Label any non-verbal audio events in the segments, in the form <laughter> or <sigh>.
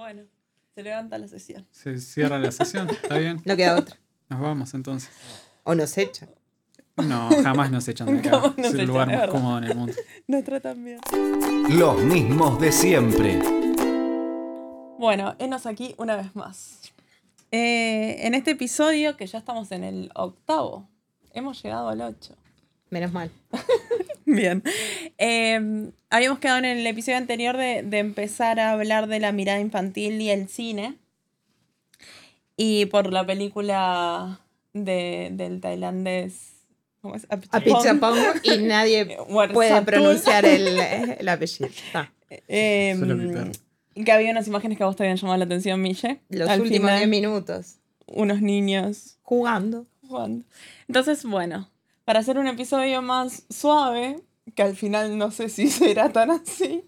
Bueno, se levanta la sesión. Se cierra la sesión, ¿está bien? No queda otra. Nos vamos entonces. O nos echan. No, jamás nos echan de acá. <laughs> Es el lugar más cómodo en el mundo. Nos tratan bien. Los mismos de siempre. Bueno, enos aquí una vez más. Eh, en este episodio, que ya estamos en el octavo, hemos llegado al 8. Menos mal. <laughs> Bien. Eh, habíamos quedado en el episodio anterior de, de empezar a hablar de la mirada infantil y el cine. Y por la película de, del tailandés. ¿Cómo es? Apichapong y nadie <laughs> puede pronunciar el, el apellido. Ah, Eh, que había unas imágenes que a vos te habían llamado la atención, Mille. los Al últimos final, 10 minutos. Unos niños Jugando. jugando. Entonces, bueno, para hacer un episodio más suave, que al final no sé si <laughs> será tan así,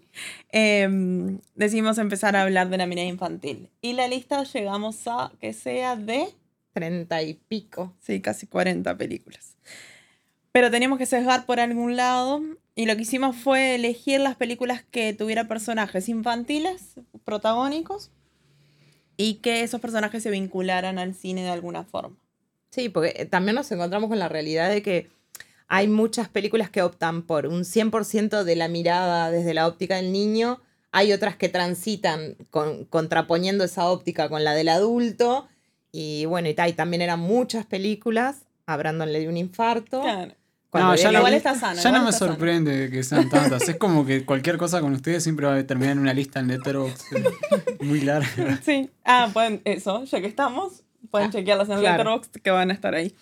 em, decidimos empezar a hablar de la mirada infantil. Y la lista llegamos a que sea de, 30 y pico. sí, casi 40 películas. Pero teníamos que sesgar por algún lado y lo que hicimos fue elegir las películas que tuvieran personajes infantiles, protagónicos, y que esos personajes se vincularan al cine de alguna forma. Sí, porque eh, también nos encontramos con la realidad de que hay muchas películas que optan por un 100% de la mirada desde la óptica del niño. Hay otras que transitan con- contraponiendo esa óptica con la del adulto. Y bueno, y, y también eran muchas películas. A Brandon le dio un infarto. Claro. Cuando No, ya la no- igual lista- está sano. Ya no me está sano. sorprende que sean tantas. Es como que cualquier cosa con ustedes siempre va a terminar en una lista en Letterboxd <laughs> muy larga. Sí. Ah, pueden, eso, ya que estamos, pueden Ah, chequearlas en claro. Letterboxd que van a estar ahí.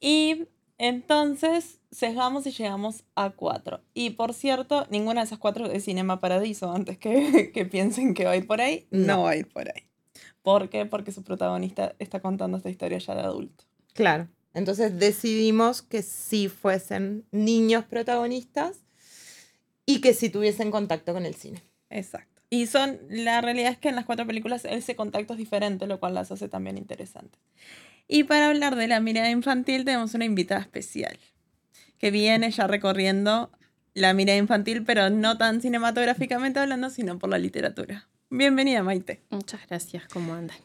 Y entonces sesgamos y llegamos a cuatro. Y por cierto, ninguna de esas cuatro es Cinema Paradiso, antes que, <laughs> que piensen que va a ir por ahí, no. No. va a ir por ahí. ¿Por qué? Porque su protagonista está contando esta historia ya de adulto. Claro. Entonces decidimos que sí fuesen niños protagonistas y que sí tuviesen contacto con el cine. Exacto. Y son, la realidad es que en las cuatro películas ese contacto es diferente, lo cual las hace también interesantes. Y para hablar de la mirada infantil tenemos una invitada especial, que viene ya recorriendo la mirada infantil, pero no tan cinematográficamente hablando, sino por la literatura. Bienvenida, Maite. Muchas gracias, ¿cómo andan?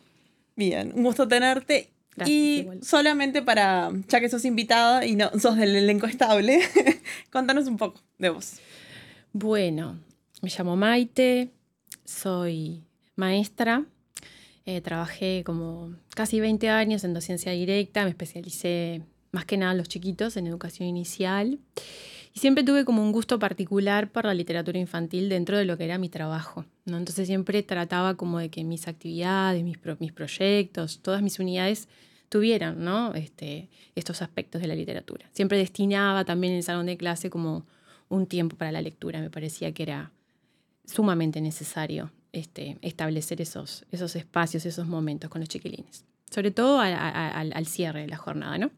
Bien, un gusto tenerte. Gracias, y igual. solamente para, ya que sos invitada y no sos del elenco estable, <laughs> contanos un poco de vos. Bueno, me llamo Maite, soy maestra, eh, trabajé como casi 20 años en docencia directa, me especialicé más que nada los chiquitos, en educación inicial, y siempre tuve como un gusto particular por la literatura infantil dentro de lo que era mi trabajo. ¿no? Entonces siempre trataba como de que mis actividades, mis, mis proyectos, todas mis unidades tuvieran ¿no? este, estos aspectos de la literatura. Siempre destinaba también en el salón de clase como un tiempo para la lectura. Me parecía que era sumamente necesario este, establecer esos, esos espacios, esos momentos con los chiquilines. Sobre todo al, al cierre de la jornada, ¿no?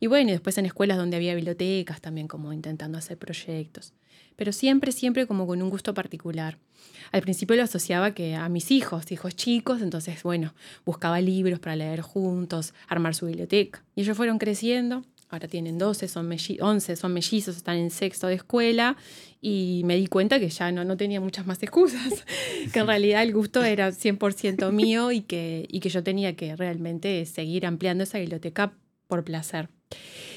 Y bueno, y después en escuelas donde había bibliotecas también como intentando hacer proyectos. Pero siempre, siempre como con un gusto particular. Al principio lo asociaba que a mis hijos, hijos chicos, entonces, bueno, buscaba libros para leer juntos, armar su biblioteca. Y ellos fueron creciendo, ahora tienen 12, son melli- 11, son mellizos, están en sexto de escuela, y me di cuenta que ya no, no tenía muchas más excusas, <laughs> que en realidad el gusto era 100% mío y que, y que yo tenía que realmente seguir ampliando esa biblioteca por placer.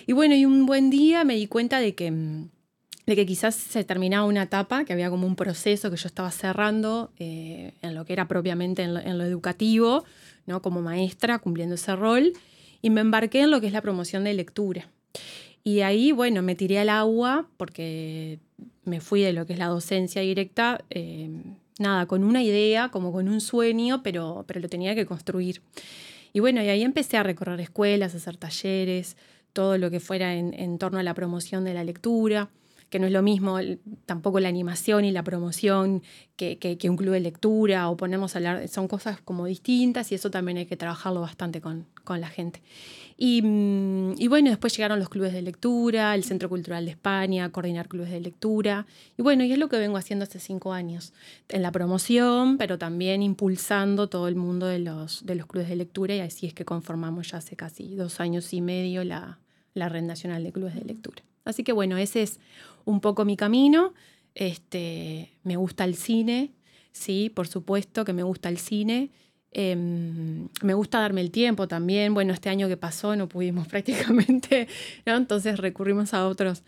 Y bueno, y un buen día me di cuenta de que, de que quizás se terminaba una etapa, que había como un proceso que yo estaba cerrando eh, en lo que era propiamente en lo, en lo educativo, ¿no? como maestra, cumpliendo ese rol, y me embarqué en lo que es la promoción de lectura. Y ahí, bueno, me tiré al agua porque me fui de lo que es la docencia directa, eh, nada, con una idea, como con un sueño, pero, pero lo tenía que construir. Y bueno, y ahí empecé a recorrer escuelas, a hacer talleres, todo lo que fuera en, en torno a la promoción de la lectura, que no es lo mismo tampoco la animación y la promoción que, que- que un club de lectura o ponernos a hablar, son cosas como distintas y eso también hay que trabajarlo bastante con, con la gente. Y, mm, y bueno, después llegaron los clubes de lectura, el Centro Cultural de España, coordinar clubes de lectura. Y bueno, y es lo que vengo haciendo hace cinco años, en la promoción, pero también impulsando todo el mundo de los, de los clubes de lectura y así es que conformamos ya hace casi dos años y medio la, la Red Nacional de Clubes de Lectura. Así que bueno, ese es un poco mi camino. Este, me gusta el cine, sí, por supuesto que me gusta el cine. Em, me gusta darme el tiempo también. Bueno, este año que pasó no pudimos <laughs> prácticamente, ¿no? Entonces recurrimos a, otros,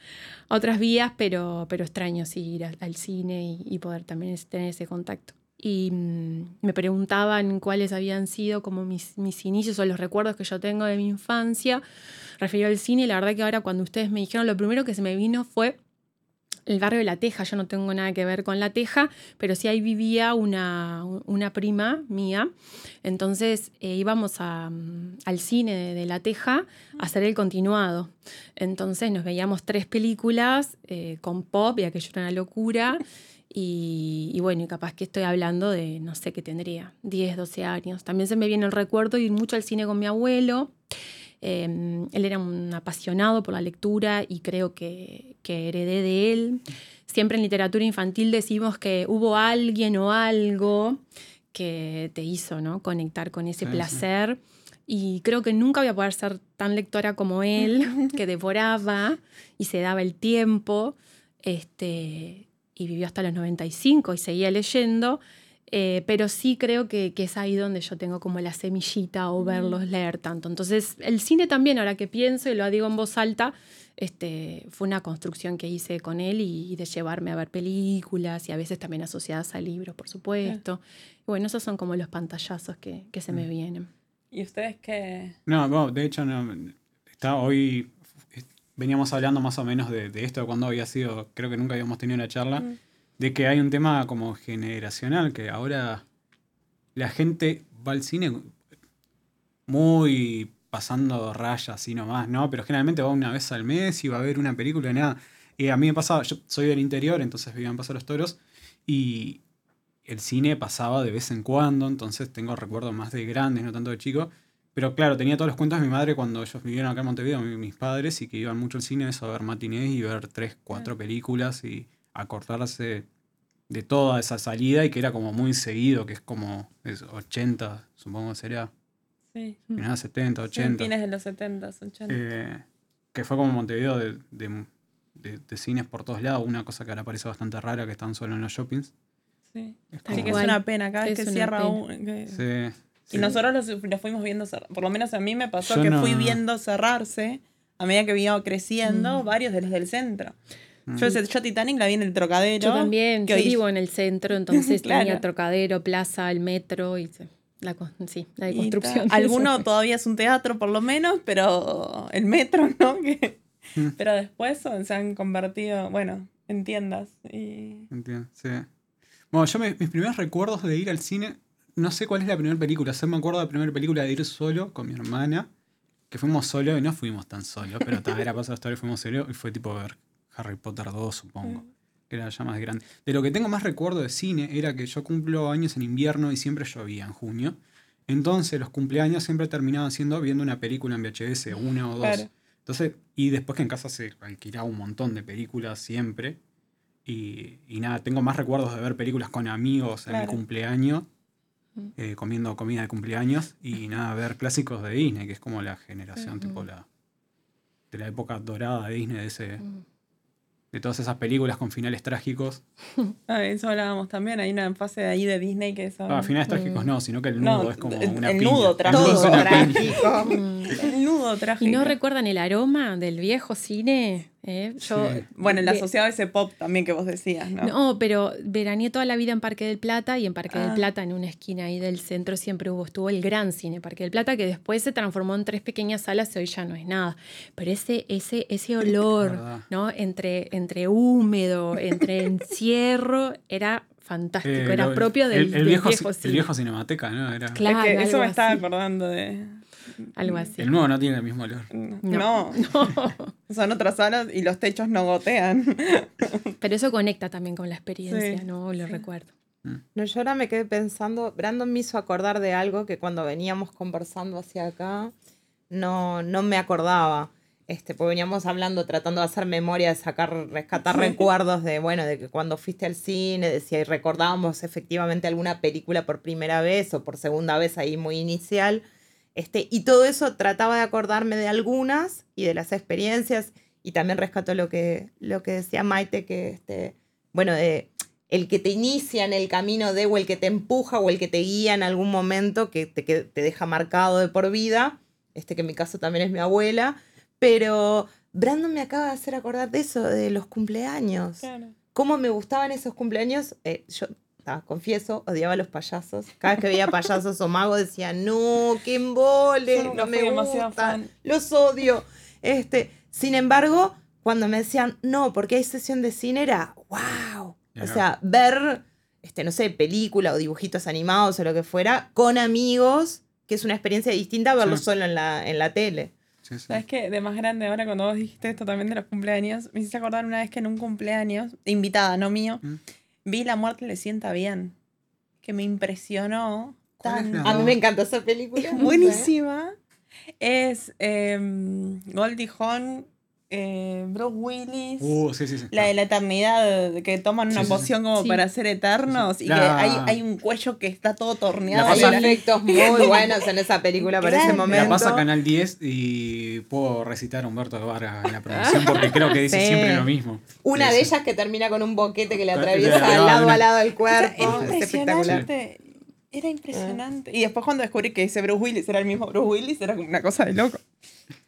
a otras vías, pero, pero extraño sí ir al, cine y, poder también tener ese contacto y mm, me preguntaban cuáles habían sido como mis, mis, inicios o los recuerdos que yo tengo de mi infancia referido al cine. La verdad que ahora cuando ustedes me dijeron, lo primero que se me vino fue el barrio de La Teja. Yo no tengo nada que ver con La Teja, pero sí ahí vivía una, una prima mía. Entonces eh, íbamos a, mm, al cine de, de, La Teja a hacer el continuado. Entonces nos veíamos tres películas eh, con pop y aquello era una locura. <laughs> Y, y, bueno, y capaz que estoy hablando de, no sé qué tendría, 10, 12 años. También se me viene el recuerdo ir mucho al cine con mi abuelo. Eh, él era un apasionado por la lectura y creo que, que, heredé de él. Siempre en literatura infantil decimos que hubo alguien o algo que te hizo ¿no? conectar con ese sí, placer. Sí. Y creo que nunca voy a poder ser tan lectora como él, <laughs> que devoraba y se daba el tiempo. Este, y vivió hasta los 95 y seguía leyendo, eh, pero sí creo que, que, es ahí donde yo tengo como la semillita o verlos leer tanto. Entonces, el cine también, ahora que pienso y lo digo en voz alta, este, fue una construcción que hice con él y, y, de llevarme a ver películas y a veces también asociadas a libros, por supuesto. Bueno, esos son como los pantallazos que, que se me vienen. ¿Y ustedes qué? No, bueno, de hecho, no, está hoy veníamos hablando más o menos de, de, esto cuando había sido, creo que nunca habíamos tenido una charla, mm. De que hay un tema como generacional, que ahora la gente va al cine muy pasando rayas así nomás, ¿no? Pero generalmente va una vez al mes y va a ver una película y nada. Y a mí me pasaba, yo soy del interior, entonces vivía en Paso los Toros, y el cine pasaba de vez en cuando, entonces tengo recuerdos más de grandes, no tanto de chicos. Pero claro, tenía todos los cuentos de mi madre cuando ellos vivieron acá en Montevideo, mis padres, y que iban mucho al cine eso, a ver matinés y ver tres, cuatro películas y acordarse de toda esa salida y que era como muy seguido, que es como es 80, supongo que sería. Sí. Finales 70, 80. Sí, fines de los 70, 80. Eh, que fue como Montevideo de, de, de, de, cines por todos lados, una cosa que ahora parece bastante rara, que están solo en los shoppings. Sí, es como... que es una pena, cada vez que cierra un... Que... Sí. Sí. Y nosotros los, los, fuimos viendo cerrar. Por lo menos a mí me pasó yo que no. fui viendo cerrarse a medida que iba creciendo mm. varios de los del centro. Yo, yo Titanic la vi en el Trocadero. Yo también, que yo hoy... vivo en el centro, entonces <laughs> claro. tenía Trocadero, Plaza, el metro y la, sí, la de construcción. Alguno <laughs> todavía es un teatro por lo menos, pero el metro, ¿no? <laughs> Que, mm. pero después se han convertido, bueno, en tiendas. Y... Entiendo, sí. Bueno, yo me, mis primeros recuerdos de ir al cine no sé cuál es la primera película. Yo me acuerdo de la primera película de ir solo con mi hermana, que fuimos solo y no fuimos tan solos, pero tal era pasada historia fuimos solo y fue tipo ver Harry Potter 2, supongo. Que era ya más grande. De lo que tengo más recuerdo de cine era que yo cumplo años en invierno y siempre llovía en junio. Entonces los cumpleaños siempre terminaban siendo viendo una película en VHS, una o dos. Claro. Entonces, y después que en casa se alquilaba un montón de películas siempre. Y, y nada, tengo más recuerdos de ver películas con amigos en mi cumpleaños eh, comiendo comida de cumpleaños y <laughs> nada, ver clásicos de Disney, que es como la generación, uh -huh. tipo la, de la época dorada de Disney, de, ese, uh -huh. De todas esas películas con finales trágicos. <laughs> Ah, eso hablábamos también, hay una fase de ahí de Disney que eso... Ah, finales trágicos no, sino que el nudo no, es como una El piña. nudo trágico. trágico. <laughs> <laughs> el nudo trágico. ¿Y no recuerdan el aroma del viejo cine? ¿Eh? Yo, sí. Bueno, el asociado a ese pop también que vos decías, ¿no? No, pero veraneé toda la vida en Parque del Plata y en Parque ah. del Plata, en una esquina ahí del centro, siempre hubo, estuvo el gran cine Parque del Plata, que después se transformó en tres pequeñas salas y hoy ya no es nada. Pero ese, ese, ese olor, ¿no? Entre, entre húmedo, entre encierro, era fantástico, eh, era lo, propio del, el, el, del viejo, viejo, cine. El viejo Cinemateca, ¿no? Era... Claro, es que eso me estaba acordando de algo así. El nuevo no tiene el mismo olor. No. no. no. <laughs> Son otras salas y los techos no gotean. <laughs> Pero eso conecta también con la experiencia, sí. ¿no? Lo sí. recuerdo. Mm. No, yo ahora me quedé pensando, Brandon me hizo acordar de algo que cuando veníamos conversando hacia acá no, no me acordaba. Este, pues veníamos hablando, tratando de hacer memoria, de sacar, rescatar sí. recuerdos de, bueno, de que cuando fuiste al cine, de si recordábamos efectivamente alguna película por primera vez o por segunda vez ahí muy inicial. Este, y todo eso trataba de acordarme de algunas y de las experiencias y también rescató lo que, lo que decía Maite, que este, bueno, de el que te inicia en el camino de, o el que te empuja, o el que te guía en algún momento que te, que te deja marcado de por vida. Este que en mi caso también es mi abuela. Pero Brandon me acaba de hacer acordar de eso, de los cumpleaños. Claro. cómo me gustaban esos cumpleaños. Eh, yo, ah, confieso, odiaba a los payasos. Cada vez que veía payasos o magos decía, no, qué embole, no fui me gustan, los odio. Este, sin embargo, cuando me decían, no, porque hay sesión de cine, era, wow. O sea, ver, este, no sé, película o dibujitos animados o lo que fuera, con amigos, que es una experiencia distinta a verlo Sí. solo en la, en la tele. Sí, sí. ¿Sabes qué? De más grande, ahora cuando vos dijiste esto también de los cumpleaños, me hiciste acordar una vez que en un cumpleaños, invitada, no mío, Mm. Vi La muerte le sienta bien. Que me impresionó. ¿Cuál es Tan... la- A mí me encantó esa película. Es buenísima. Es em, Goldie Hawn, eh, Bruce Willis. Uh, sí, sí, sí. La de la eternidad, que toman una Sí, sí, sí. poción como Sí. para ser eternos y La- que hay, hay un cuello que está todo torneado. Hay efectos muy <laughs> buenos en esa película para ese momento. La pasa a Canal 10 y puedo recitar a Humberto de Vargas en la promoción porque creo que dice Sí. siempre lo mismo. Una de ellas que termina con un boquete que le atraviesa le- lado a lado del cuerpo. era es espectacular. Era impresionante. Y después cuando descubrí que ese Bruce Willis era el mismo Bruce Willis, era como una cosa de loco.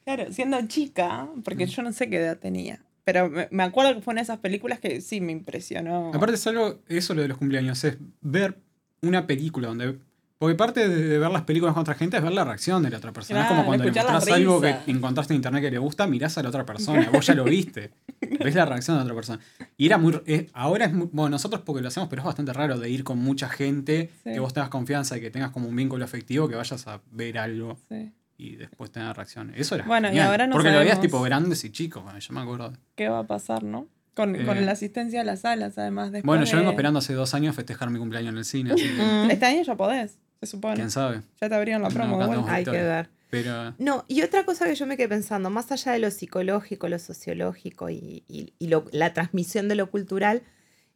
Claro, siendo chica, porque yo no sé qué edad tenía. Pero me, me acuerdo que fue una de esas películas que sí me impresionó. Aparte es algo, eso lo de los cumpleaños, es ver una película donde... Porque parte de, ver las películas con otra gente es ver la reacción de la otra persona. es como cuando mostrás algo que encontraste en internet que le gusta, mirás a la otra persona, vos ya lo viste. <laughs> Ves la reacción de la otra persona. Y era muy... es- ahora es muy... Bueno, nosotros porque lo hacemos, pero es bastante raro de ir con mucha gente, Sí. que vos tengas confianza y que tengas como un vínculo afectivo, que vayas a ver algo Sí. y después tener reacción. Eso era Bueno, y genial, ahora no Porque lo veías tipo grandes y chicos, bueno, yo me acuerdo. ¿Qué va a pasar, no? Con, con Eh. la asistencia a las salas, además. Después Bueno, yo vengo de- esperando hace dos años festejar mi cumpleaños en el cine, así que. <laughs> Este año ya podés, se supone. quién sabe. Ya te abrieron la promo. Hay que ver. Pero No, y otra cosa que yo me quedé pensando, más allá de lo psicológico, lo sociológico y, y- y lo- la transmisión de lo cultural,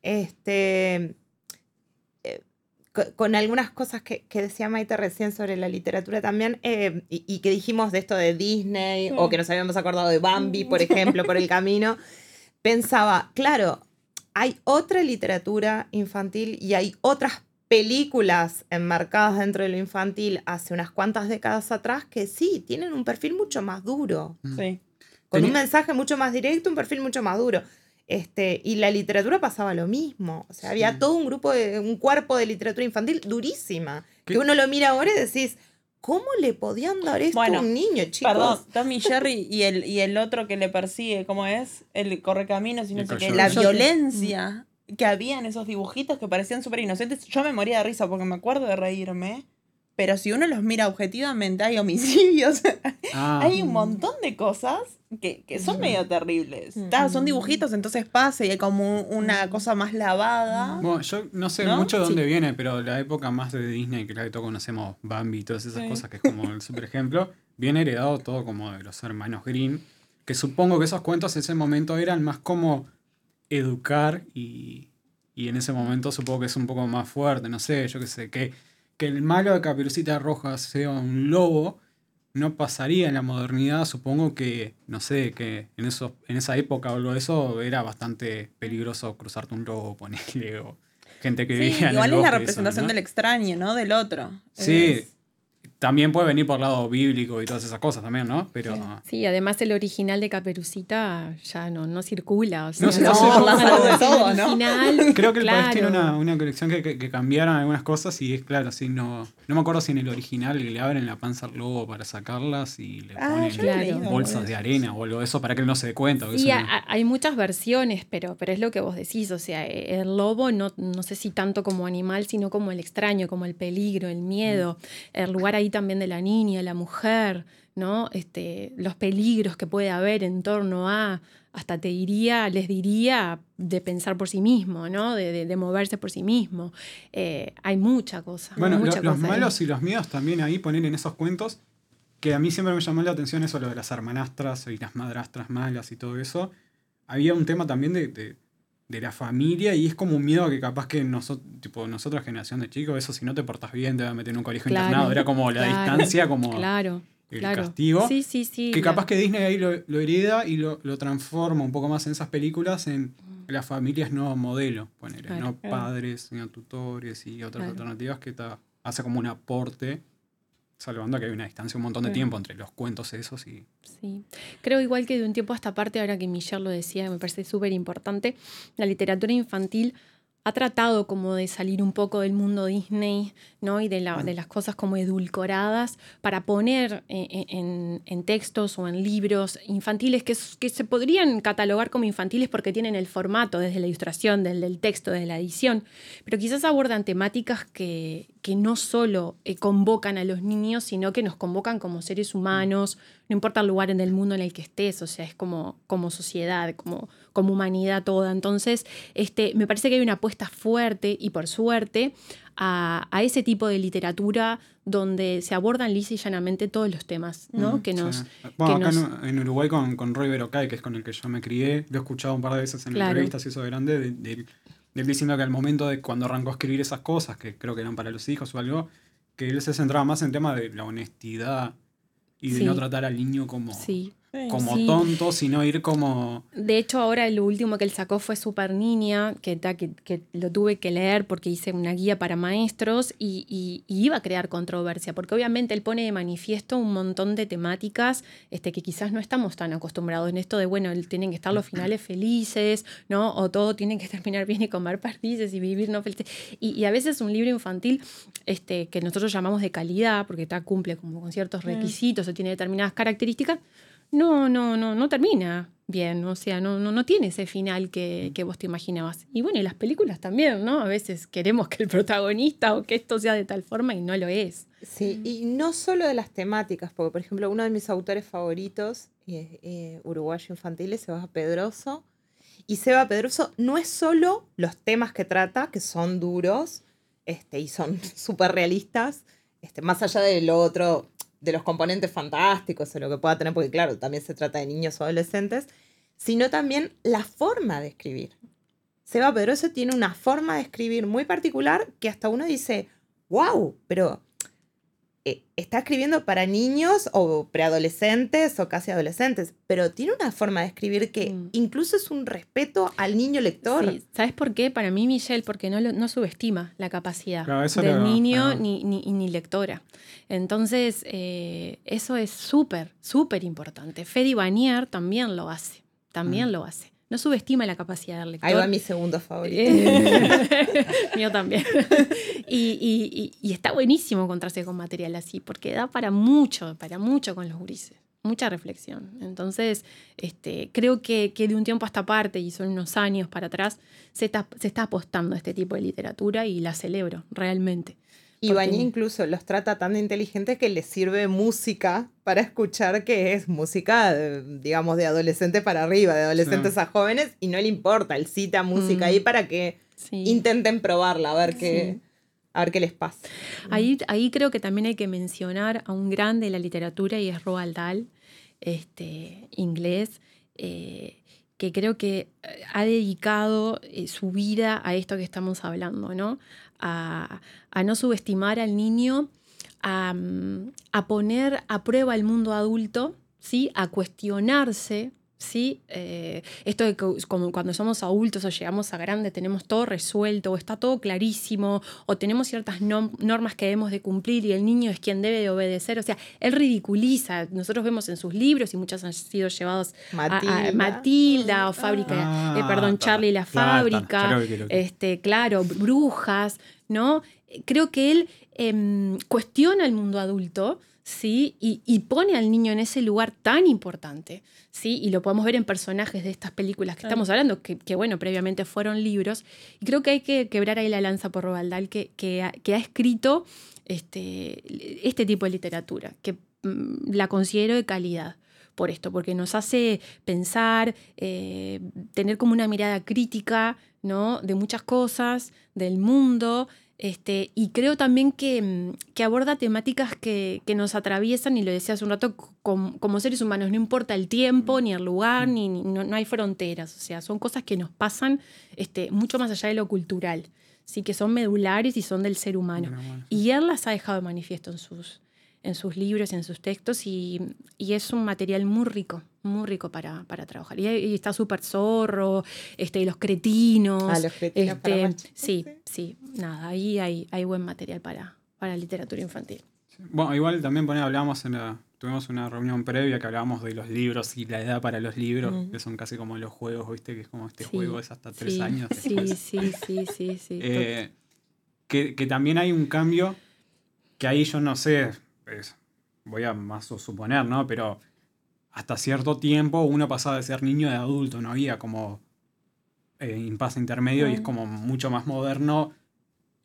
este, eh, co- con, algunas cosas que, que decía Maite recién sobre la literatura también, eh, y, y que dijimos de esto de Disney, Sí. o que nos habíamos acordado de Bambi, por ejemplo, por el <laughs> camino, pensaba, claro, hay otra literatura infantil y hay otras películas enmarcadas dentro de lo infantil hace unas cuantas décadas atrás que sí, tienen un perfil mucho más duro, Sí. con un Tenía- mensaje mucho más directo, un perfil mucho más duro. Este, y la literatura pasaba lo mismo. O sea, había Sí. todo un grupo, de, un cuerpo de literatura infantil durísima. ¿Qué? Que uno lo mira ahora y decís, ¿cómo le podían dar esto Bueno, a un niño, chicos? Perdón, Tommy <laughs> Jerry y el, y el otro que le persigue, ¿cómo es? El correcaminos y no sé qué. La violencia que había en esos dibujitos que parecían súper inocentes. Yo me moría de risa porque me acuerdo de reírme. Pero si uno los mira objetivamente, hay homicidios. <laughs> ah, hay un montón de cosas que, que son medio terribles. Mm. Ta, son dibujitos, entonces pasa y hay como una cosa más lavada. bueno, yo no sé ¿No? mucho de dónde Sí. viene, pero la época más de Disney, que la que todos conocemos, Bambi y todas esas Sí. cosas, que es como el super ejemplo, viene heredado todo como de los hermanos Green, que supongo que esos cuentos en ese momento eran más como educar y, y en ese momento supongo que es un poco más fuerte, no sé, yo qué sé, que, que el malo de Caperucita Roja sea un lobo, no pasaría en la modernidad, supongo que, no sé, que en, eso, en esa época o algo de eso era bastante peligroso cruzarte un lobo, ponerle, o gente que Sí, vivía en el igual es la eso, representación ¿no? del extraño, ¿no? Del otro. Sí, Es- también puede venir por el lado bíblico y todas esas cosas también, ¿no? Pero... Sí. Sí, además el original de Caperucita ya no, no circula. O sea, No sé, no, no salud de todo, ¿no? original, <laughs> Creo que el país claro. tiene una, una colección que, que, que cambiaron algunas cosas y es claro, sí, no, no me acuerdo si en el original le abren la panza al lobo para sacarlas y le Ah, ponen Claro. bolsas de arena o algo de eso para que él no se dé cuenta. Sí, eso a- no- a- hay muchas versiones, pero, pero es lo que vos decís. O sea, e- el lobo no, no sé si tanto como animal, sino como el extraño, como el peligro, el miedo, el lugar ahí también de la niña, la mujer, ¿no? Este, los peligros que puede haber en torno a, hasta te diría, les diría de pensar por sí mismo, ¿no? De, de- de moverse por sí mismo. Eh, hay mucha cosa. Bueno, lo- los ahí. malos y los miedos también ahí poner en esos cuentos, que a mí siempre me llamó la atención eso, lo de las hermanastras y las madrastras malas y todo eso. Había un tema también de, de, de la familia y es como un miedo a que capaz que nosotros, tipo, nosotros generación de chicos, eso si no te portas bien te va a meter en un colegio Claro, internado. Era como la claro, distancia, como Claro, el castigo. Sí, sí, sí. que capaz que Disney ahí lo, lo hereda y lo, lo transforma un poco más en esas películas en la familia es nuevo modelo, ponele, no padres, sino tutores y otras alternativas que ta- hace como un aporte, salvando que hay una distancia, un montón de tiempo entre los cuentos esos y... Sí, creo igual que de un tiempo a esta parte, ahora que Michelle lo decía, me parece súper importante, la literatura infantil ha tratado como de salir un poco del mundo Disney, ¿no? Y de, la- de las cosas como edulcoradas para poner eh, eh, en, en textos o en libros infantiles que, se podrían catalogar como infantiles porque tienen el formato desde la ilustración, desde el texto, desde la edición, pero quizás abordan temáticas que, que no solo eh, convocan a los niños, sino que nos convocan como seres humanos, no importa el lugar en el mundo en el que estés, o sea, es como, como sociedad, como, como humanidad toda. Entonces, este, me parece que hay una apuesta fuerte y por suerte a, a ese tipo de literatura donde se abordan lisa y llanamente todos los temas, ¿no? Mm, que nos, sí. Bueno, que acá nos- en, Uruguay con, con Roy Berocay, que es con el que yo me crié, lo he escuchado un par de veces en Claro. entrevistas y eso de grande, de, de- de él diciendo que al momento de cuando arrancó a escribir esas cosas, que creo que eran para los hijos o algo, que él se centraba más en tema de la honestidad y de Sí. no tratar al niño como, Sí. Sí. como Sí. tonto, sino ir como... De hecho, ahora lo último que él sacó fue Super Niña, que, que, que lo tuve que leer porque hice una guía para maestros y, y- y iba a crear controversia, porque obviamente él pone de manifiesto un montón de temáticas este, que quizás no estamos tan acostumbrados en esto de, bueno, el- tienen que estar los finales felices, ¿no? O todo tiene que terminar bien y comer perdices y vivir no felices. Y, y a veces un libro infantil este, que nosotros llamamos de calidad, porque ta, cumple como con ciertos requisitos o tiene determinadas características, no, no, no, no termina bien, o sea, no, no, no tiene ese final que, que vos te imaginabas. Y bueno, y las películas también, ¿no? A veces queremos que el protagonista o que esto sea de tal forma y no lo es. Sí, y no solo de las temáticas, porque por ejemplo uno de mis autores favoritos, eh, eh, uruguayo infantil, es Seba Pedroso. Y Seba Pedroso no es solo los temas que trata, que son duros este, y son <laughs> súper realistas, este, más allá de lo otro, de los componentes fantásticos o lo que pueda tener, porque claro, también se trata de niños o adolescentes, sino también la forma de escribir. Seba Pedroso tiene una forma de escribir muy particular que hasta uno dice, wow, pero eh, está escribiendo para niños o preadolescentes o casi adolescentes, pero tiene una forma de escribir que Mm. incluso es un respeto al niño lector. Sí, ¿Sabes por qué? Para mí, Michelle, porque no, lo- no subestima la capacidad del niño ni, ni, ni lectora. Entonces, eh, eso es súper, súper importante. Fede Banier también lo hace, también Mm. lo hace. No subestima la capacidad del lector. Ahí va mi segundo favorito. Eh, <laughs> <laughs> Mío también. <laughs> y, y- y- y está buenísimo encontrarse con material así, porque da para mucho, para mucho con los grises. Mucha reflexión. Entonces, este, creo que, que de un tiempo a esta parte, y son unos años para atrás, se está, se está apostando a este tipo de literatura y la celebro, realmente. Y Bañé incluso los trata tan de inteligentes que les sirve música para escuchar que es música, de- digamos, de adolescentes para arriba, de adolescentes a jóvenes, y no le importa, él cita música Mm. ahí para que Sí. intenten probarla, a ver qué, a ver qué les pasa. Ahí, ahí creo que también hay que mencionar a un grande de la literatura y es Roald Dahl, este, inglés, eh, que creo que eh, ha dedicado eh, su vida a esto que estamos hablando, ¿no? A, no subestimar al niño, a, a poner a prueba el mundo adulto, ¿sí? A cuestionarse. ¿Sí? Eh, esto de que como cuando somos adultos o llegamos a grande tenemos todo resuelto o está todo clarísimo o tenemos ciertas normas que debemos de cumplir y el niño es quien debe de obedecer. O sea, él ridiculiza. Nosotros vemos en sus libros y muchas han sido llevados a- a, Matilda. Matilda o Fábrica, Ah, eh, perdón, ta, Charlie y la claro, Fábrica, vi. este, claro, brujas, ¿no? Creo que él em, cuestiona el mundo adulto, ¿sí? Y, y pone al niño en ese lugar tan importante, ¿sí? Y lo podemos ver en personajes de estas películas que Claro. estamos hablando, que, que, bueno, previamente fueron libros. Y creo que hay que quebrar ahí la lanza por Roald Dahl, que, que, ha, que ha escrito este, este tipo de literatura, que mm, la considero de calidad por esto, porque nos hace pensar, eh, tener como una mirada crítica ¿no? de muchas cosas, del mundo, este, y creo también que, mm, que aborda temáticas que, que nos atraviesan, y lo decía hace un rato, com- como seres humanos, no importa el tiempo, ni el lugar, ni, ni- no, no hay fronteras, o sea, son cosas que nos pasan este, mucho más allá de lo cultural, sí que son medulares y son del ser humano. Bueno. Y él las ha dejado de manifiesto en sus, en sus libros, en sus textos, y, y es un material muy rico, muy rico para, para trabajar. Y, y está súper zorro, este, y los cretinos. Ah, los cretinos este, sí, sí, nada, ahí hay, hay buen material para, para literatura infantil. Bueno, igual también ponía, hablábamos en la, tuvimos una reunión previa que hablábamos de los libros y la edad para los libros, que son casi como los juegos, ¿viste? Que es como este Sí, juego es hasta tres sí, años. Sí, después. sí, sí, sí, sí. <laughs> Eh, que, que también hay un cambio que ahí yo no sé, pues, voy a más o suponer, ¿no? Pero hasta cierto tiempo uno pasaba de ser niño a adulto, no había como eh, impasse intermedio y es Mm. como mucho más moderno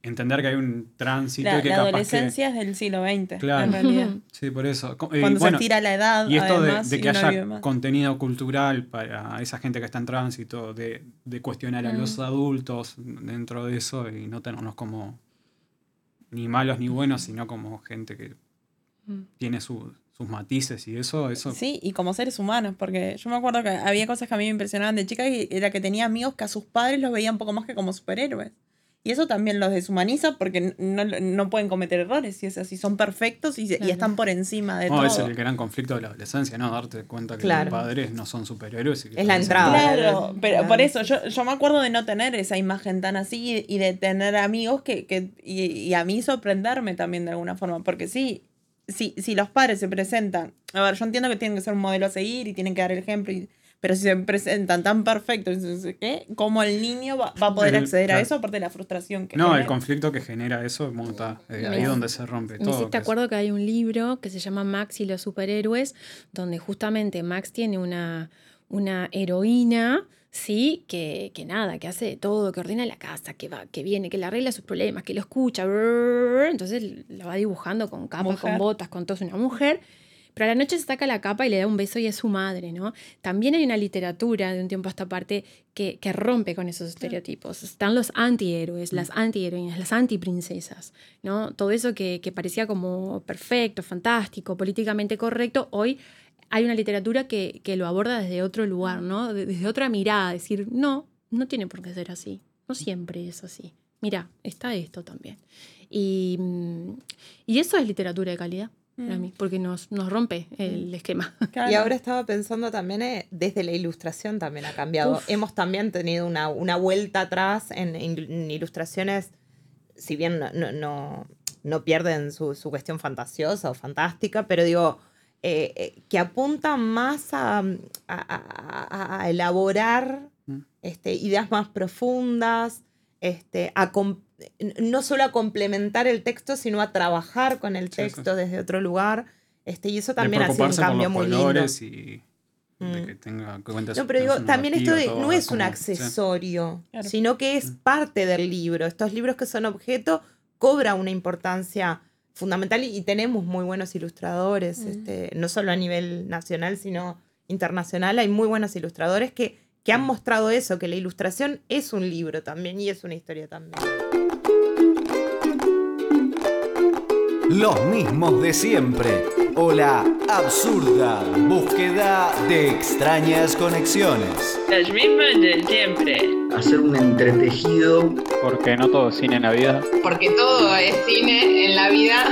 entender que hay un tránsito La, que la capaz que... adolescencia es del siglo XX, Claro. en realidad. <laughs> Sí, por eso. Eh, Cuando bueno, se tira la edad, y esto de- además, de, que haya contenido cultural para esa gente que está en tránsito, de, de cuestionar a Mm. los adultos dentro de eso y no tenernos como ni malos ni buenos, sino como gente que Mm. tiene su- sus matices y eso, eso Sí, y como seres humanos, porque yo me acuerdo que había cosas que a mí me impresionaban de chica y era que tenía amigos que a sus padres los veían un poco más que como superhéroes. Y eso también los deshumaniza porque no, no pueden cometer errores, si es así, son perfectos y, y Claro. están por encima de no, todo. es el gran conflicto de la adolescencia, ¿no? Darte cuenta que Claro. los padres no son superhéroes. y que Es la son- entrada. Claro, pero Claro. por eso yo, yo me acuerdo de no tener esa imagen tan así y, y de tener amigos que, que y, y a mí sorprenderme también de alguna forma, porque sí, si, si los padres se presentan, a ver, yo entiendo que tienen que ser un modelo a seguir y tienen que dar el ejemplo, y- pero si se presentan tan perfectos, ¿qué? ¿cómo el niño va, va a poder El- acceder a eso aparte de la frustración que No, el conflicto que genera eso, está, eh, ahí es donde se rompe Me todo. es- acuerdo que hay un libro que se llama Max y los superhéroes, donde justamente Max tiene una, una heroína, ¿sí? Que, que nada, que hace de todo, que ordena la casa, que va, que viene, que le arregla sus problemas, que lo escucha. brrr, entonces la va dibujando con capas, Mujer. con botas, con todo, es una mujer. Pero a la noche se saca la capa y le da un beso y es su madre, ¿no? También hay una literatura de un tiempo a esta parte que, que rompe con esos estereotipos. Están los antihéroes, las antiheroínas, las antiprincesas, ¿no? Todo eso que, que parecía como perfecto, fantástico, políticamente correcto, hoy hay una literatura que, que lo aborda desde otro lugar, ¿no? De- Desde otra mirada, decir, no, no tiene por qué ser así, no siempre es así. Mira, está esto también. Y, mm, y eso es literatura de calidad para Mm. mí, porque nos, nos rompe el esquema. <laughs> Claro. Y ahora estaba pensando también, eh, desde la ilustración también ha cambiado. Uf. Hemos también tenido una, una vuelta atrás en, en- en ilustraciones, si bien no, no, no- no pierden su, su cuestión fantasiosa o fantástica, pero digo, eh, eh, que apuntan más a, a- a- a elaborar Mm. este, ideas más profundas, este, a no solo a complementar el texto, sino a trabajar con el Sí, sí. texto desde otro lugar. Este, y eso también ha sido un cambio los muy lindo. colores y de Mm. que tenga No, pero digo, también esto de no es un sí. accesorio, Claro. sino que es parte del libro. Estos libros que son objeto cobra una importancia fundamental y, y tenemos muy buenos ilustradores, Mm. este, no solo a nivel nacional, sino internacional. Hay muy buenos ilustradores que, que han mostrado eso, que la ilustración es un libro también y es una historia también. Los mismos de siempre. O la absurda búsqueda de extrañas conexiones. Los mismos de siempre. hacer un entretejido Porque no todo es cine en la vida. porque todo es cine en la vida.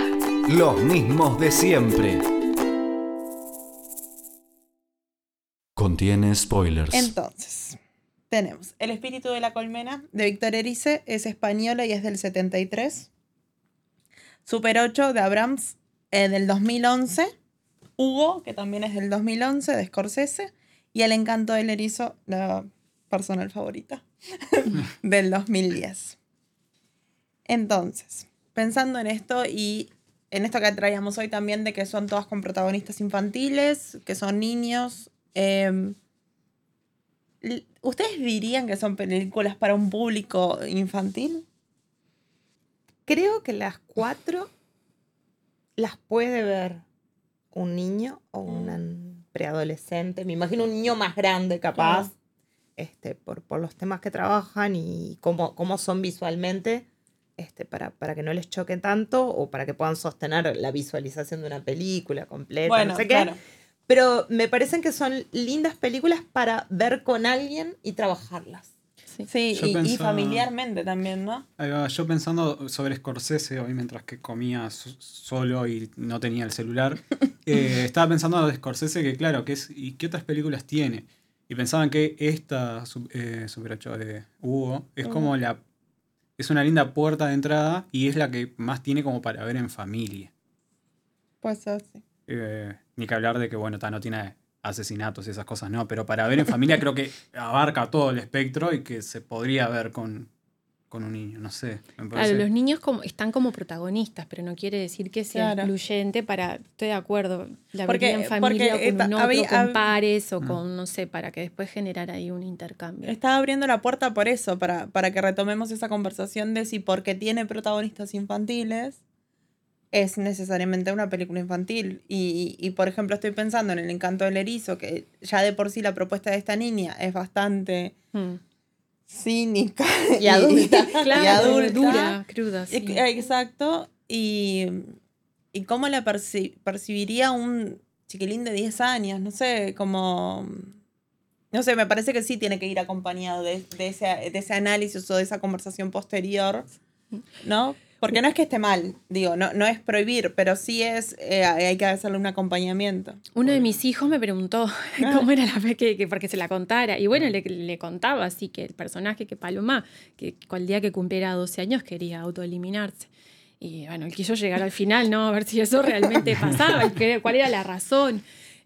Los mismos de siempre. Contiene spoilers. Entonces, tenemos El espíritu de la colmena de Víctor Erice, es española y es del 73. Super 8 de Abrams eh, del 2011. Hugo, que también es del 2011 de Scorsese. Y El encanto del erizo, la personal favorita, <laughs> del 2010. Entonces, pensando en esto y en esto que traíamos hoy también de que son todas con protagonistas infantiles, que son niños, em, ¿Ustedes dirían que son películas para un público infantil? Creo que las cuatro las puede ver un niño o un preadolescente. Me imagino un niño más grande, capaz, este, por, por los temas que trabajan y cómo, cómo son visualmente, este, para, para que no les choque tanto o para que puedan sostener la visualización de una película completa. Bueno, no sé qué. claro. Pero me parecen que son lindas películas para ver con alguien y trabajarlas. Sí. Y, familiarmente también, ¿no? Yo pensando sobre Scorsese hoy mientras que comía so- solo y no tenía el celular, <laughs> eh, estaba pensando de Scorsese que claro, que es, ¿y qué otras películas tiene? Y pensaban que esta eh, Super 8 de Hugo es como la... Es una linda puerta de entrada y es la que más tiene como para ver en familia. Pues sí. Eh, ni que hablar de que, bueno, no tiene asesinatos y esas cosas, no, pero para ver en familia creo que <laughs> abarca todo el espectro y que se podría ver con, con un niño, no sé. me Claro, los niños como, están como protagonistas, pero no quiere decir que sea Claro. para, estoy de acuerdo, la Porque- en familia porque, o con un otro, había- con pares o Mm. con, no sé, para que después generar ahí un intercambio. Estaba abriendo la puerta por eso, para, para que retomemos esa conversación de si porque tiene protagonistas infantiles es necesariamente una película infantil. Y, y, por ejemplo, estoy pensando en El encanto del erizo, que ya de por sí la propuesta de esta niña es bastante Mm. cínica <laughs> Y adulta. <laughs> Claro, y adulta. dura, cruda, sí. Ex- Exacto. Y, y cómo la perci- percibiría un chiquilín de 10 años, no sé, como... No sé, me parece que sí tiene que ir acompañado de, de ese, de ese análisis o de esa conversación posterior, ¿no? Porque no es que esté mal, digo, no, no es prohibir, pero sí es, eh, hay que hacerle un acompañamiento. Uno de mis hijos me preguntó <laughs> cómo era la fe que, que- porque se la contara. Y bueno, le, le contaba así que el personaje que Paloma, que el día que cumpliera 12 años quería autoeliminarse. Y bueno, él quiso llegar al final, ¿no? A ver si eso realmente <laughs> pasaba y cuál era la razón.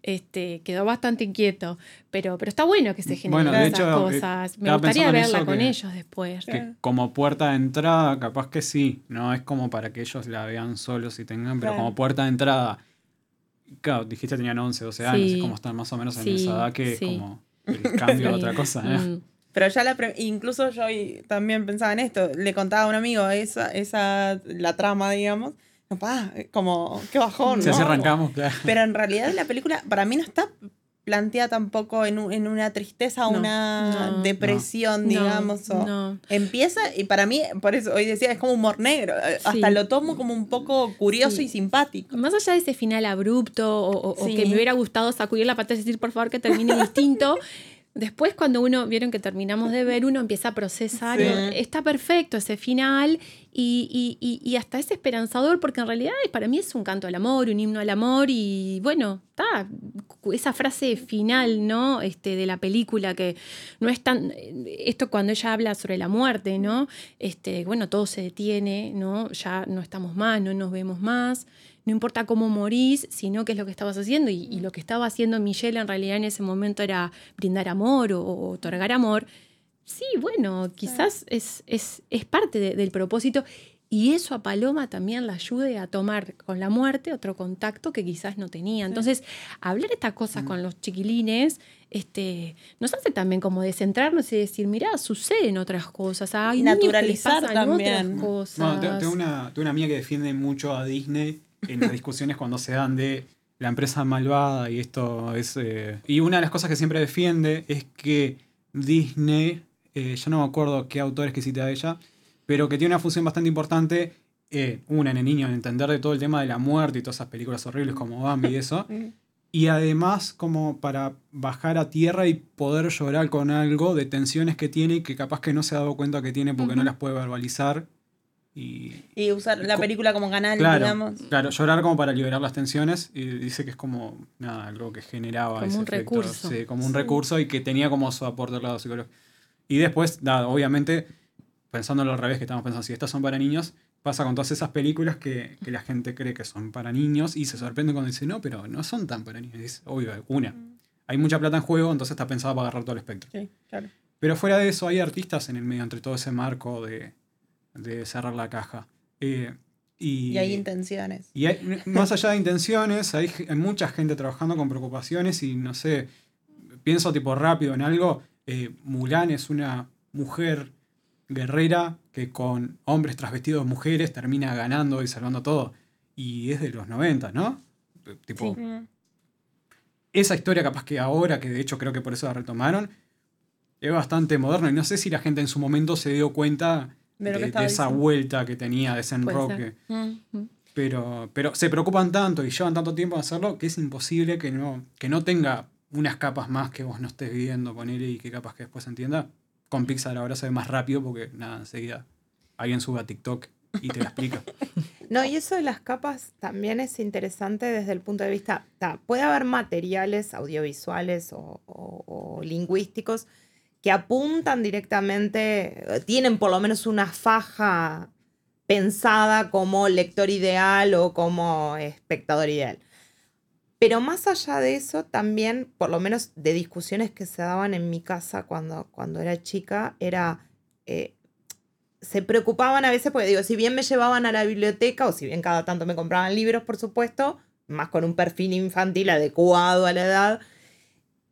Este, quedó bastante inquieto. Pero, pero está bueno que se generen Bueno, esas hecho, eh, cosas. Me gustaría verla con que- ellos después. que como puerta de entrada, capaz que sí, no es como para que ellos la vean solos y tengan, pero Claro. como puerta de entrada, claro, dijiste que tenían 11, 12 años, Sí. es como están más o menos en Sí, esa edad que sí. como el cambio a otra <laughs> cosa. ¿eh? Mm. Pero ya la pre- incluso yo también pensaba en esto, le contaba a un amigo esa, esa la trama, digamos, papá, como, qué bajón, Si ¿no? así arrancamos, claro. Pero en realidad la película para mí no está planteada tampoco en, un- en una tristeza o No, una no, depresión, No, digamos. o- no. Empieza, y para mí, por eso hoy decía, es como humor negro. eh, Sí. Hasta lo tomo como un poco curioso Sí. y simpático. Más allá de ese final abrupto o, o- que me hubiera gustado sacudir la pata y decir, por favor, que termine <laughs> distinto. Después, cuando uno, vieron que terminamos de ver, uno empieza a procesar, está perfecto ese final y, y- y- y hasta es esperanzador porque en realidad para mí es un canto al amor, un himno al amor y bueno, está esa frase final, ¿no? Este, de la película que no es tan, esto cuando ella habla sobre la muerte, ¿no? Este, bueno, todo se detiene, ¿no? Ya no estamos más, no nos vemos más no importa cómo morís, sino qué es lo que estabas haciendo. Y, y lo que estaba haciendo Michelle en realidad en ese momento era brindar amor o, o otorgar amor. Sí, bueno, quizás es, es, es parte de- del propósito. Y eso a Paloma también la ayude a tomar con la muerte otro contacto que quizás no tenía. Entonces, hablar estas cosas con los chiquilines este, nos hace también como descentrarnos y decir, mirá, suceden otras cosas. Hay Y niños que les naturalizar pasan también. otras cosas. Bueno, tengo una, tengo una amiga que defiende mucho a Disney en las discusiones cuando se dan de la empresa malvada y esto es... eh, y una de las cosas que siempre defiende es que Disney, eh, yo no me acuerdo qué autor es que cita a ella, pero que tiene una función bastante importante, eh, una en el niño, en entender de todo el tema de la muerte y todas esas películas horribles como Bambi y eso. <laughs> Y además como para bajar a tierra y poder llorar con algo de tensiones que tiene y que capaz que no se ha dado cuenta que tiene porque no las puede verbalizar. Y Y usar la película como canal, claro, digamos. claro, llorar como para liberar las tensiones. Y dice que es como nada, algo que generaba Como ese un efecto, recurso. sí, como un recurso y que tenía como su aporte al lado psicológico. Y después, nada, obviamente, pensándolo al revés, que estamos pensando, si estas son para niños, pasa con todas esas películas que, que la gente cree que son para niños y se sorprende cuando dice, no, pero no son tan para niños. Y dice, obvio, una. Hay mucha plata en juego, entonces está pensado para agarrar todo el espectro. Sí, claro. Pero fuera de eso, hay artistas en el medio, entre todo ese marco de, de cerrar la caja. Eh, y, Y hay intenciones. y hay- más allá de intenciones, hay, mucha gente trabajando con preocupaciones y no sé, pienso tipo rápido en algo. eh, Mulan es una mujer guerrera que con hombres transvestidos de mujeres termina ganando y salvando todo. Y es de los 90, ¿no? Tipo, esa historia capaz que ahora, que de hecho creo que por eso la retomaron, es bastante moderna y no sé si la gente en su momento se dio cuenta De de, lo que de estaba esa diciendo. vuelta que tenía de ese enroque. ser. Mm. Pero, pero se preocupan tanto y llevan tanto tiempo en hacerlo que es imposible que no, que no tenga unas capas más que vos no estés viendo con él y que capaz que después se entienda. con Pixar ahora se ve más rápido porque nada, enseguida alguien sube a TikTok y te lo explica. <laughs> No, y eso de las capas también es interesante desde el punto de vista, ta, puede haber materiales audiovisuales o, o- o lingüísticos que apuntan directamente, eh, tienen por lo menos una faja pensada como lector ideal o como espectador ideal. Pero más allá de eso, también, por lo menos de discusiones que se daban en mi casa cuando, cuando era chica, era... eh, se preocupaban a veces, porque digo, si bien me llevaban a la biblioteca, o si bien cada tanto me compraban libros, por supuesto, más con un perfil infantil adecuado a la edad,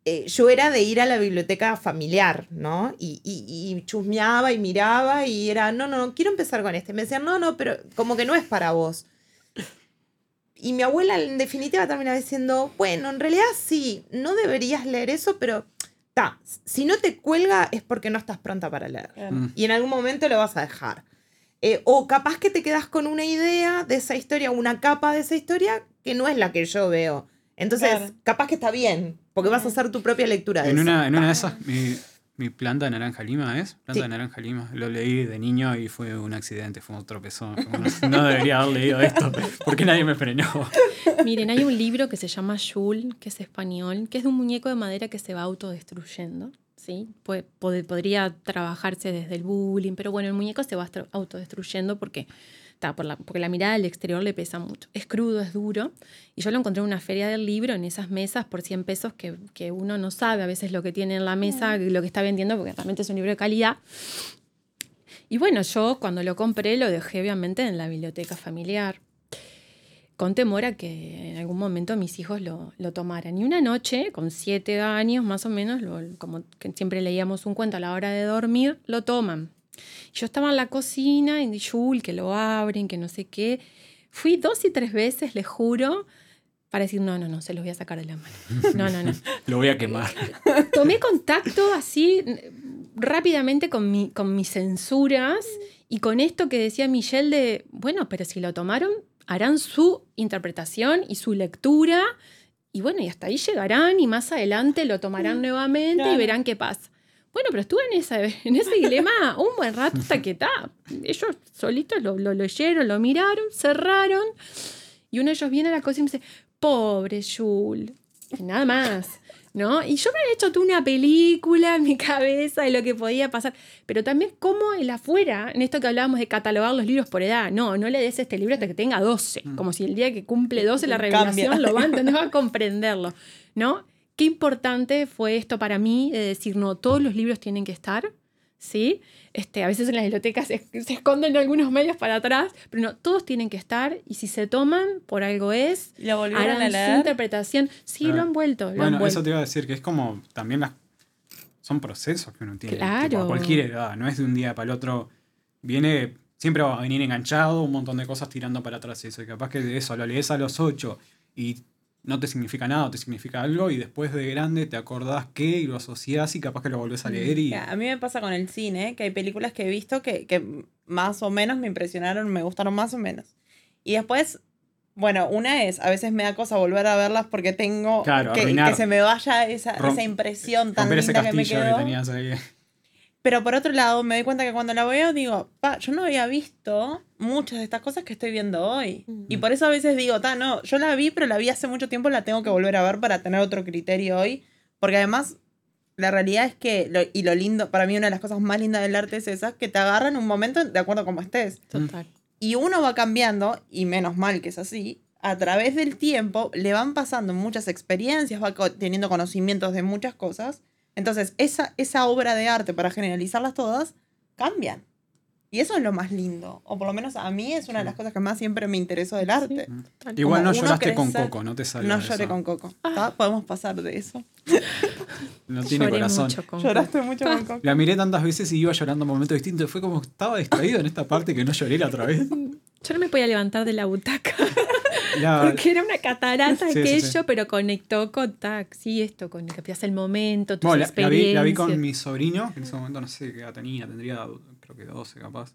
eh, yo era de ir a la biblioteca familiar, ¿no? Y, y, y chusmeaba y miraba y era, no, no, no, quiero empezar con este. Me decían, no, no, pero como que no es para vos. Y mi abuela en definitiva terminaba diciendo, bueno, en realidad sí, no deberías leer eso, pero ta, si no te cuelga es porque no estás pronta para leer. Mm. Y en algún momento lo vas a dejar. Eh, o capaz que te quedas con una idea de esa historia, una capa de esa historia que no es la que yo veo. Entonces, Claro. capaz que está bien, porque vas a hacer tu propia lectura de En eso. una, en una de esas, mi, mi planta de naranja lima es. Planta Sí. de naranja lima. Lo leí de niño y fue un accidente, fue un tropezón. No debería haber leído esto, porque nadie me frenó. <laughs> Miren, hay un libro que se llama Yul, que es español, que es de un muñeco de madera que se va autodestruyendo. ¿sí? Podría trabajarse desde el bullying, pero bueno, el muñeco se va autodestruyendo porque, ta, por la, porque la mirada del exterior le pesa mucho. Es crudo, es duro. Y yo lo encontré en una feria del libro, en esas mesas por 100 pesos que, que uno no sabe a veces lo que tiene en la mesa, lo que está vendiendo, porque realmente es un libro de calidad. Y bueno, yo cuando lo compré lo dejé obviamente en la biblioteca familiar con temor a que en algún momento mis hijos lo, lo tomaran. Y una noche, con siete años más o menos, lo- como que siempre leíamos un cuento a la hora de dormir, lo toman. Yo estaba en la cocina y Yul, que lo abren, que no sé qué. Fui dos y tres veces, les juro, para decir, no, no, no, se los voy a sacar de la mano. No, no, no. <laughs> Lo voy a quemar. <laughs> Tomé contacto así rápidamente con, mi, con mis censuras y con esto que decía Michelle de, bueno, pero si lo tomaron, harán su interpretación y su lectura y bueno, y hasta ahí llegarán y más adelante lo tomarán nuevamente y verán qué pasa. Bueno, pero estuve en, esa, en ese dilema un buen rato hasta que está. Ellos solitos lo, lo leyeron, lo miraron, cerraron y uno de ellos viene a la cocina y me dice, pobre Jules, nada más. ¿No? Y yo me había hecho toda una película en mi cabeza de lo que podía pasar, pero también como el afuera, en esto que hablábamos de catalogar los libros por edad, no, no le des este libro hasta que tenga 12, como si el día que cumple <laughs> 12 la Cambia. revelación lo va a entender, va a <laughs> comprenderlo, ¿no? Qué importante fue esto para mí de decir, no, todos los libros tienen que estar, ¿sí? Este, a veces en las bibliotecas se, se esconden algunos medios para atrás, pero no, todos tienen que estar y si se toman, por algo es, ¿Y lo volvieron a su leer? interpretación. Sí, Claro. lo han vuelto, lo han Bueno, vuelto. eso te iba a decir, que es como también las. Son procesos que uno tiene. Claro. tipo, a cualquier edad, no es de un día para el otro. Viene. Siempre va a venir enganchado, un montón de cosas tirando para atrás. y Eso, y capaz que de eso lo lees a los 8 y no te significa nada, te significa algo, y después de grande te acordás que y lo asociás y capaz que lo volvés a leer y. A mí me pasa con el cine, que hay películas que he visto que, que más o menos me impresionaron, me gustaron más o menos. Y después, bueno, una es, a veces me da cosa volver a verlas porque tengo Claro, que, que se me vaya esa, Rom- esa impresión tan Romper ese linda que me castillo que, quedó. tenías ahí. Pero por otro lado, me doy cuenta que cuando la veo, digo, pa, yo no había visto muchas de estas cosas que estoy viendo hoy. Y por eso a veces digo, ta, no, yo la vi, pero la vi hace mucho tiempo, la tengo que volver a ver para tener otro criterio hoy. Porque además, la realidad es que, lo- y lo lindo, para mí una de las cosas más lindas del arte es esa, que te agarran un momento de acuerdo a cómo estés. Total. Y uno va cambiando, y menos mal que es así, a través del tiempo le van pasando muchas experiencias, va teniendo conocimientos de muchas cosas. Entonces, esa, esa obra de arte, para generalizarlas todas, cambian. Y eso es lo más lindo. O por lo menos a mí es una de las cosas que más siempre me interesó del arte. total. Igual no lloraste con Coco, no te salió. No eso. lloré con Coco. ¿Está? Podemos pasar de eso. <laughs> No tiene Lloré corazón. mucho con Lloraste mucho con Coco. La miré tantas veces y iba llorando en momentos distintos. Fue como estaba distraído en esta parte que no lloré la otra vez. <laughs> Yo no me podía levantar de la butaca <laughs> La- porque era una catarata Sí, sí, aquello, sí. pero conectó con taxi, esto, con que el momento, tus Bueno, la, la vi, la vi con experiencias. mi sobrino, que en ese momento no sé qué edad tenía, tendría creo que 12 capaz.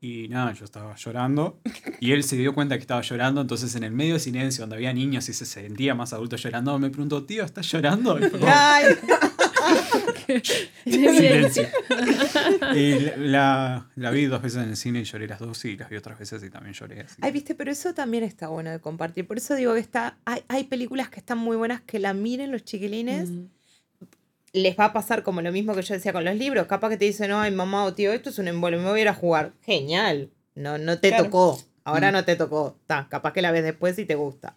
Y nada, yo estaba llorando. Y él se dio cuenta que estaba llorando. Entonces, en el medio de silencio, donde había niños y se sentía más adulto llorando, me preguntó, tío, ¿estás llorando? Y fue como, <laughs> <laughs> Y la, la vi dos veces en el cine y lloré las dos y las vi otras veces y también lloré. así Ay, que- viste, pero eso también está bueno de compartir. Por eso digo que está, hay, hay películas que están muy buenas que la miren los chiquilines. Mm. Les va a pasar como lo mismo que yo decía con los libros. Capaz que te dicen, ay, mamá o tío, esto es un embole, me voy a ir a jugar. Genial. No, no te Claro. tocó. Ahora Mm. no te tocó. Ta, capaz que la ves después y te gusta.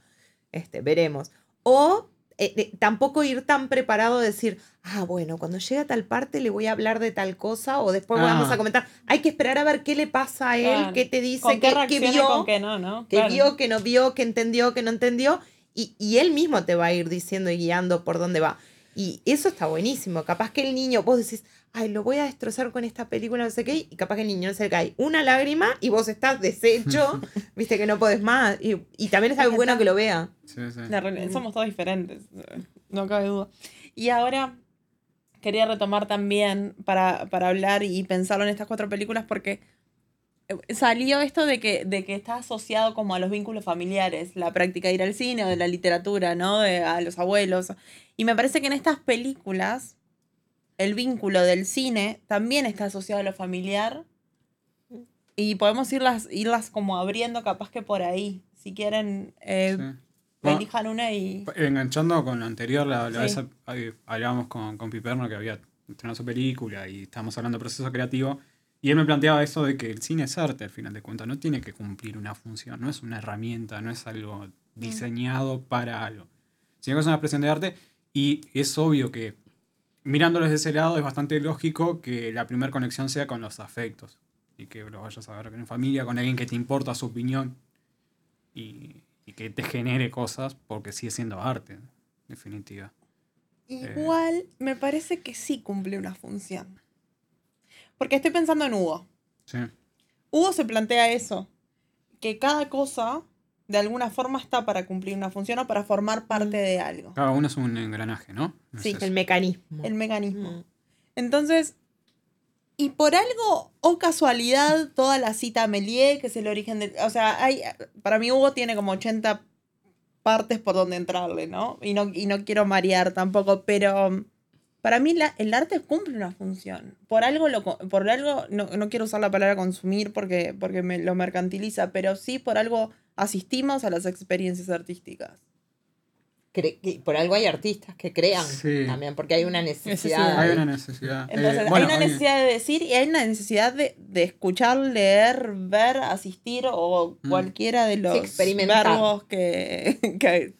Este, veremos. O eh, eh, tampoco ir tan preparado a decir, ah, bueno, cuando llegue a tal parte le voy a hablar de tal cosa o después Ah. vamos a comentar. Hay que esperar a ver qué le pasa a él, Claro. qué te dice, ¿Con qué qué, qué vio con qué no, no? que Claro. vio, que no vio, que entendió, que no entendió, y, y él mismo te va a ir diciendo y guiando por dónde va. Y eso está buenísimo. Capaz que el niño, vos decís, ay, lo voy a destrozar con esta película, no sé qué, y capaz que el niño no se le cae una lágrima y vos estás deshecho, <laughs> viste que no podés más. Y, y también es algo bueno que lo vea. Sí, sí. La somos todos diferentes, no cabe duda. Y ahora quería retomar también para, para hablar y pensarlo en estas cuatro películas porque eh, salió esto de que, de que está asociado como a los vínculos familiares, la práctica de ir al cine o de la literatura, ¿no? De, a los abuelos. Y me parece que en estas películas el vínculo del cine también está asociado a lo familiar y podemos irlas, irlas como abriendo capaz que por ahí. Si quieren, eh, Sí. Bueno, elijan una y... Enganchando con lo anterior, la, la Sí. vez ahí hablábamos con, con Piperno que había estrenado su película y estábamos hablando de proceso creativo. Y él me planteaba eso de que el cine es arte, al final de cuentas. No tiene que cumplir una función, no es una herramienta, no es algo diseñado para algo. Sino que es una expresión de arte y es obvio que mirándolo desde ese lado es bastante lógico que la primera conexión sea con los afectos. Y que lo vayas a ver en familia, con alguien que te importa su opinión. Y, y que te genere cosas porque sigue siendo arte, en definitiva. Igual me parece que sí cumple una función. Porque estoy pensando en Hugo. Sí. Hugo se plantea eso, que cada cosa de alguna forma está para cumplir una función o para formar parte de algo. Cada uno es un engranaje, ¿no? Es Sí, eso. El mecanismo. El mecanismo. Mm. Entonces, y por algo o casualidad, toda la cita a Méliès, que es el origen del... O sea, hay, para mí Hugo tiene como 80 partes por donde entrarle, ¿no? Y no, y no quiero marear tampoco, pero um, para mí la- el arte cumple una función. Por algo, lo, por algo no, no quiero usar la palabra consumir porque, porque me lo mercantiliza, pero sí por algo asistimos a las experiencias artísticas. Cre- que por algo hay artistas que crean Sí. también, porque hay una necesidad. Hay una necesidad. Entonces, Eh, bueno, hay una hay- necesidad de decir y hay una necesidad de, de escuchar, leer, ver, asistir o Mm. cualquiera de los experimentar. verbos que, que,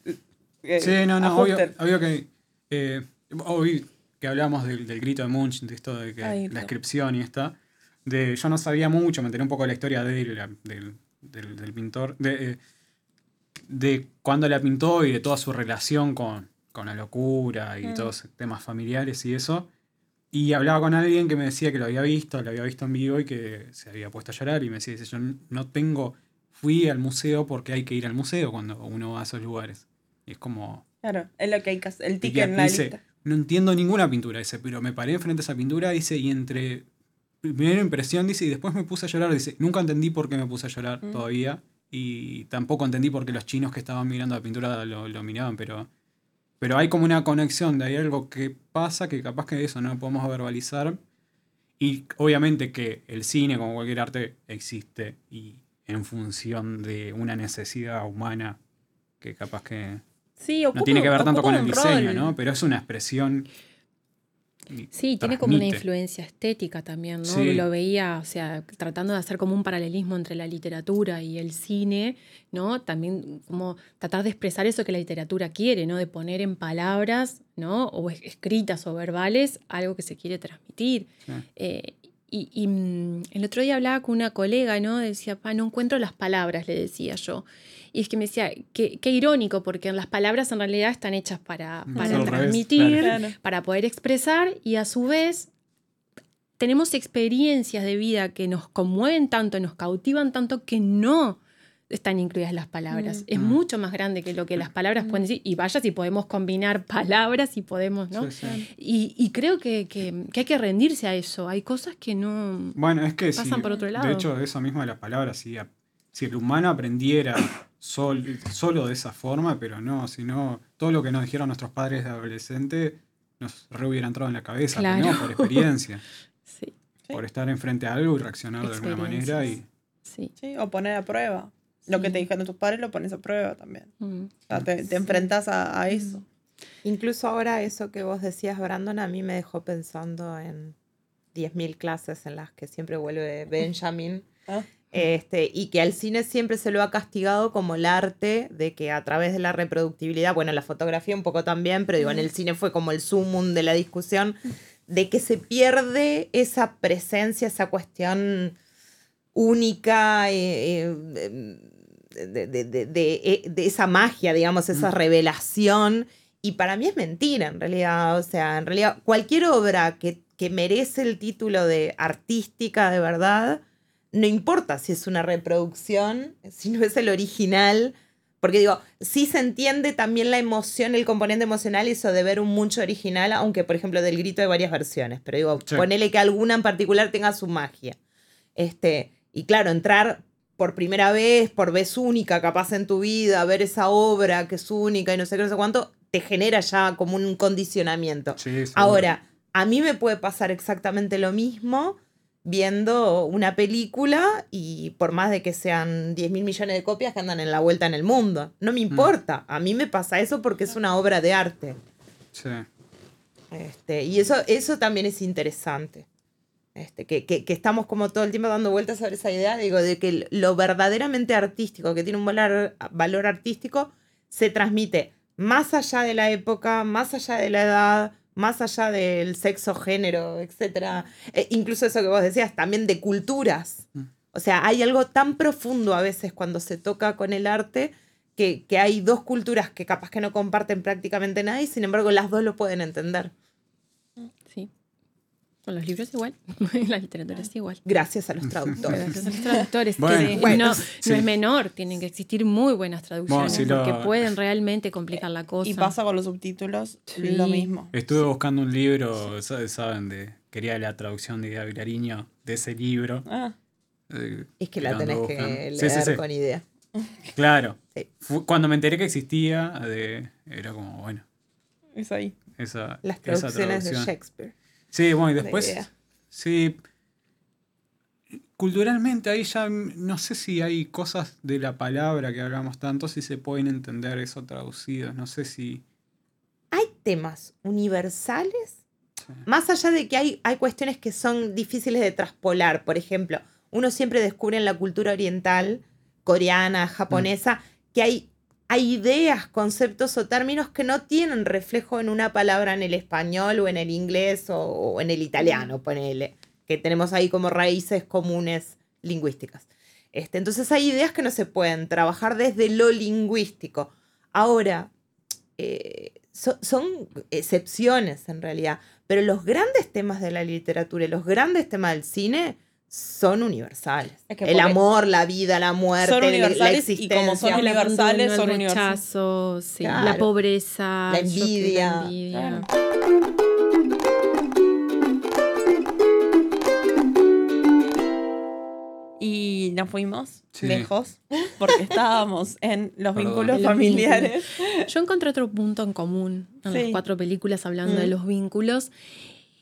que Sí, no, no, obvio, obvio que. Eh, hoy que hablamos del, del grito de Munch, de esto de que Ay, la inscripción y esta. De, yo no sabía mucho, me enteré un poco de la historia de él, del, del- del pintor. De, eh, de cuándo la pintó y de toda su relación con, con la locura y Mm. todos temas familiares y eso. Y hablaba con alguien que me decía que lo había visto, lo había visto en vivo y que se había puesto a llorar. Y me decía, yo no tengo. Fui al museo porque hay que ir al museo cuando uno va a esos lugares. Y es como. Claro, es lo que hay que hacer, el ticket en la dice, lista. No entiendo ninguna pintura, dice, pero me paré frente a esa pintura, dice, y entre primera impresión, dice, y después me puse a llorar, dice, nunca entendí por qué me puse a llorar Mm. todavía, y tampoco entendí por qué los chinos que estaban mirando la pintura lo, lo miraban, pero, pero hay como una conexión, de hay algo que pasa que capaz que eso no lo podemos verbalizar, y obviamente que el cine, como cualquier arte, existe, y en función de una necesidad humana que capaz que Sí, no tiene que ver tanto con el diseño, rol. ¿no? Pero es una expresión. Sí, tiene como una influencia estética también, ¿no? Sí. Lo veía, o sea, tratando de hacer como un paralelismo entre la literatura y el cine, ¿no? También como tratar de expresar eso que la literatura quiere, ¿no? De poner en palabras, ¿no? O es- escritas o verbales algo que se quiere transmitir. Sí. Eh, y y, mm, el otro día hablaba con una colega, ¿no? Decía, pa, no encuentro las palabras, le decía yo. Y es que me decía, qué, qué irónico, porque las palabras en realidad están hechas para, revés, transmitir, claro. para poder expresar y a su vez tenemos experiencias de vida que nos conmueven tanto, nos cautivan tanto que no están incluidas las palabras. Mm. Es Mm. mucho más grande que lo que las palabras pueden decir. Y vaya si podemos combinar <laughs> palabras y podemos, ¿no? Sí, sí. Y, y creo que, que- que hay que rendirse a eso. Hay cosas que no... Bueno, es que Pasan si- por otro lado. De hecho, eso mismo de las palabras, si, si el humano aprendiera sol- solo de esa forma, pero no, sino todo lo que nos dijeron nuestros padres de adolescente, nos re hubiera entrado en la cabeza, Claro. ¿no? por experiencia, <laughs> Sí, por estar enfrente a algo y reaccionar de alguna manera. Y, sí. Sí, o poner a prueba. Lo que te dijeron tus padres lo pones a prueba también. Mm. O sea, te, te enfrentas a, a eso. Incluso ahora eso que vos decías, Brandon, a mí me dejó pensando en 10.000 clases en las que siempre vuelve <laughs> Benjamin. Ah. Este, y que al cine siempre se lo ha castigado como el arte de que a través de la reproductibilidad, bueno, la fotografía un poco también, pero digo, en el cine fue como el sumum de la discusión, de que se pierde esa presencia, esa cuestión única, eh, eh, de, de- de- de- eh, de esa magia, digamos, esa revelación. Y para mí es mentira, en realidad. O sea, en realidad, cualquier obra que, que merece el título de artística de verdad, no importa si es una reproducción, si no es el original. Porque digo, sí se entiende también la emoción, el componente emocional, eso de ver un mucho original, aunque por ejemplo del grito hay varias versiones. Pero digo, Sí. ponele que alguna en particular tenga su magia. Este, y claro, entrar por primera vez, por vez única, capaz en tu vida, ver esa obra que es única y no sé qué, no sé cuánto, te genera ya como un condicionamiento. sí. Ahora, a mí me puede pasar exactamente lo mismo viendo una película y por más de que sean 10 mil millones de copias que andan en la vuelta en el mundo. No me importa. A mí me pasa eso porque es una obra de arte. Sí. Este, y eso, eso también es interesante. Este, que, que- que estamos como todo el tiempo dando vueltas sobre esa idea, digo, de que lo verdaderamente artístico, que tiene un valor, valor artístico, se transmite más allá de la época, más allá de la edad, más allá del sexo, género, etc. Eh, incluso eso que vos decías, también de culturas. Mm. O sea, hay algo tan profundo a veces cuando se toca con el arte que, que hay dos culturas que capaz que no comparten prácticamente nada y sin embargo las dos lo pueden entender. Con los libros igual, <laughs> la literatura es igual. Gracias a los traductores. <laughs> Gracias a los traductores, Bueno. Bueno, no, sí. no es menor, tienen que existir muy buenas traducciones lo- porque pueden realmente complicar la cosa. Y pasa con los subtítulos Sí. lo mismo. Estuve buscando un libro, sa- saben, de quería la traducción de Avilariño de ese libro. Ah, eh, Es que la tenés buscando. que leer sí, sí. con idea. <laughs> Claro. Cuando me enteré que existía, de, era como, bueno, es ahí. esa, Las esa traducciones de. Shakespeare. Sí, bueno, y después, sí, culturalmente ahí ya mm, no sé si hay cosas de la palabra que hablamos tanto, si se pueden entender eso traducido, no sé si... Hay temas universales, más allá de que hay, hay cuestiones que son difíciles de traspolar. Por ejemplo, uno siempre descubre en la cultura oriental, coreana, japonesa, que hay, hay ideas, conceptos o términos que no tienen reflejo en una palabra en el español o en el inglés o, o en el italiano, ponele, que tenemos ahí como raíces comunes lingüísticas. Este, entonces hay ideas que no se pueden trabajar desde lo lingüístico. Ahora, eh, so- son excepciones en realidad, pero los grandes temas de la literatura y los grandes temas del cine son universales. Es que el amor, la vida, la muerte, son la- la universales y como son existencia. Universales, son el universales. rechazo, sí, Claro. la pobreza, La envidia. Claro. Y nos fuimos Sí. lejos porque estábamos en los Perdón. vínculos familiares. Yo encontré otro punto en común en las cuatro películas hablando de Mm. los vínculos.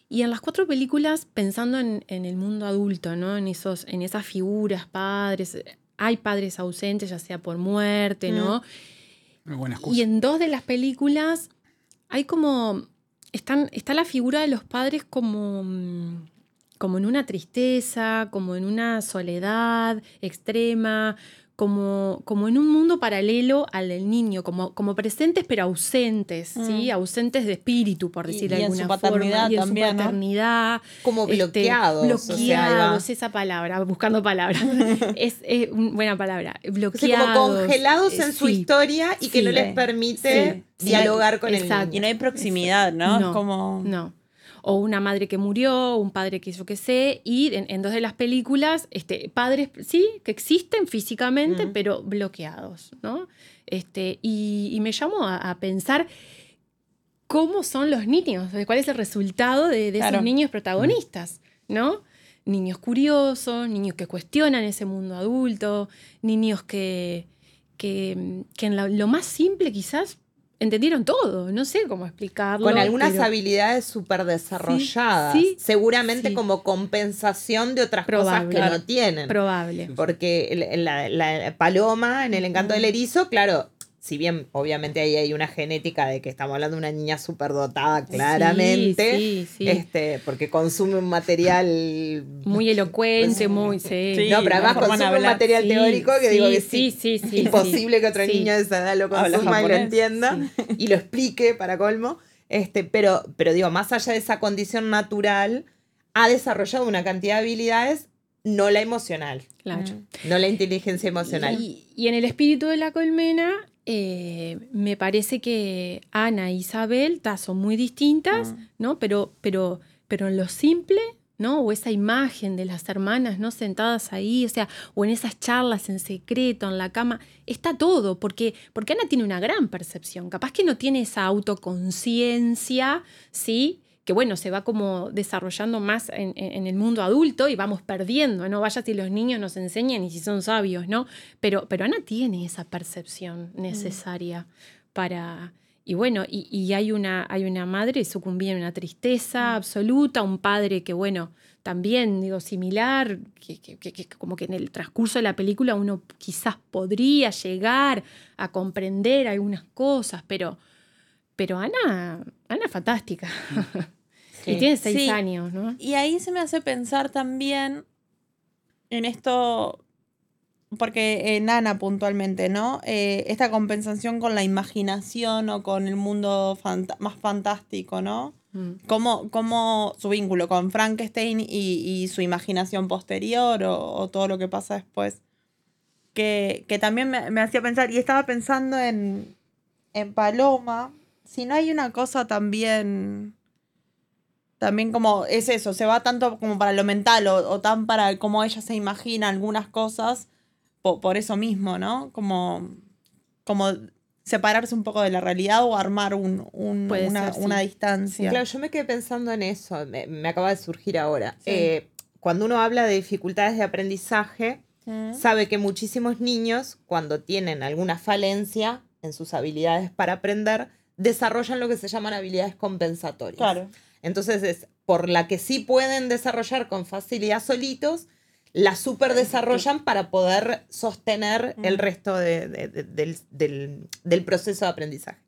Y en las cuatro películas pensando en, en el mundo adulto, ¿no? En, esos, en esas figuras, padres. Hay padres ausentes, ya sea por muerte, ¿no? Muy buena excusa. Y en dos de las películas hay como. Están, está la figura de los padres como. mm, como en una tristeza, como en una soledad extrema, como, como en un mundo paralelo al del niño, como, como presentes pero ausentes, ¿sí? Mm. Ausentes de espíritu, por Y- decirlo y de en su alguna paternidad forma. Y en también, su ¿no? paternidad. Como este, bloqueados. o sea, bloqueados, esa palabra, buscando palabras. <laughs> es, es una buena palabra. O sea, Bloqueados. como congelados en eh, su historia y que no les permite Sí. dialogar con Exacto. el Y niño. no hay proximidad, ¿no? No, Es como... No. O una madre que murió, un padre que yo qué sé, y en, en dos de las películas, este, padres, sí, que existen físicamente, pero bloqueados, ¿no? Este, y, y me llamo a, a pensar cómo son los niños, cuál es el resultado de, de Claro. esos niños protagonistas, ¿no? Niños curiosos, niños que cuestionan ese mundo adulto, niños que, que, que en la- lo más simple quizás entendieron todo. No sé cómo explicarlo. Con algunas pero habilidades súper desarrolladas. Sí, sí, seguramente sí. como compensación de otras Probable. cosas que no tienen. Probable. Porque la paloma en el encanto del erizo, claro, si bien obviamente ahí hay una genética de que estamos hablando de una niña súper dotada, claramente. Sí, sí, sí. Este, porque consume un material. Muy <laughs> elocuente, Pues, muy. Sí. Sí, no, pero además consume un hablar. material Sí, teórico que sí, digo que sí, sí, sí, sí, imposible sí. que otro Sí. niño de esa edad lo consuma y lo entienda y lo explique para colmo. Este, pero, pero digo, más allá de esa condición natural, ha desarrollado una cantidad de habilidades, no la emocional, Claro. no la inteligencia emocional. Y, y en el espíritu de la colmena, eh, me parece que Ana e Isabel ta, son muy distintas, Mm. ¿no? Pero, pero, pero en lo simple, ¿no? O esa imagen de las hermanas, ¿no? Sentadas ahí, o sea, o en esas charlas en secreto, en la cama, está todo, porque, porque Ana tiene una gran percepción, capaz que no tiene esa autoconciencia, ¿sí? Que bueno, se va como desarrollando más en, el mundo adulto y vamos perdiendo, no vaya si los niños nos enseñan y si son sabios, ¿no? Pero, pero Ana tiene esa percepción necesaria para... Y bueno, y, y hay, una, hay una madre sucumbida en una tristeza absoluta, un padre que, bueno, también, digo, similar, que, que- que- que como que en el transcurso de la película uno quizás podría llegar a comprender algunas cosas, pero, pero Ana, Ana es fantástica. <laughs> Sí. Y tiene seis Sí. años, ¿no? Y ahí se me hace pensar también en esto, porque en Ana puntualmente, ¿no? Eh, esta compensación con la imaginación o con el mundo fanta- más fantástico, ¿no? Mm. Cómo, cómo su vínculo con Frankenstein y, y su imaginación posterior o, o todo lo que pasa después. Que, que también me, me hacía pensar, y estaba pensando en, en Paloma, si no hay una cosa también, también como es eso, se va tanto como para lo mental o, o tan para cómo ella se imagina algunas cosas po- por, eso mismo, ¿no? Como, como separarse un poco de la realidad o armar un, una, ser, sí. una distancia. Claro, yo me quedé pensando en eso, me, me acaba de surgir ahora. Sí. Eh, cuando uno habla de dificultades de aprendizaje, sabe que muchísimos niños, cuando tienen alguna falencia en sus habilidades para aprender, desarrollan lo que se llaman habilidades compensatorias. Claro. Entonces es por la que sí pueden desarrollar con facilidad solitos, la super desarrollan para poder sostener el resto de- de- de- del, del- del proceso de aprendizaje.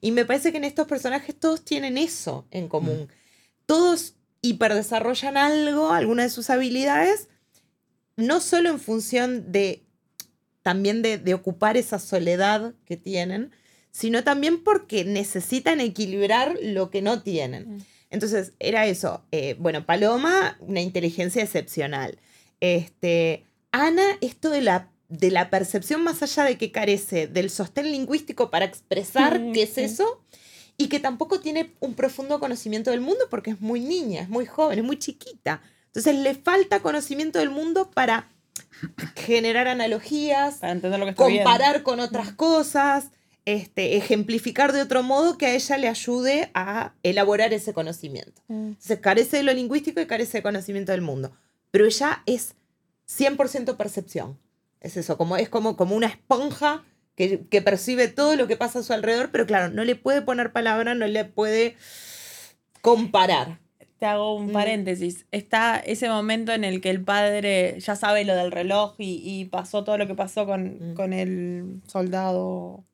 Y me parece que en estos personajes todos tienen eso en común. Todos hiperdesarrollan algo, alguna de sus habilidades, no solo en función de también de ocupar esa soledad que tienen, sino también porque necesitan equilibrar lo que no tienen. Mm. Entonces, era eso. eh, bueno, Paloma, una inteligencia excepcional. Este, Ana, esto de la, de la percepción más allá de que carece del sostén lingüístico para expresar Mm, <laughs> qué es sí. eso, y que tampoco tiene un profundo conocimiento del mundo porque es muy niña, es muy joven, es muy chiquita. Entonces le falta conocimiento del mundo para generar analogías, Para entender lo que comparar con otras cosas, este, ejemplificar de otro modo que a ella le ayude a elaborar ese conocimiento. bien. Entonces carece de lo lingüístico y carece de conocimiento del mundo. Pero ella es 100% percepción. Es eso, como, es como, como una esponja que, que percibe todo lo que pasa a su alrededor, pero claro, no le puede poner palabra, no le puede comparar. Te hago un Mm. paréntesis. Está ese momento en el que el padre ya sabe lo del reloj y, y pasó todo lo que pasó con, Mm. con el soldado.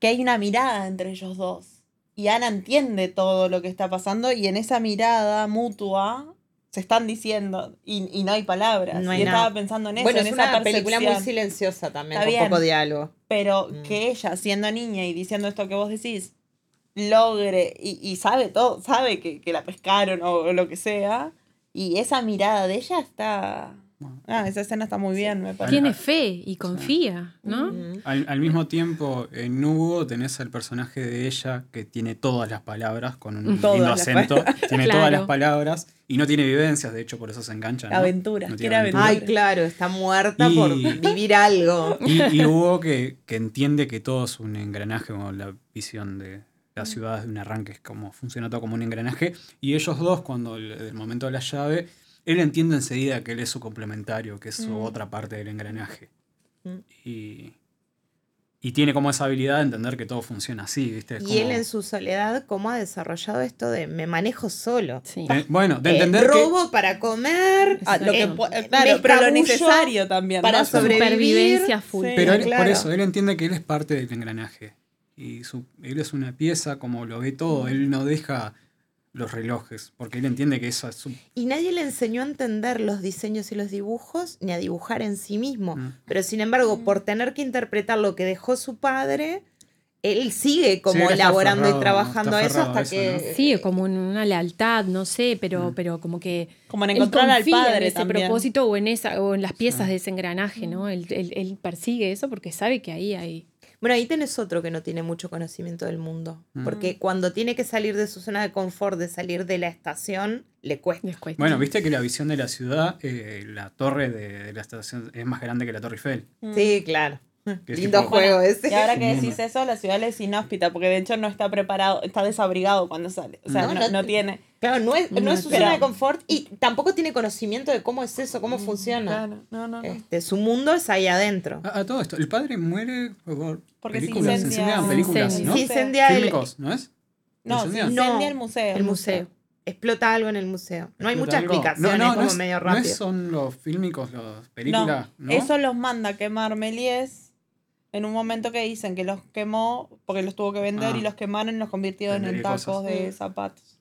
Que hay una mirada entre ellos dos. Y Ana entiende todo lo que está pasando y en esa mirada mutua se están diciendo y, y no hay palabras. No hay y nada. estaba pensando en eso, bueno, en es esa una película muy silenciosa también, Está con bien. poco diálogo. Pero Mm. que ella, siendo niña y diciendo esto que vos decís, logre y, y sabe todo, sabe que, que la pescaron o, o lo que sea. Y esa mirada de ella está. Ah, esa escena está muy bien, me parece. Tiene fe y confía, ¿no? Mm. Al, al mismo tiempo, en Hugo tenés al personaje de ella que tiene todas las palabras con un Todas lindo acento. <laughs> Tiene Claro. todas las palabras y no tiene vivencias, de hecho, por eso se engancha. ¿no? Aventuras, No quiere tiene aventuras. Ay, claro, está muerta Y- por vivir algo. Y, y Hugo que, que entiende que todo es un engranaje, como la visión de las ciudades de un arranque, es como funciona todo como un engranaje. Y ellos dos, cuando el, el momento de la llave, él entiende enseguida que él es su complementario, que es su Mm. otra parte del engranaje. Mm. Y, Y tiene como esa habilidad de entender que todo funciona así, ¿viste? Es Y él en su soledad, ¿cómo ha desarrollado esto de me manejo solo? Sí. de- bueno, de Eh, entender que... robo para comer. Ah, lo que eh, claro, pero lo necesario también. para ¿no? sobrevivir. Supervivencia full. Sí. Pero él, claro. por eso, él entiende que él es parte del engranaje. Y su, él es una pieza, como lo ve todo. Él no deja los relojes, porque él entiende que eso es su... Y nadie le enseñó a entender los diseños y los dibujos, ni a dibujar en sí mismo. Mm. Pero sin embargo, por tener que interpretar lo que dejó su padre, él sigue Sí, como está elaborando aferrado, y trabajando eso hasta a eso, que... Sí, como en una lealtad, no sé, pero, Mm. pero como que. Como en él encontrar al padre en ese también. propósito o en esa o en las piezas Sí. de ese engranaje, ¿no? Él, él- él persigue eso porque sabe que ahí hay. Bueno, ahí tenés otro que no tiene mucho conocimiento del mundo. Mm. Porque cuando tiene que salir de su zona de confort, de salir de la estación, le cuesta. les cuesta. Bueno, viste que la visión de la ciudad, eh, la torre de, de la estación es más grande que la Torre Eiffel. Mm. Sí, claro. <laughs> Que Lindo tipo- juego Bueno, ese. Y ahora que decís eso, la ciudad es inhóspita, porque de hecho no está preparado, está desabrigado cuando sale. O sea, No, no, no- no tiene. Claro, no es, no No, es su pero- zona de confort y tampoco tiene conocimiento de cómo es eso, cómo funciona. Claro, no, no, no. Este, su mundo es ahí adentro. A, a todo esto, el padre muere por Porque se películas, se incendia- incendian películas, se ¿no? Se incendia el, ¿no es? No, se incendia? incendia No, el museo. el museo. Explota algo en el museo. No hay mucha algo. explicación, No, no, es como no es- medio No rápido. es- son los fílmicos, las No, películas, ¿no? eso los manda a quemar Méliès en un momento que dicen que los quemó porque los tuvo que vender Ah. y los quemaron y los convirtieron en tacos cosas. de zapatos.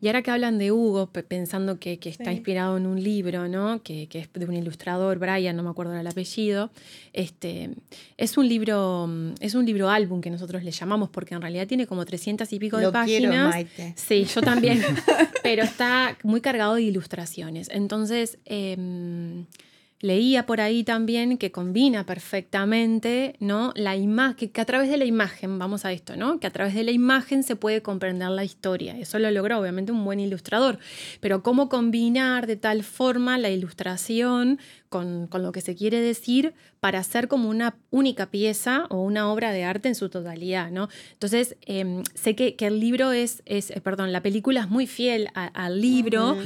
Y ahora que hablan de Hugo, pe- pensando que, que está Sí. inspirado en un libro, ¿no? Que, que es de un ilustrador, Brian, no me acuerdo el apellido. Este, es un libro, es un libro álbum que nosotros le llamamos, porque en realidad tiene como 300 y pico de Lo quiero, páginas. Maite. Sí, yo también. <laughs> pero está muy cargado de ilustraciones. Entonces, em, leía por ahí también que combina perfectamente, ¿no? La imagen, que, a través de la imagen, vamos a esto, ¿no? Que a través de la imagen se puede comprender la historia. Eso lo logró, obviamente, un buen ilustrador. Pero cómo combinar de tal forma la ilustración con, con lo que se quiere decir para hacer como una única pieza o una obra de arte en su totalidad, ¿no? Entonces, em, sé que, que el libro es, es, eh, perdón, la película es muy fiel al libro,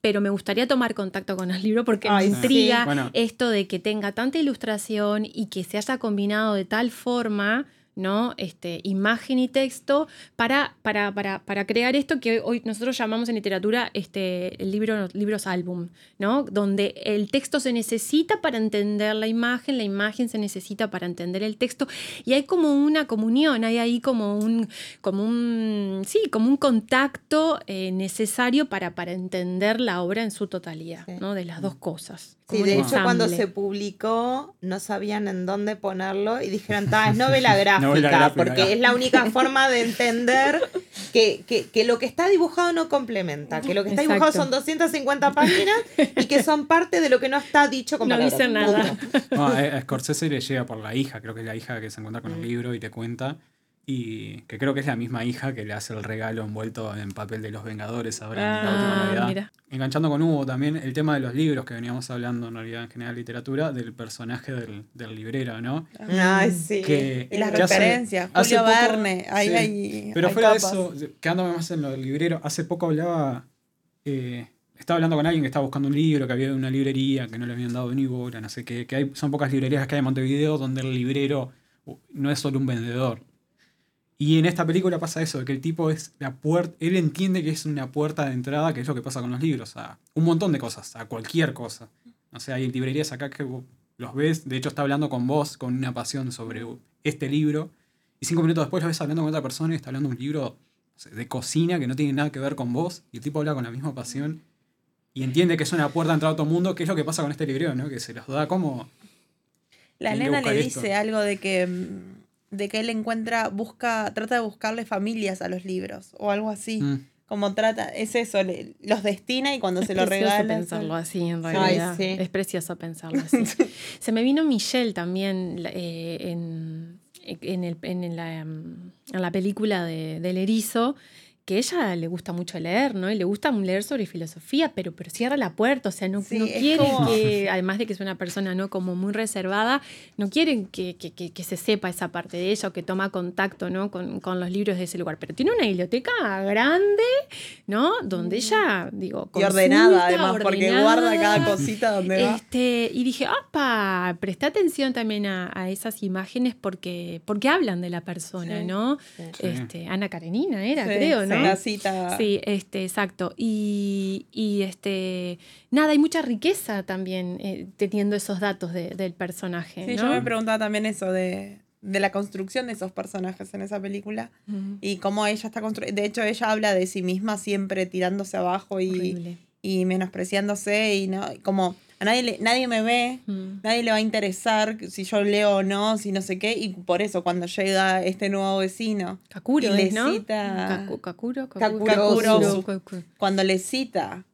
pero me gustaría tomar contacto con el libro porque Ay, me sí. intriga Bueno. esto de que tenga tanta ilustración y que se haya combinado de tal forma, ¿no? Este, imagen y texto para, para, para, para crear esto que hoy nosotros llamamos en literatura este, el libro, libros álbum, ¿no? Donde el texto se necesita para entender la imagen, la imagen se necesita para entender el texto y hay como una comunión, hay ahí como un, como un, sí, como un contacto eh, necesario para, para entender la obra en su totalidad, Sí. ¿no? De las dos cosas. Sí, de hecho cuando se publicó no sabían en dónde ponerlo y dijeron, "Ta, es novela <laughs> gráfica, Novela gráfica, porque es la única forma de entender que, que- que lo que está dibujado no complementa, que lo que está dibujado son 250 páginas y que son parte de lo que no está dicho con No dice nada. No, a, Scorsese le llega por la hija, creo que es la hija que se encuentra con el libro y te cuenta. Y que creo que es la misma hija que le hace el regalo envuelto en papel de los Vengadores ahora en la última Ah, Navidad. mira. Enganchando con Hugo también el tema de los libros que veníamos hablando en realidad en general literatura, del personaje del, del librero, ¿no? Ay, sí. Que, Y las que referencias, hace Julio poco- Verne, ahí sí. hay. Pero hay fuera de eso, quedándome más en lo del librero, hace poco hablaba. eh, estaba hablando con alguien que estaba buscando un libro, que había una librería, que no le habían dado ni bola, no sé qué. Que hay, son pocas librerías que hay en Montevideo donde el librero no es solo un vendedor. Y en esta película pasa eso, que el tipo es la puerta. Él entiende que es una puerta de entrada, que es lo que pasa con los libros, a un montón de cosas, a cualquier cosa. O sea, hay librerías acá que los ves, de hecho está hablando con vos con una pasión sobre este libro, y cinco minutos después lo ves hablando con otra persona y está hablando de un libro de cocina que no tiene nada que ver con vos, y el tipo habla con la misma pasión y entiende que es una puerta de entrada a otro mundo, que es lo que pasa con este librero, ¿no? Que se los da como. La nena le dice esto. algo de que, mm, de que él encuentra, busca, trata de buscarle familias a los libros o algo así. mm, Como trata, es eso, le- los destina y cuando se Es lo precioso regala. pensarlo así, en Ay, realidad. sí. Es precioso pensarlo así. <laughs> Se me vino Michelle también eh, en, en, el- en la, mm, en la película de, del erizo, que ella le gusta mucho leer, ¿no? Y le gusta leer sobre filosofía, pero, pero cierra la puerta, o sea, no, Sí, no quiere como- que, además de que es una persona, ¿no? Como muy reservada, no quieren que, que- que- que se sepa esa parte de ella o que toma contacto, ¿no? Con, con los libros de ese lugar. Pero tiene una biblioteca grande, ¿no? Donde ella, digo, Y ordenada, consulta, además, porque guarda cada cosita donde va. Este, y dije, ¡apa! Presta atención también a, a esas imágenes porque, porque hablan de la persona, Sí. ¿no? Sí. Este, Ana Karenina era, Sí, creo, sí, ¿no? La cita. Sí, este, exacto. Y, y, este, nada, hay mucha riqueza también eh, teniendo esos datos de- del personaje. Sí, ¿no? yo me preguntaba también eso de, de la construcción de esos personajes en esa película y cómo ella está construida. De hecho, ella habla de sí misma siempre tirándose abajo y, horrible. y menospreciándose y no y como a nadie le- nadie me ve, Mm. nadie le va a interesar si yo leo o no, si no sé qué y por eso cuando llega este nuevo vecino Kakuro, y le ¿no? cita- Kaku- Kakuro, Kaku- Kakuro. Cuando le cita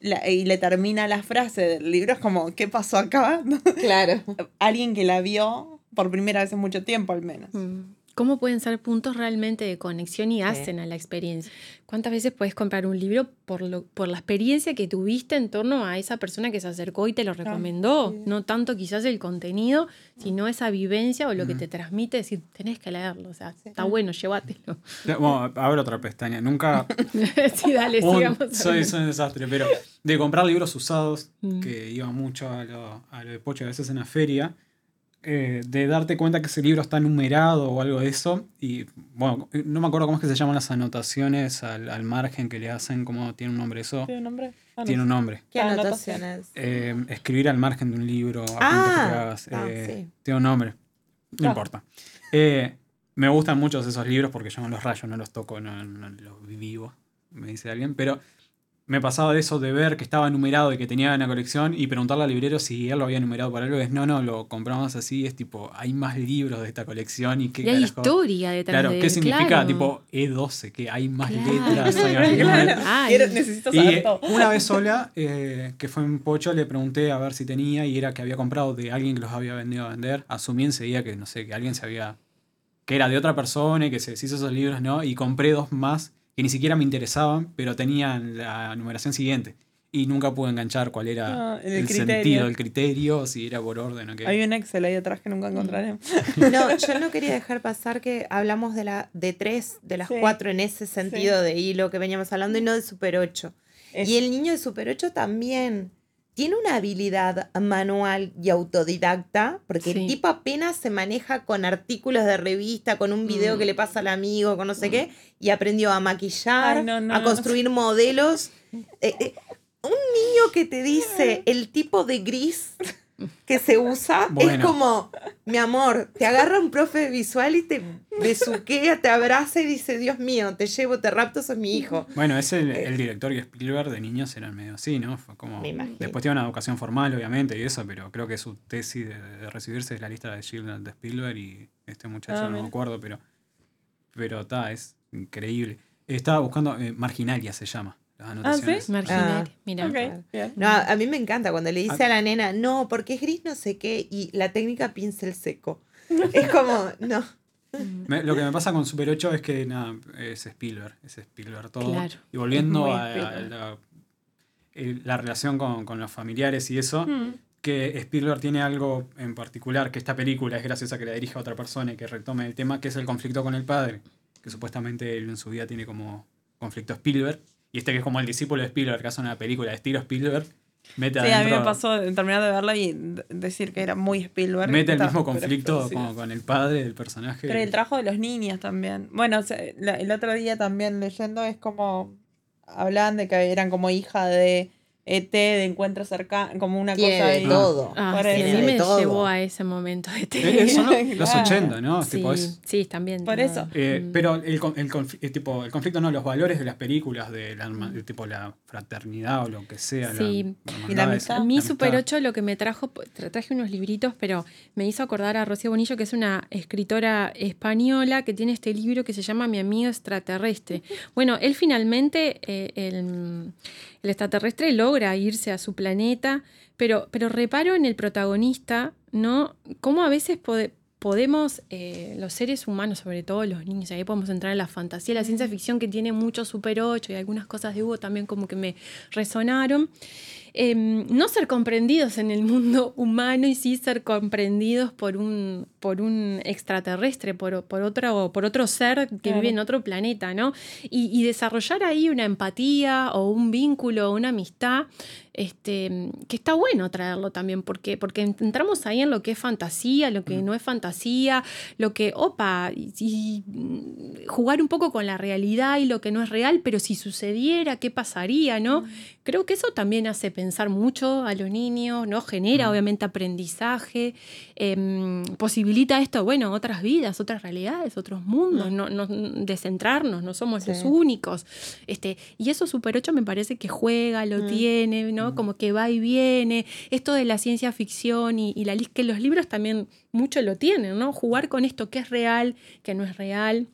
la- y le termina la frase del libro es como ¿qué pasó acá? <laughs> Claro. Alguien que la vio por primera vez en mucho tiempo al menos. Mm. ¿Cómo pueden ser puntos realmente de conexión y Sí. hacen a la experiencia? ¿Cuántas veces puedes comprar un libro por, lo, por la experiencia que tuviste en torno a esa persona que se acercó y te lo recomendó? sí. No tanto quizás el contenido, sino esa vivencia o lo que Mm. te transmite, decir, tenés que leerlo, o sea, está bueno, llévatelo. Bueno, abro otra pestaña. Nunca. <laughs> sí, dale, un- sigamos. soy, un desastre, pero de comprar libros usados, Mm. que iba mucho a lo, a lo de Pocho a veces en la feria, eh, de darte cuenta que ese libro está numerado o algo de eso. Y bueno, no me acuerdo cómo es que se llaman las anotaciones al, al margen que le hacen, cómo tiene un nombre eso. ¿Tiene un nombre? Ah, no Tiene un nombre. ¿Qué Ah, anotaciones? Eh, escribir al margen de un libro, Ah, que hagas, ah, eh, sí. tiene un nombre. No Ah. importa. Eh, me gustan muchos esos libros porque yo no los rayo, no los toco, no, no los vivo, me dice alguien. Pero me pasaba de eso de ver que estaba numerado y que tenía una colección y preguntarle al librero si él lo había numerado para algo. Es no, no, lo compramos así. Es tipo, hay más libros de esta colección y qué Y hay carajo? historia detrás Claro, de ¿qué significa? claro. Tipo E12, que hay más Claro. letras. hay <laughs> Claro. Ay. Necesito Y saber eh, todo. una vez <laughs> sola, eh, que fue en Pocho, le pregunté a ver si tenía y era que había comprado de alguien que los había vendido a vender. Asumí enseguida que, no sé, que alguien se había... que era de otra persona y que se deshizo esos libros, ¿no? Y compré dos más que ni siquiera me interesaban, pero tenían la numeración siguiente. Y nunca pude enganchar cuál era Ah, el sentido, el criterio, si era por orden o qué. Hay un Excel ahí atrás que nunca encontraré. No, yo no quería dejar pasar que hablamos de la de tres, de las Sí. cuatro en ese sentido de hilo que veníamos hablando y no de Super 8. Es- Y el niño de Super 8 también tiene una habilidad manual y autodidacta, porque Sí. el tipo apenas se maneja con artículos de revista, con un video Mm. que le pasa al amigo, con no sé qué, y aprendió a maquillar, Ay, no, no, a no. construir modelos. Eh, eh, un niño que te dice el tipo de gris que se usa es como, mi amor, te agarra un profe visual y te besuquea, te abraza y dice, Dios mío, te llevo, te rapto, sos mi hijo. Bueno, es el, el director y Spielberg de niños eran medio así, ¿no? Fue como. Me. Después tiene una educación formal, obviamente, y eso, pero creo que su tesis de, de recibirse es la lista de Schindler de Spielberg y este muchacho Ah, no me acuerdo, pero. Pero está, es increíble. Estaba buscando. eh, Marginalia se llama. Las anotaciones. Marginal, Ah, mira. No, a, a mí me encanta cuando le dice Ah. a la nena, no, porque es gris no sé qué, y la técnica pincel seco. <laughs> Es como, no. Me- lo que me pasa con Super 8 es que nada, es Spielberg, es Spielberg todo. Claro. Y volviendo a, a la, el- la relación con, con los familiares y eso, Mm. que Spielberg tiene algo en particular, que esta película es graciosa que la dirige a otra persona y que retome el tema, que es el conflicto con el padre, que supuestamente él en su vida tiene como conflicto Spielberg, y este que es como el discípulo de Spielberg, que hace una película de estilo Spielberg, mete Sí, a mí me pasó terminar de verla y decir que era muy Spielberg. mete el mismo conflicto como con el padre del personaje. Pero el trabajo de los niños también. Bueno, el otro día también leyendo es como. Hablaban de que eran como hija de ET, de encuentro cercano, como una Tiene cosa de ahí. todo. Ah, Por sí, a mí me todo. llevó a ese momento de Eh, eh, son los, los Claro. 80, ¿no? Sí, Tipo, es- sí, también. Por eso. Eh, Mm. pero el, eh, tipo, el conflicto no, los valores de las películas, de la, de tipo la fraternidad o lo que sea. la- Sí. hermandad Y la amistad. A mí la Super amistad. 8 lo que me trajo, tra- traje unos libritos, pero me hizo acordar a Rocío Bonillo, que es una escritora española que tiene este libro que se llama Mi amigo extraterrestre. Bueno, él finalmente, eh, el, el extraterrestre logra irse a su planeta, pero, pero reparo en el protagonista, ¿no? Cómo a veces pode- podemos, eh, los seres humanos, sobre todo los niños, ahí podemos entrar en la fantasía, la ciencia ficción que tiene mucho Super 8 y algunas cosas de Hugo también como que me resonaron. Em, no ser comprendidos en el mundo <laughs> humano y sí ser comprendidos por un, por un extraterrestre, por, por, otro, por otro ser que Claro. vive en otro planeta, ¿no? Y, y desarrollar ahí una empatía o un vínculo o una amistad este, que está bueno traerlo también, porque, porque entramos ahí en lo que es fantasía, lo que no es fantasía, lo que, opa, y, y, mm, jugar un poco con la realidad y lo que no es real, pero si sucediera, ¿qué pasaría, no? Creo que eso también hace pensar mucho a los niños, ¿no? Genera obviamente aprendizaje, em, posibilita esto, bueno, otras vidas, otras realidades, otros mundos, no, no- descentrarnos, no somos los Sí. únicos. Este, y eso Super 8 me parece que juega, lo tiene, ¿no? Como que va y viene. Esto de la ciencia ficción y, y la que los libros también mucho lo tienen, ¿no? Jugar con esto que es real, que no es real.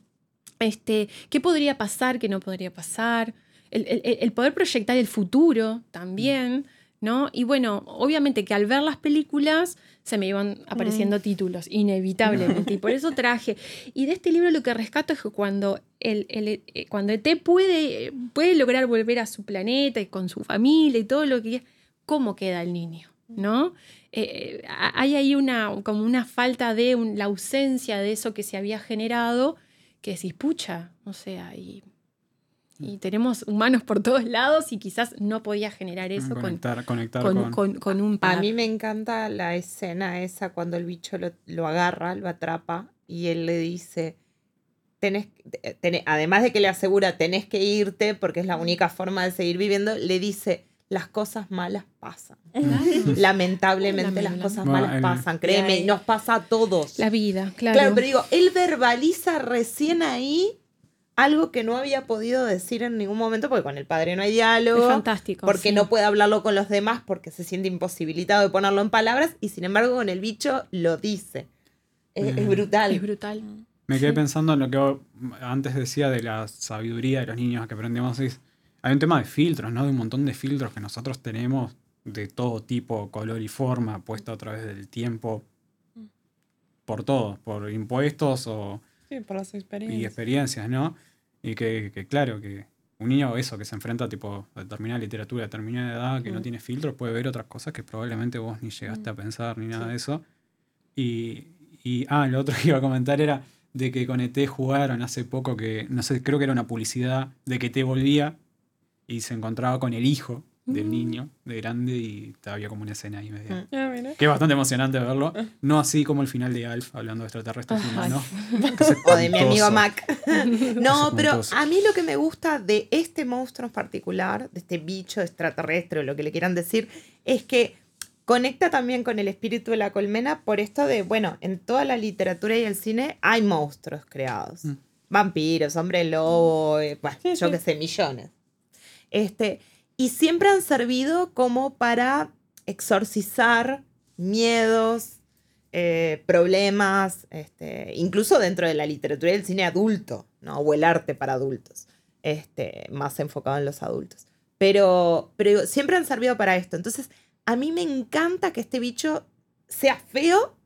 Este, ¿Qué podría pasar, qué no podría pasar? El, el- el poder proyectar el futuro también, ¿no? Y bueno, obviamente que al ver las películas se me iban apareciendo títulos, inevitablemente. Y por eso traje. Y de este libro lo que rescato es que cuando, el, el- eh, cuando ET puede, puede lograr volver a su planeta y con su familia y todo lo que ¿cómo queda el niño? ¿No? Eh, eh, hay ahí una, como una falta de un- la ausencia de eso que se había generado, que decís, pucha, o sea, y, y tenemos humanos por todos lados y quizás no podía generar eso con, conectar, conectar con, con, con- con un A par. mí me encanta la escena esa cuando el bicho lo, lo agarra, lo atrapa y él le dice, tenés, tenés- además de que le asegura, tenés que irte porque es la única forma de seguir viviendo, le dice, las cosas malas pasan. Lamentablemente las cosas Bueno, malas pasan, créeme, nos pasa a todos. La vida, claro. Claro, pero digo, él verbaliza recién ahí algo que no había podido decir en ningún momento porque con el padre no hay es diálogo. fantástico. Porque sí. no puede hablarlo con los demás porque se siente imposibilitado de ponerlo en palabras y sin embargo con el bicho lo dice. Es, es Mm. brutal. Es brutal. Me quedé Sí. pensando en lo que vos antes decía de la sabiduría de los niños que aprendemos. es- hay un tema de filtros, ¿no? De un montón de filtros que nosotros tenemos de todo tipo, color y forma, puesto a través del tiempo. Por todo, por impuestos o, Sí, por las y experiencias. experiencias, ¿no? Y que, que claro, que un niño eso, que se enfrenta tipo, a determinada literatura, a determinada edad, que no tiene filtros, puede ver otras cosas que probablemente vos ni llegaste a pensar ni nada Sí. de eso. Y, y, ah, lo otro que iba a comentar era de que con ET jugaron hace poco que, no sé, creo que era una publicidad de que ET volvía y se encontraba con el hijo del Mm. niño, de grande, y había como una escena ahí media. Mm. Ah. Que es bastante emocionante verlo. No así como el final de Alf, hablando de extraterrestres humanos. <laughs> es O de mi amigo. Mac. <laughs> no, pero a mí lo que me gusta de este monstruo en particular, de este bicho extraterrestre o lo que le quieran decir, es que conecta también con el espíritu de la colmena por esto de, bueno, en toda la literatura y el cine hay monstruos creados. Mm. Vampiros, hombre lobo, eh, bueno, Sí, yo sí. qué sé, millones. Este, y siempre han servido como para exorcizar miedos, eh, problemas, este, incluso dentro de la literatura y el cine adulto, ¿no? o el arte para adultos, este, más enfocado en los adultos. Pero, pero siempre han servido para esto. Entonces, a mí me encanta que este bicho sea feo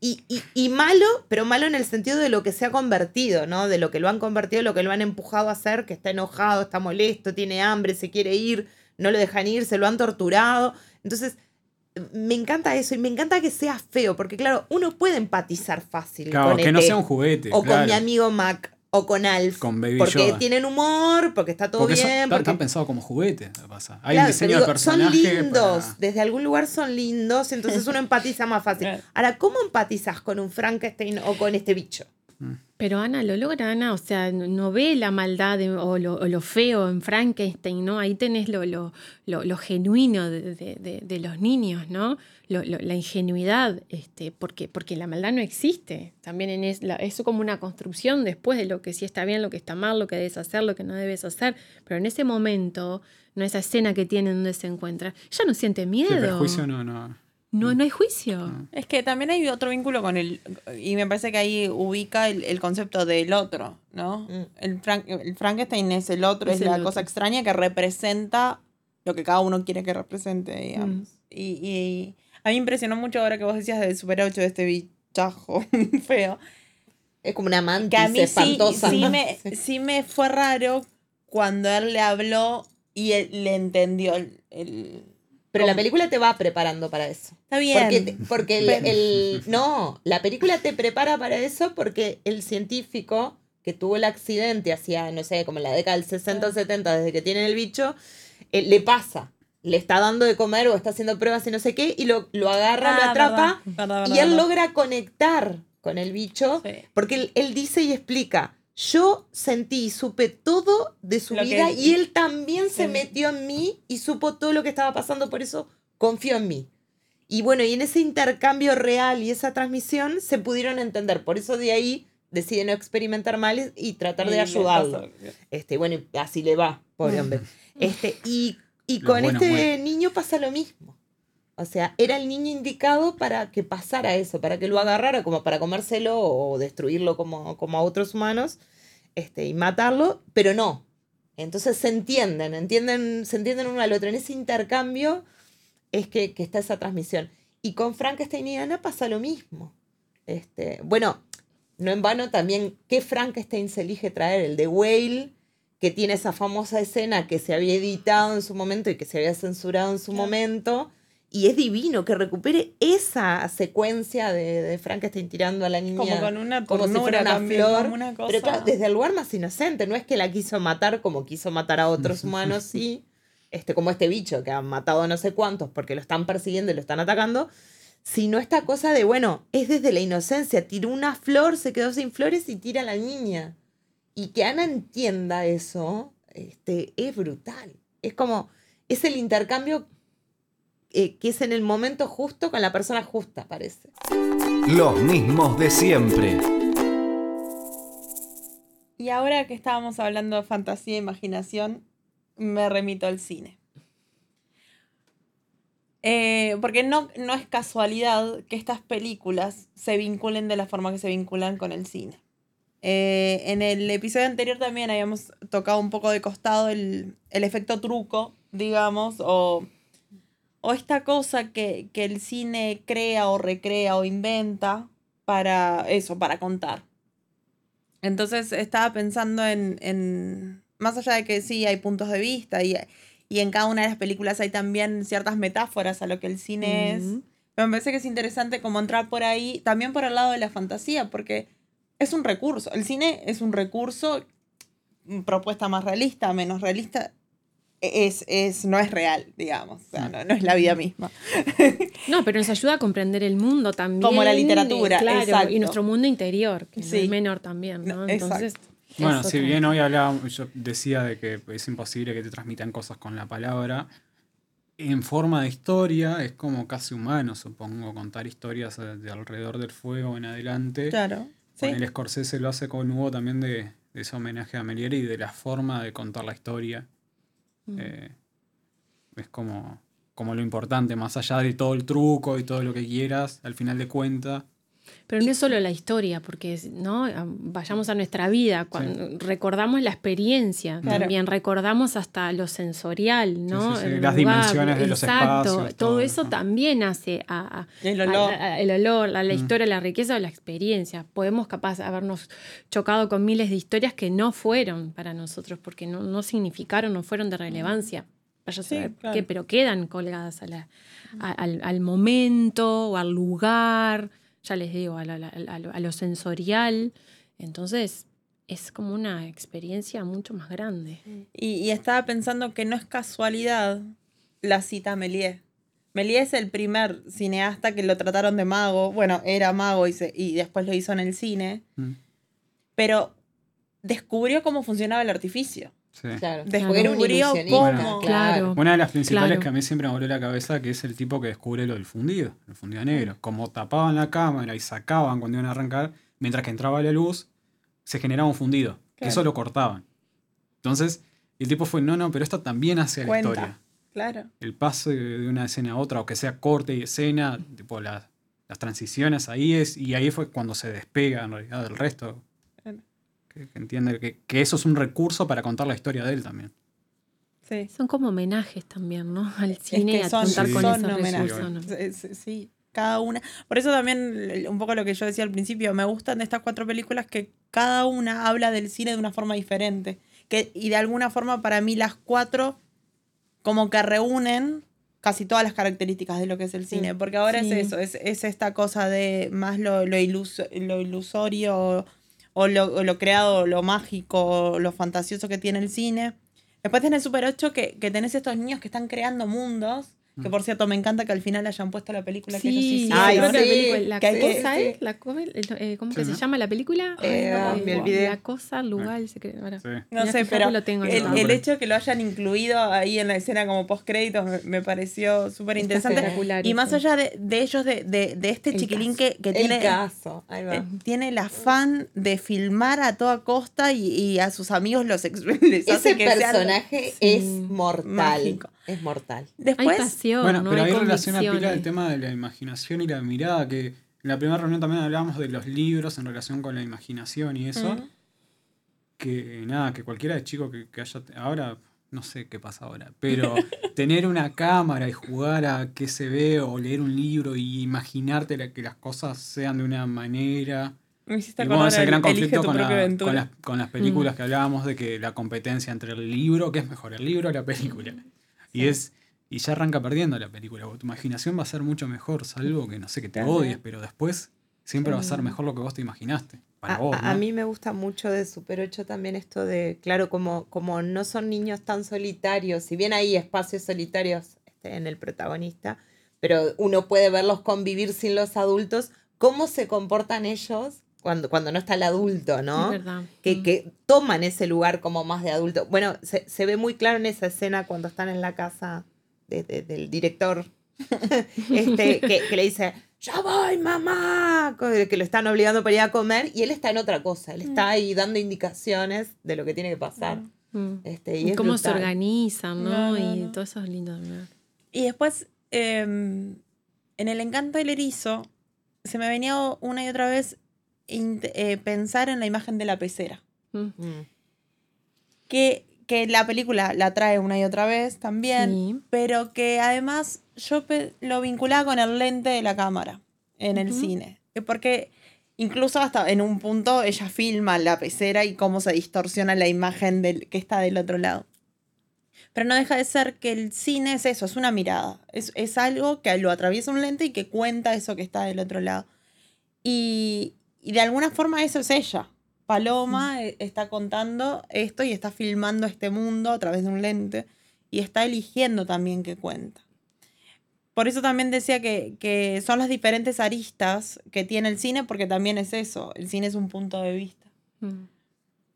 y, y- y malo, pero malo en el sentido de lo que se ha convertido, ¿no? De lo que lo han convertido, lo que lo han empujado a hacer, que está enojado, está molesto, tiene hambre, se quiere ir, no lo dejan ir, se lo han torturado. Entonces, me encanta eso y me encanta que sea feo, porque claro, uno puede empatizar fácil Claro, con que no sea un juguete. o con mi amigo Mac o con Alf, Con Baby porque Yoda. tienen humor, porque está todo Porque son- bien, están, porque están pensados como juguetes, pasa. Hay Claro, un diseño de digo, son personaje. lindos, para- desde algún lugar son lindos, entonces uno empatiza más fácil. <laughs> Ahora, ¿cómo empatizas con un Frankenstein o con este bicho? Pero Ana lo logra, Ana, o sea, no, ve la maldad de- o, lo, o lo feo en Frankenstein, ¿no? Ahí tenés lo, lo, lo, lo genuino de, de- de- los niños, ¿no? Lo- lo- la ingenuidad, este, porque, porque la maldad no existe. También en es, la- eso como una construcción después de lo que sí está bien, lo que está mal, lo que debes hacer, lo que no debes hacer. Pero en ese momento, no esa escena que tiene donde se encuentra, ella no siente Sí, miedo. perjuicio no, no. No, no hay juicio. No. Es que también hay otro vínculo con el. Y me parece que ahí ubica el, el concepto del otro, ¿no? Mm. El, Frank- el Frankenstein es el otro, Es es, el la otro. cosa extraña que representa lo que cada uno quiere que represente, digamos. Mm. Y, y a mí me impresionó mucho ahora que vos decías del Super 8, de este chajo, <laughs> feo. Es como una mantis Que a mí sí, espantosa. sí ¿no? me, sí me fue raro cuando él le habló y él le entendió el... el- Pero la como- película te va preparando para eso. Está bien. Porque, te- porque el, el- No, la película te prepara para eso porque el científico que tuvo el accidente hacia, no sé, como en la década del 60 o 70, desde que tiene el bicho, eh, le pasa. Le está dando de comer o está haciendo pruebas y no sé qué, y lo, lo agarra, lo Ah, atrapa, verdad, verdad, y él verdad. logra conectar con el bicho, Sí. porque él, él dice y explica, yo sentí y supe todo de su Lo vida y él también se Sí. metió en mí y supo todo lo que estaba pasando, por eso confió en mí. Y bueno, y en ese intercambio real y esa transmisión se pudieron entender, por eso de ahí decide no experimentar mal y tratar Y de ayudarlo. Este, bueno, y así le va, pobre hombre. Este, y, y con este niño pasa lo mismo. O sea, era el niño indicado para que pasara eso, para que lo agarrara como para comérselo o destruirlo como, como a otros humanos este, y matarlo, pero no. Entonces se entienden, entienden, se entienden uno al otro. En ese intercambio es que, que está esa transmisión. Y con Frankenstein y Ana pasa lo mismo. Este, bueno, no en vano también, ¿qué Frankenstein se elige traer? El de Whale, que tiene esa famosa escena que se había editado en su momento y que se había censurado en su Claro. momento. Y es divino que recupere esa secuencia de, de Frankenstein tirando a la niña Como con una como si fuera una también, flor. como una cosa... Pero claro, desde el lugar más inocente, no es que la quiso matar como quiso matar a otros <laughs> humanos, sí, este, como este bicho que han matado a no sé cuántos porque lo están persiguiendo y lo están atacando, sino esta cosa de, bueno, es desde la inocencia, tiró una flor, se quedó sin flores y tira a la niña. Y que Ana entienda eso, este, es brutal. Es como, es el intercambio eh, que es en el momento justo con la persona justa, parece. Los mismos de siempre. Y ahora que estábamos hablando de fantasía e imaginación, me remito al cine. Eh, porque no, no es casualidad que estas películas se vinculen de la forma que se vinculan con el cine. Eh, en el episodio anterior también habíamos tocado un poco de costado el, el efecto truco, digamos, o, o esta cosa que, que el cine crea o recrea o inventa para eso, para contar. Entonces estaba pensando en, en- más allá de que sí hay puntos de vista y, y en cada una de las películas hay también ciertas metáforas a lo que el cine es, pero me parece que es interesante como entrar por ahí, también por el lado de la fantasía, porque es un recurso, el cine es un recurso, mm, propuesta más realista, menos realista, es, es, no es real, digamos, o sea, no, no es la vida misma. <laughs> No, pero nos ayuda a comprender el mundo también. Como la literatura, claro, exacto. y nuestro mundo interior, que no Sí. es menor también, ¿no? Entonces, Bueno, si bien hoy hablábamos, yo decía de que es imposible que te transmitan cosas con la palabra, en forma de historia es como casi humano, supongo, contar historias de, de alrededor del fuego en adelante. Claro, sí. Con el Scorsese lo hace con Hugo también de, de ese homenaje a Melieri y de la forma de contar la historia. Eh, es como, como lo importante, más allá de todo el truco y todo lo que quieras, al final de cuentas. Pero no es solo la historia, porque no Ah, vayamos a nuestra vida, cuando recordamos la experiencia, Claro. también recordamos hasta lo sensorial, ¿no? Sí, sí, sí, El las dimensiones de los exacto, espacios, todo, todo, eso ¿no? también hace a, a- El olor. a- a- el olor, la, la Mm. historia, la riqueza o la experiencia. Podemos capaz habernos chocado con miles de historias que no fueron para nosotros, porque no, no significaron, no fueron de relevancia. Vaya a Sí, saber claro. qué, pero quedan colgadas a la- a- al, al momento o al lugar, ya les digo, a, la- la- a lo, a lo sensorial. Entonces, es como una experiencia mucho más grande. Y, y estaba pensando que no es casualidad la cita a Méliès. Méliès es el primer cineasta que lo trataron de mago. Bueno, era mago y, se- y después lo hizo en el cine. Mm, Pero descubrió cómo funcionaba el artificio. Sí. Claro. Descubrió un ilusionista, Claro. Una de las principales Claro. que a mí siempre me volvió la cabeza, que es el tipo que descubre lo del fundido, el fundido negro. Como tapaban la cámara y sacaban cuando iban a arrancar, mientras que entraba la luz, se generaba un fundido. Que Claro. eso lo cortaban. Entonces, el tipo fue, no, no, pero esto también hace a la historia. Claro. El paso de, de una escena a otra, o que sea corte y escena, tipo las, las transiciones ahí es, y ahí fue cuando se despega en realidad del resto. Claro. Que, que entiende que, que eso es un recurso para contar la historia de él también. Sí. Son como homenajes también, ¿no? Al Es cine y que a contar Sí. con son esos homenajes. Sí, cada una. Por eso también, un poco lo que yo decía al principio, me gustan de estas cuatro películas que cada una habla del cine de una forma diferente. Que, y de alguna forma, para mí, las cuatro como que reúnen casi todas las características de lo que es el cine. Porque ahora Sí. es eso, es, es esta cosa de más lo, lo, ilus- lo ilusorio o, lo, o lo creado, lo mágico, lo fantasioso que tiene el cine. Después tenés Super 8 que, que tenés estos niños que están creando mundos. Que por cierto, me encanta que al final hayan puesto la película que ellos Sí, hicieron. Ay, creo que la sí, película, la que hay que- cosa sí. es, la eh, ¿cómo Sí, que se ¿no? llama la película? Eh, ah, me olvidé. La cosa, el lugar, ahora. Sí. No sé, pero lo tengo el, hecho de que lo hayan incluido ahí en la escena como post créditos me, me pareció súper interesante. espectacular Y más allá de, de ellos, de, de, de este El chiquilín caso. que, que El tiene, caso. Ahí va. eh, tiene el afán de filmar a toda costa y, y a sus amigos los <laughs> les hace Ese que personaje es mortal. Mágico. Es mortal. Hay Después, pasión, Bueno, ¿no? pero Hay ahí relaciona pila el tema de la imaginación y la mirada, que en la primera reunión también hablábamos de los libros en relación con la imaginación y eso. Que nada, que cualquiera de chico que, que haya. Ahora, no sé qué pasa ahora, pero <laughs> tener una cámara y jugar a qué se ve o leer un libro y imaginarte la- que las cosas sean de una manera. me hiciste Y bueno, ese el gran conflicto con, la- las, con las películas Mm. que hablábamos de que la competencia entre el libro, ¿qué es mejor, el libro o la película? Y es y ya arranca perdiendo la película. Tu imaginación va a ser mucho mejor, salvo que no sé que te odies, pero después siempre va a ser mejor lo que vos te imaginaste. Para A, vos, a- a ¿no? mí me gusta mucho de Super 8 también esto de, claro, como, como no son niños tan solitarios, si bien hay espacios solitarios este, en el protagonista, pero uno puede verlos convivir sin los adultos, cómo se comportan ellos cuando, cuando no está el adulto, ¿no? Es verdad. que, Mm. que toman ese lugar como más de adulto. Bueno, se, se ve muy claro en esa escena cuando están en la casa de- de- del director, <laughs> este, que, que le dice, ya voy, mamá, que lo están obligando para ir a comer, y él está en otra cosa, él está ahí dando indicaciones de lo que tiene que pasar. Mm. Este, y Y es cómo se organizan, ¿no? No, no, y no. todo eso es lindo. Y después, em, en El encanto del erizo, se me venía una y otra vez eh, pensar en la imagen de la pecera. Mm. Mm. Que, que la película la trae una y otra vez también, Sí. pero que además yo lo vinculaba con el lente de la cámara en el Ujú. cine. Eh, Porque incluso hasta en un punto ella filma la pecera y cómo se distorsiona la imagen del, que está del otro lado. Pero no deja de ser que el cine es eso, es una mirada. Es, es algo que lo atraviesa un lente y que cuenta eso que está del otro lado. Y, y de alguna forma eso es ella. Paloma eh, está contando esto y está filmando este mundo a través de un lente y está eligiendo también qué cuenta. Por eso también decía que, que son las diferentes aristas que tiene el cine, porque también es eso, el cine es un punto de vista. Mm.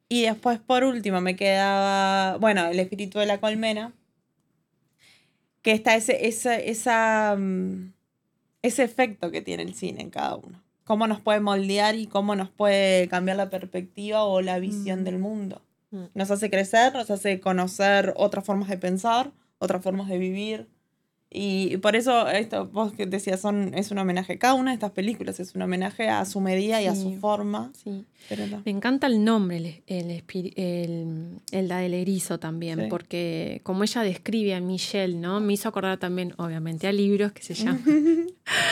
Y después, por último, me quedaba, bueno, el espíritu de la colmena, que está ese, esa, esa, mm, ese efecto que tiene el cine en cada uno. Cómo nos puede moldear y cómo nos puede cambiar la perspectiva o la visión Mm. del mundo. Mm. Nos hace crecer, nos hace conocer otras formas de pensar, otras formas de vivir. Y por eso, esto, vos que decías, son, es un homenaje. Cada una de estas películas es un homenaje a su medida y a su forma. Sí. Pero no. Me encanta el nombre, el, el, el, el da del erizo también, Sí. porque como ella describe a Michelle, ¿no? Me hizo acordar también, obviamente, a libros que se llaman. <laughs>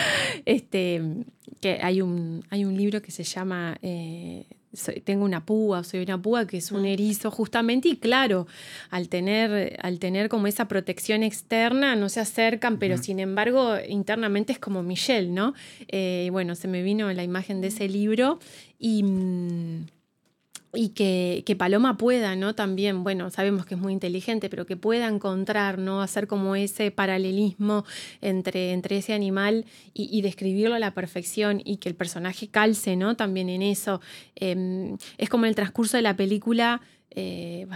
<laughs> este, que hay un, hay un libro que se llama eh, Soy- Tengo una púa, soy una púa, que es un Mm. erizo justamente, y claro, al tener, al tener como esa protección externa, no se acercan, pero sin embargo, internamente es como Michelle, ¿no? Eh, y bueno, se me vino la imagen de ese libro y, mm, y que, que Paloma pueda, ¿no? También, bueno, sabemos que es muy inteligente, pero que pueda encontrar, ¿no? Hacer como ese paralelismo entre, entre ese animal y, y describirlo a la perfección y que el personaje calce, ¿no? También en eso. Eh, es como en el transcurso de la película, eh,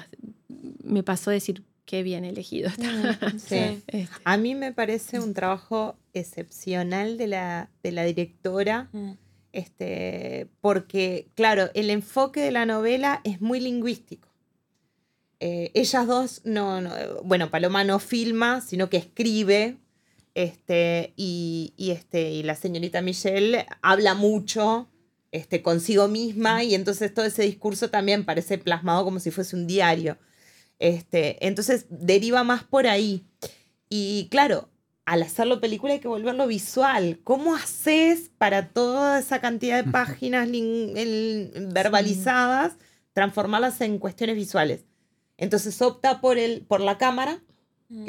me pasó a decir, qué bien elegido está. <laughs> Sí. Este, A mí me parece un trabajo excepcional de la, de la directora. Mm. Este, porque, claro, el enfoque de la novela es muy lingüístico. Eh, ellas dos, no, no- bueno, Paloma no filma, sino que escribe, este, y, y, este, y la señorita Michelle habla mucho este, consigo misma, y entonces todo ese discurso también parece plasmado como si fuese un diario. Este, entonces deriva más por ahí. Y claro, al hacerlo película hay que volverlo visual. ¿Cómo haces para toda esa cantidad de páginas verbalizadas, transformarlas en cuestiones visuales? Entonces opta por, el, por la cámara,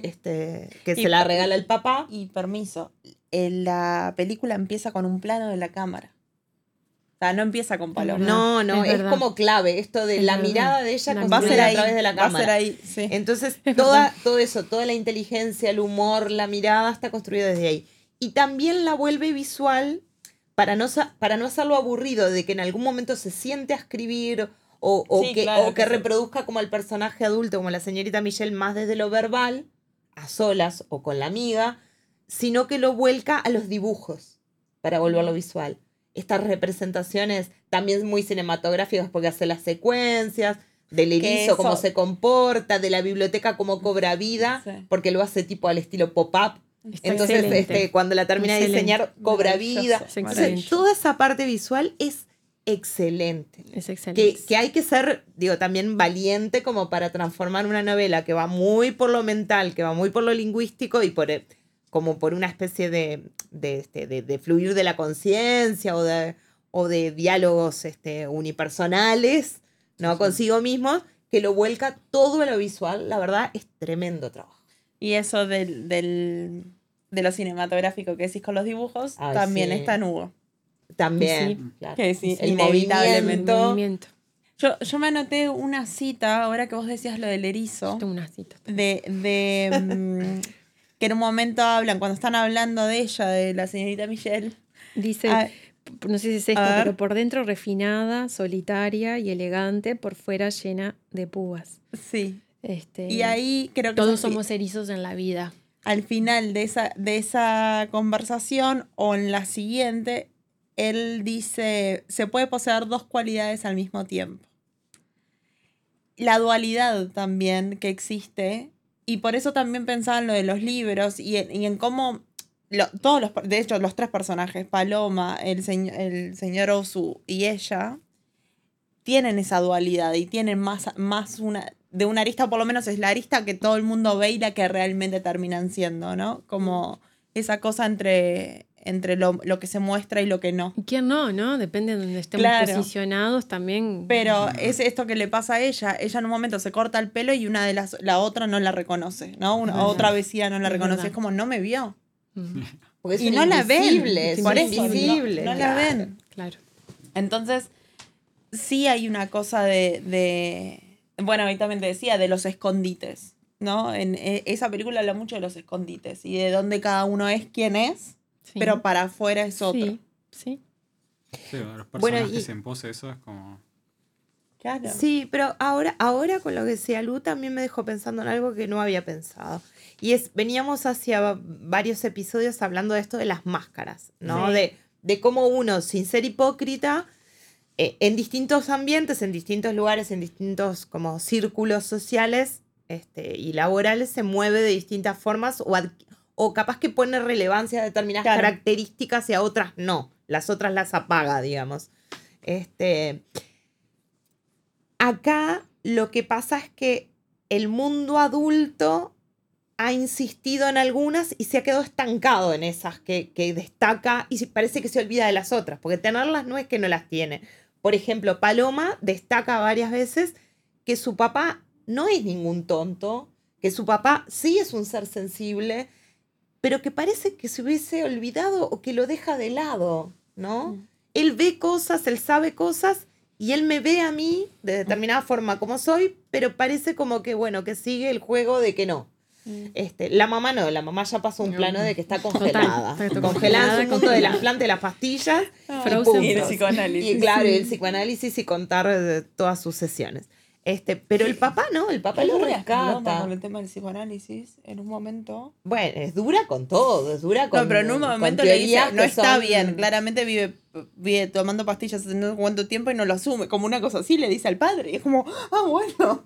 este, que Y se la regala el papá. Y permiso, en la película empieza con un plano de la cámara. O sea, no empieza con paloma. No, no, Es como clave esto de Es la verdad. mirada de ella La va a través de la va a ser cámara. ahí, sí. Entonces, <laughs> Es toda, verdad. todo eso, toda la inteligencia, el humor, la mirada está construida desde ahí. Y también la vuelve visual para no, sa- para no hacerlo aburrido, de que en algún momento se siente a escribir o, o Sí, que, claro, o que que se- reproduzca como el personaje adulto, como la señorita Michelle, más desde lo verbal, a solas o con la amiga, sino que lo vuelca a los dibujos para volverlo visual. Estas representaciones también muy cinematográficas porque hace las secuencias, del Que erizo, cómo se comporta, de la biblioteca, cómo cobra vida, Sí. porque lo hace tipo al estilo pop-up. Entonces, excelente. este, cuando la termina de diseñar, cobra vida. Es Entonces, toda esa parte visual es excelente. Es Que, excelente. que hay que ser, digo, también valiente como para transformar una novela que va muy por lo mental, que va muy por lo lingüístico y por el- como por una especie de, de, este, de- de fluir de la conciencia o de, o de diálogos este, unipersonales, ¿no? Consigo mismos, que lo vuelca todo a lo visual. La verdad, es tremendo trabajo. Y eso del, del- de lo cinematográfico que decís con los dibujos, Ay, también sí. está en Hugo. También. claro. Que sí, El inevitablemente. movimiento. Movimiento. Yo, yo me anoté una cita, ahora que vos decías lo del erizo, Yo tengo una cita. de, de <laughs> que en un momento hablan, cuando están hablando de ella, de la señorita Michelle. Dice, Ah, no sé si es esto, pero por dentro refinada, solitaria y elegante, por fuera llena de púas. sí. Este, Y ahí creo que todos somos erizos en la vida. al final de esa, de esa conversación o en la siguiente, él dice, se puede poseer dos cualidades al mismo tiempo. La dualidad también que existe, y por eso también pensaba en lo de los libros y en, y en cómo, lo- todos los, de hecho, los tres personajes, Paloma, el, señ- el señor Osu y ella, tienen esa dualidad y tienen más, más una, de una arista, por lo menos es la arista que todo el mundo ve y la que realmente terminan siendo, ¿no? Como esa cosa entre, entre lo, lo que se muestra y lo que no. ¿Y quién no, no? Depende de donde estemos Claro. posicionados también. Pero es esto que le pasa a ella. Ella en un momento se corta el pelo y una de las, la otra no la reconoce, ¿no? Una, otra vecina no la Es reconoce. verdad. Es como, no me vio. Porque es y no la ven. invisible, es Por eso, no- invisible. no, la claro. ven. claro. Entonces, sí hay una cosa de, de- bueno, ahí también te decía, de los escondites, ¿no? En eh, esa película habla mucho de los escondites y de dónde cada uno es quién es, Sí. pero para afuera es otro. Sí, sí. Sí, los Bueno, personajes y- en pose, eso es como. Claro. Sí, pero ahora, ahora con lo que decía Lu también me dejó pensando en algo que no había pensado. Y es, veníamos hacia varios episodios hablando de esto de las máscaras, ¿no? Sí. De, de cómo uno, sin ser hipócrita, eh, en distintos ambientes, en distintos lugares, en distintos como círculos sociales este, y laborales, se mueve de distintas formas o, o capaz que pone relevancia a determinadas Claro. características y a otras no. Las otras las apaga, digamos. Este, acá lo que pasa es que el mundo adulto ha insistido en algunas y se ha quedado estancado en esas que, que destaca y parece que se olvida de las otras, porque tenerlas no es que no las tiene. Por ejemplo, Paloma destaca varias veces que su papá no es ningún tonto, que su papá sí es un ser sensible, pero que parece que se hubiese olvidado o que lo deja de lado, ¿no? Mm. Él ve cosas, él sabe cosas y él me ve a mí de determinada forma como soy, pero parece como que, bueno, que sigue el juego de que no. Mm. Este, la mamá no, la mamá ya pasó un No. plano de que está Total, congelada. está congelada en mundo de las plantas y las pastillas. Frozen. Y el psicoanálisis. Y claro, y el psicoanálisis y contar de todas sus sesiones. Este, pero el papá no, el papá Es lo rescata. con el tema del psicoanálisis en un momento. Bueno, es dura con todo, es dura con no, pero en un momento le dice, no está son- bien, claramente vive, vive tomando pastillas hace no cuánto tiempo y no lo asume, como una cosa así le dice al padre. Y es como, ah, bueno.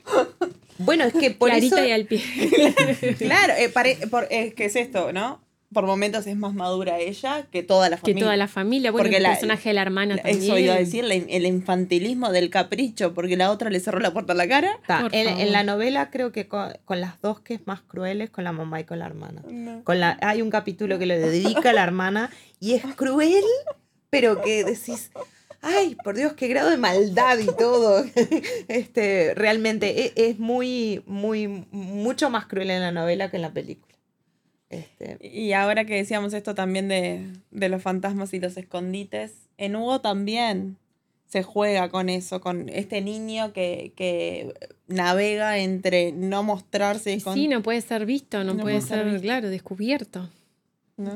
Bueno, es que por Clarita eso y al pie. <laughs> claro, eh, pare- por- es que es esto, ¿no? Por momentos es más madura ella que toda la Que familia. toda la familia, bueno, Porque el la- personaje de la hermana también. Eso iba a decir, la- el infantilismo del capricho, porque la otra le cerró la puerta a la cara. En, la novela creo que con, con las dos que es más cruel es con la mamá y con la hermana. No. Con la, hay un capítulo que le dedica a la hermana y es cruel, pero que decís, ay, por Dios, qué grado de maldad y todo. <laughs> este, realmente e- es, muy, muy, mucho más cruel en la novela que en la película. Este, Y ahora que decíamos esto también de, de los fantasmas y los escondites, en Hugo también se juega con eso, con este niño que, que navega entre no mostrarse y, con- Sí, no puede ser visto, no, No puede ser visto. claro, descubierto. ¿no?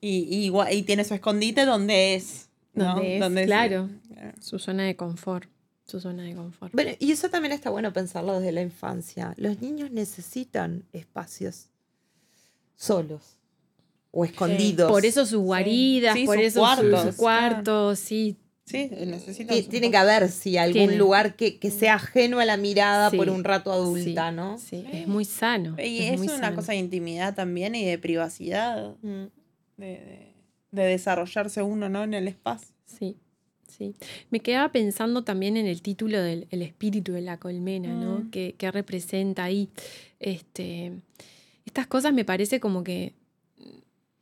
y, y y tiene su escondite donde es. ¿no? Donde es, claro. eh, Su zona de confort. Su zona de confort. bueno, y eso también está bueno pensarlo desde la infancia. Los niños necesitan espacios solos o escondidos. por eso sus guaridas, Sí, por sus eso cuartos, sus cuartos, sí. Sí, necesita. Ti- su- Tiene que haber, sí, algún Tiene. lugar que, que sea ajeno a la mirada Sí, por un rato adulta, sí, ¿no? Sí, es muy sano. Y es, muy una sano. cosa de intimidad también y de privacidad, Mm. de, de- de desarrollarse uno ¿no? en el espacio. Sí, sí. Me quedaba pensando también en el título del el espíritu de la colmena, ¿no? Mm. Que, que representa ahí. Este, estas cosas me parece como que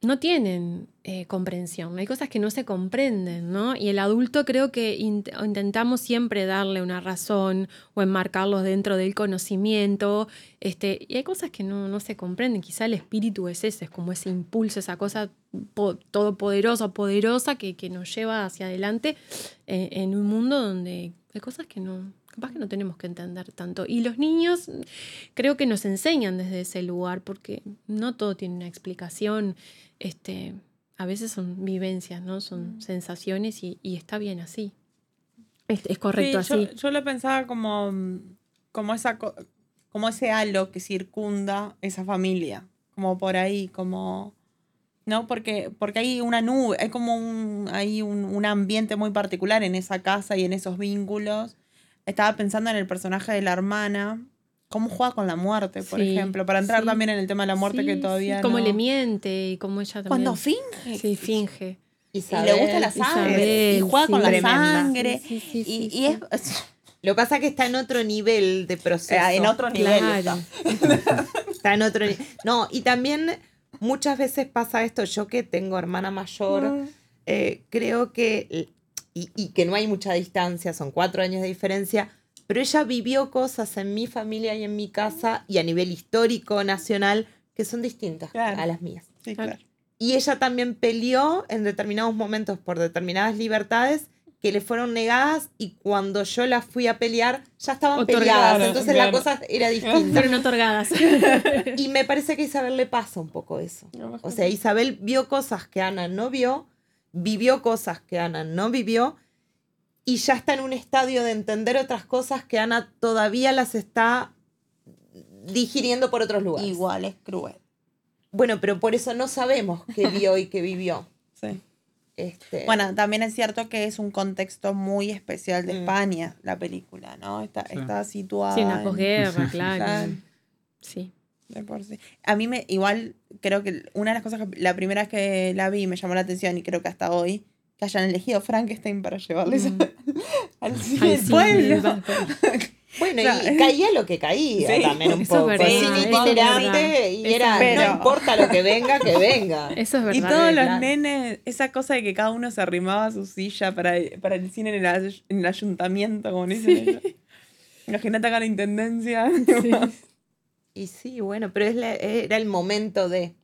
no tienen eh, comprensión. Hay cosas que no se comprenden, ¿no? Y el adulto creo que int- intentamos siempre darle una razón o enmarcarlos dentro del conocimiento. Este, y hay cosas que no, no se comprenden. Quizá el espíritu es ese, es como ese impulso, esa cosa po- todopoderosa, poderosa que, que nos lleva hacia adelante eh, en un mundo donde hay cosas que no, capaz que no tenemos que entender tanto. Y los niños mm, creo que nos enseñan desde ese lugar, porque no todo tiene una explicación. Este, a veces son vivencias, ¿no? Son sensaciones y, y está bien así. Es, es correcto Sí, así. Yo, yo lo pensaba como, como, esa, co- como ese halo que circunda esa familia, como por ahí, como... ¿No? Porque, porque hay una nube, hay como un, hay un, un ambiente muy particular en esa casa y en esos vínculos. Estaba pensando en el personaje de la hermana, cómo juega con la muerte, por Sí, ejemplo, para entrar sí. también en el tema de la muerte Sí, que sí, todavía Cómo no- le miente y cómo ella también. Cuando finge. Sí, finge. Y le gusta la sangre. y juega con la Tremenda. sangre. Sí, sí, sí, y, sí, y sí. es, Lo que pasa es que está en otro nivel de proceso. Eh, en otro nivel. Claro. está. <laughs> Está en otro ni- No, y también muchas veces pasa esto, yo que tengo hermana mayor, eh, creo que, y, y que no hay mucha distancia, son cuatro años de diferencia, pero ella vivió cosas en mi familia y en mi casa y a nivel histórico, nacional, que son distintas Claro. a las mías. Sí, claro. Y ella también peleó en determinados momentos por determinadas libertades que le fueron negadas y cuando yo las fui a pelear ya estaban Otorgadas, peleadas, entonces la claro. cosa era distinta. Fueron otorgadas. Y me parece que a Isabel le pasa un poco eso. O sea, Isabel vio cosas que Ana no vio, vivió cosas que Ana no vivió y ya está en un estadio de entender otras cosas que Ana todavía las está digiriendo por otros lugares. igual es cruel. Bueno, pero por eso no sabemos qué vio y qué vivió. <laughs> Sí. Este, Bueno, también es cierto que es un contexto muy especial de Mm. España, la película, ¿no? Está, Sí. está situada. Sí, en la posguerra. Claro. Sí. De por sí. A mí me, igual, creo que una de las cosas que la primera vez que la vi me llamó la atención y creo que hasta hoy, que hayan elegido Frankenstein para llevarles Mm. <laughs> al cine Ay, del sí, pueblo. <laughs> bueno, y <laughs> caía lo que caía Sí, también un es poco. verdad, Cine eso es itinerante y era, verdad. no importa lo que venga, que venga. Eso es Y verdad. todos los nenes, esa cosa de que cada uno se arrimaba a su silla para, para el cine en el, ay- en el ayuntamiento, como dicen ellos. Imagínate acá la intendencia. Y sí, bueno, pero es la- era el momento de...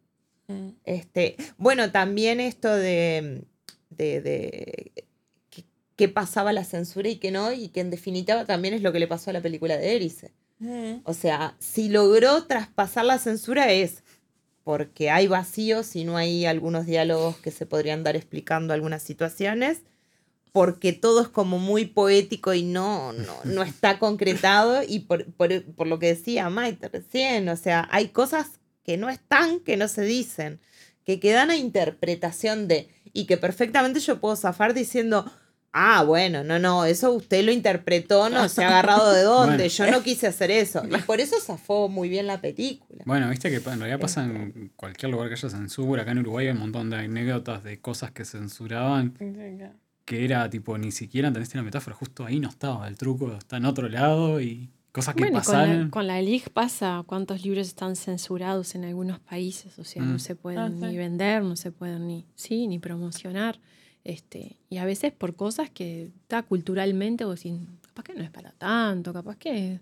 Mm. Este, bueno, también esto de, de, de que, que pasaba la censura y que no, y que en definitiva también es lo que le pasó a la película de Erice. Mm. O sea, si logró traspasar la censura es porque hay vacíos y no hay algunos diálogos que se podrían dar explicando algunas situaciones, porque todo es como muy poético y no, no, no está <laughs> concretado, y por, por- por lo que decía Maite recién, o sea, hay cosas que no están, que no se dicen, que quedan a interpretación de, y que perfectamente yo puedo zafar diciendo, Ah, bueno, no, no, eso usted lo interpretó, no se ha agarrado de <laughs> dónde. Bueno. Yo no quise hacer eso. Y por eso zafó muy bien la película. Bueno, viste que en realidad pasa en cualquier lugar que haya censura. Acá en Uruguay hay un montón de anécdotas de cosas que censuraban que era tipo, ni siquiera entendiste la metáfora, justo ahí no estaba, el truco está en otro lado y cosas que Bueno, con pasaron. la, con la LIG pasa cuántos libros están censurados en algunos países, o sea, no Mm. se pueden Ah, ni sí. vender, no se pueden ni, sí, ni promocionar. Este, y a veces por cosas que está culturalmente o sin, capaz que no es para tanto, capaz que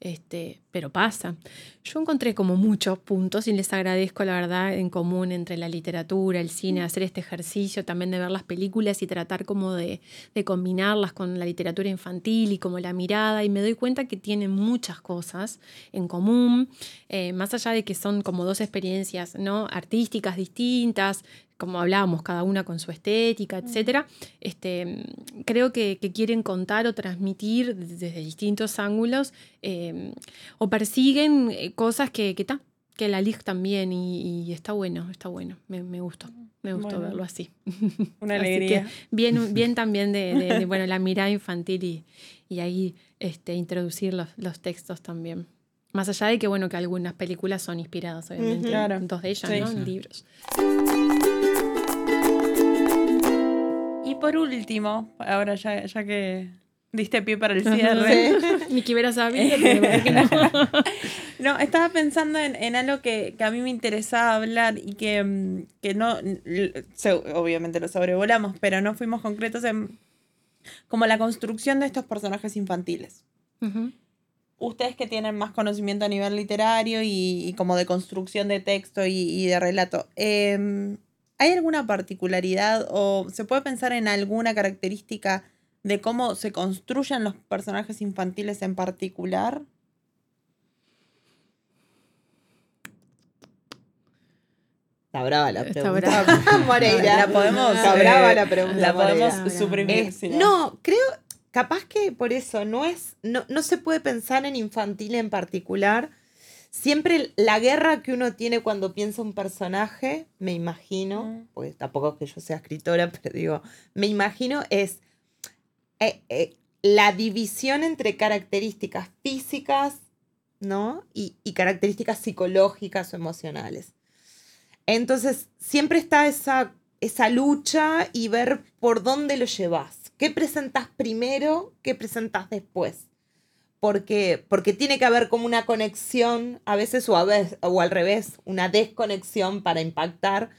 este, pero pasa. Yo encontré como muchos puntos y les agradezco la verdad en común entre la literatura, el cine, hacer este ejercicio también de ver las películas y tratar como de, de combinarlas con la literatura infantil y como la mirada y me doy cuenta que tienen muchas cosas en común, eh, más allá de que son como dos experiencias ¿no? artísticas distintas, como hablábamos, cada una con su estética, etcétera, este, creo que, que quieren contar o transmitir desde distintos ángulos eh, o persiguen eh, cosas que, que, ta, que la LIG también y, y está bueno, está bueno, me, me gustó, me gustó Bueno. verlo así. <laughs> Una Así alegría. bien, bien <laughs> también de, de- de, bueno, la mirada infantil y, y ahí este, introducir los, los textos también. Más allá de que, bueno, que algunas películas son inspiradas, obviamente. Claro. dos de ellas, Sí. ¿no? Sí. En libros. Por último, ahora ya, ya que diste pie para el cierre. <laughs> Ni que hubiera sabido, pero ¿por qué no? <laughs> No, estaba pensando en, en algo que, que a mí me interesaba hablar y que, mm, que no, se- obviamente lo sobrevolamos, pero no fuimos concretos en como la construcción de estos personajes infantiles. Ujú. Ustedes que tienen más conocimiento a nivel literario y, y como de construcción de texto y, y de relato, em, ¿hay alguna particularidad o se puede pensar en alguna característica de cómo se construyen los personajes infantiles en particular? Está brava la Está pregunta. brava. <laughs> Moreira. La podemos, Está eh, brava la pregunta. La podemos Moreira. suprimir. Eh, si no, creo, capaz que por eso no es, no, no se puede pensar en infantil en particular. Siempre la guerra que uno tiene cuando piensa un personaje, me imagino, Mm. porque tampoco es que yo sea escritora, <laughs> pero digo, me imagino es eh, eh, la división entre características físicas, ¿no? Y, y características psicológicas o emocionales. Entonces, siempre está esa, esa lucha y ver por dónde lo llevas. ¿Qué presentas primero? ¿Qué presentas después? Porque, porque tiene que haber como una conexión, a veces o, a veces, o al revés, una desconexión para impactar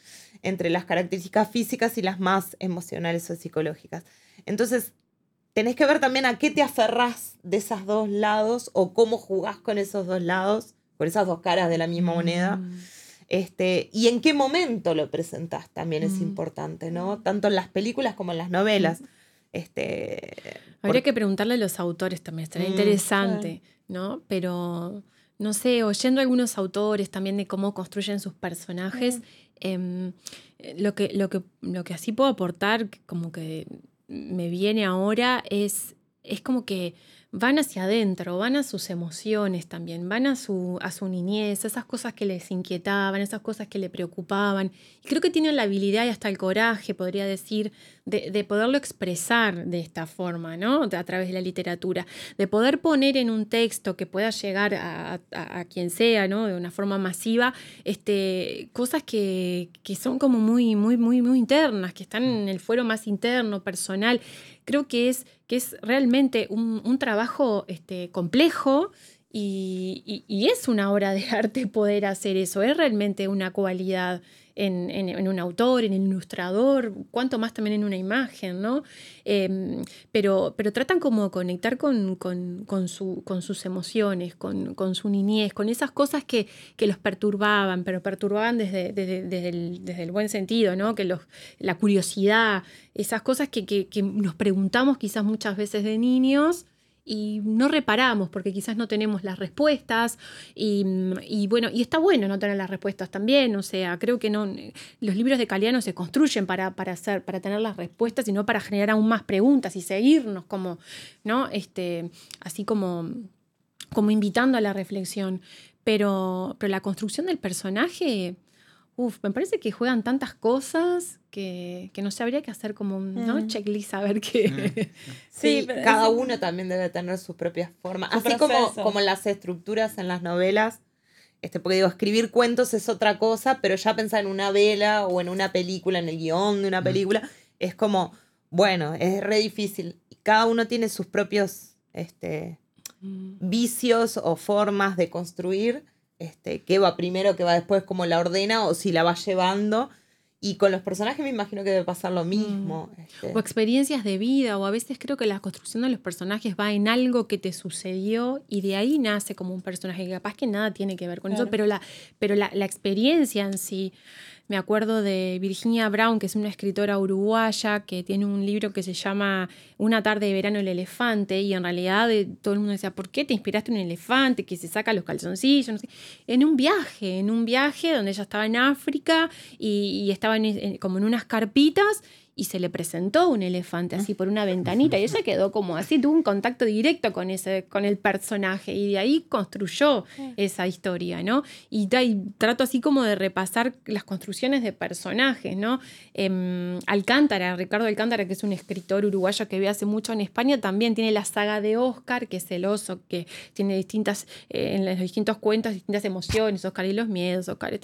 entre las características físicas y las más emocionales o psicológicas. Entonces, tenés que ver también a qué te aferrás de esos dos lados o cómo jugás con esos dos lados, con esas dos caras de la misma moneda. Mm. Este, y en qué momento lo presentás también es Mm. importante, ¿no? Tanto en las películas como en las novelas. Este, Habría por- que preguntarle a los autores también, estaría Mm, interesante, ¿no? Pero, no sé, oyendo a algunos autores también de cómo construyen sus personajes, em, eh, lo, que, lo, que, lo que así puedo aportar, como que me viene ahora, es, es como que van hacia adentro, van a sus emociones también, van a su, a su niñez, esas cosas que les inquietaban, esas cosas que le preocupaban. Y creo que tienen la habilidad y hasta el coraje, podría decir, de, de poderlo expresar de esta forma, ¿no? A través de la literatura, de poder poner en un texto que pueda llegar a, a- a quien sea, ¿no? De una forma masiva, este, cosas que, que son como muy, muy, muy, muy internas, que están en el fuero más interno, personal. Creo que es, que es realmente un, un trabajo este, complejo y, y- y es una obra de <laughs> arte poder hacer eso, es realmente una cualidad en, en- en un autor, en el ilustrador, cuanto más también en una imagen, ¿no? Em, pero, pero tratan como de conectar con, con- con con sus emociones, con, con su niñez, con esas cosas que, que los perturbaban, pero perturbaban desde, desde, desde el, desde el buen sentido, ¿no? Que los, la curiosidad, esas cosas que, que- que nos preguntamos quizás muchas veces de niños y no reparamos porque quizás no tenemos las respuestas y, bueno, y está bueno no tener las respuestas también, o sea, creo que no, los libros de calidad no se construyen para, para, hacer, para tener las respuestas, sino para generar aún más preguntas y seguirnos como, ¿no? Este, así como, como invitando a la reflexión. Pero, pero la construcción del personaje, Uf, me parece que juegan tantas cosas que, que no sé, habría que hacer como un ¿no? Mm. checklist a ver qué. <laughs> Sí, Sí, pero cada uno también debe tener sus propias formas. Su Así como, proceso. como las estructuras en las novelas. Este, porque digo, escribir cuentos es otra cosa, pero ya pensar en una vela o en una película, en el guion de una película, es como, bueno, es re difícil. Cada uno tiene sus propios este, Mm. vicios o formas de construir, este, qué va primero, qué va después, cómo la ordena o si la va llevando. Y con los personajes me imagino que debe pasar lo mismo. este. O experiencias de vida, o a veces creo que la construcción de los personajes va en algo que te sucedió y de ahí nace como un personaje. que Capaz que nada tiene que ver con eso, pero, la, pero la, la experiencia en sí. Me acuerdo de Virginia Brown, que es una escritora uruguaya que tiene un libro que se llama Una tarde de verano el elefante, y en realidad eh, todo el mundo decía, ¿por qué te inspiraste en un elefante que se saca los calzoncillos? No sé. En un viaje, en un viaje donde ella estaba en África y, estaba en- como en unas carpitas y se le presentó un elefante así por una ventanita y ella quedó como así, tuvo un contacto directo con, ese, con el personaje y de ahí construyó esa historia, ¿no? Y, trato así como de repasar las construcciones de personajes, ¿no? Em, Alcántara, Ricardo Alcántara, que es un escritor uruguayo que vive hace mucho en España, también tiene la saga de Oscar, que es el oso, que tiene distintas, eh, en los distintos cuentos, distintas emociones, Oscar y los miedos, Oscar y.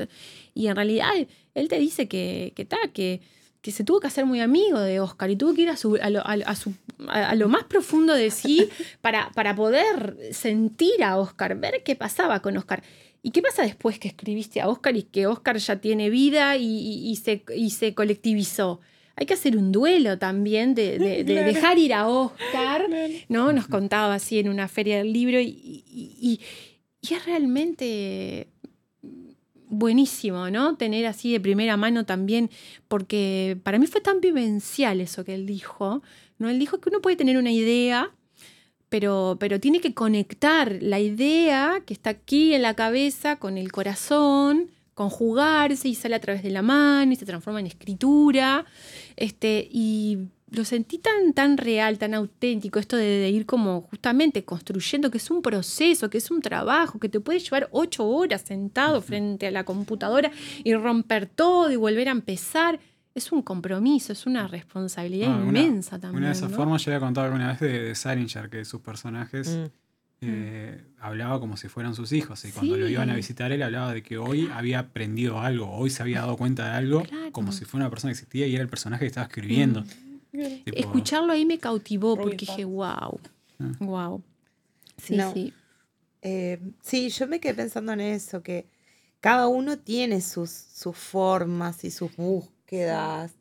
Y en realidad él te dice que, que, ta, que, que se tuvo que hacer muy amigo de Oscar y tuvo que ir a, su- a lo, a- su- lo más profundo de sí para, para poder sentir a Oscar, ver qué pasaba con Oscar. ¿Y qué pasa después que escribiste a Oscar y que Oscar ya tiene vida y, y- y se, y se colectivizó? Hay que hacer un duelo también de, de- dejar ir a Oscar, ¿no? Nos contaba así en una feria del libro y, y- y- y es realmente buenísimo, ¿no? Tener así de primera mano también, porque para mí fue tan vivencial eso que él dijo, ¿no? Él dijo que uno puede tener una idea, pero, pero tiene que conectar la idea que está aquí en la cabeza con el corazón, conjugarse y sale a través de la mano y se transforma en escritura. Este, y lo sentí tan, tan real, tan auténtico, esto de, de ir como justamente construyendo, que es un proceso, que es un trabajo, que te puede llevar ocho horas sentado frente a la computadora y romper todo y volver a empezar. Es un compromiso, es una responsabilidad Ah, una- inmensa también. Una de esas ¿no? formas yo había contado alguna vez de, de Salinger, que sus personajes Mm. eh, hablaba como si fueran sus hijos. Y cuando lo iban a visitar, él hablaba de que hoy había aprendido algo, hoy se había dado cuenta de algo, Claro. como si fuera una persona que existía y era el personaje que estaba escribiendo. Tipo, Escucharlo ahí me cautivó porque dije, wow, Ah. wow. Sí, No. sí. Eh, sí, yo me quedé pensando en eso, que cada uno tiene sus, sus formas y sus búsquedas.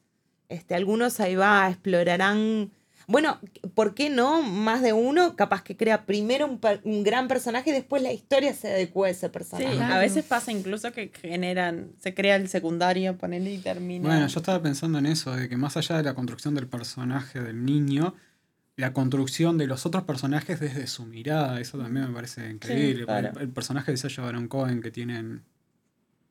Este, algunos ahí va, explorarán. Bueno, ¿por qué no? Más de uno capaz que crea primero un, gran personaje y después la historia se adecua a ese Sí, personaje. Claro. a veces pasa incluso que generan, se crea el secundario, ponerle y termina. Bueno, yo estaba pensando en eso, de que más allá de la construcción del personaje del niño, la construcción de los otros personajes desde su mirada, eso también me parece increíble. claro. el, el personaje de Sacha Baron Cohen que tiene en,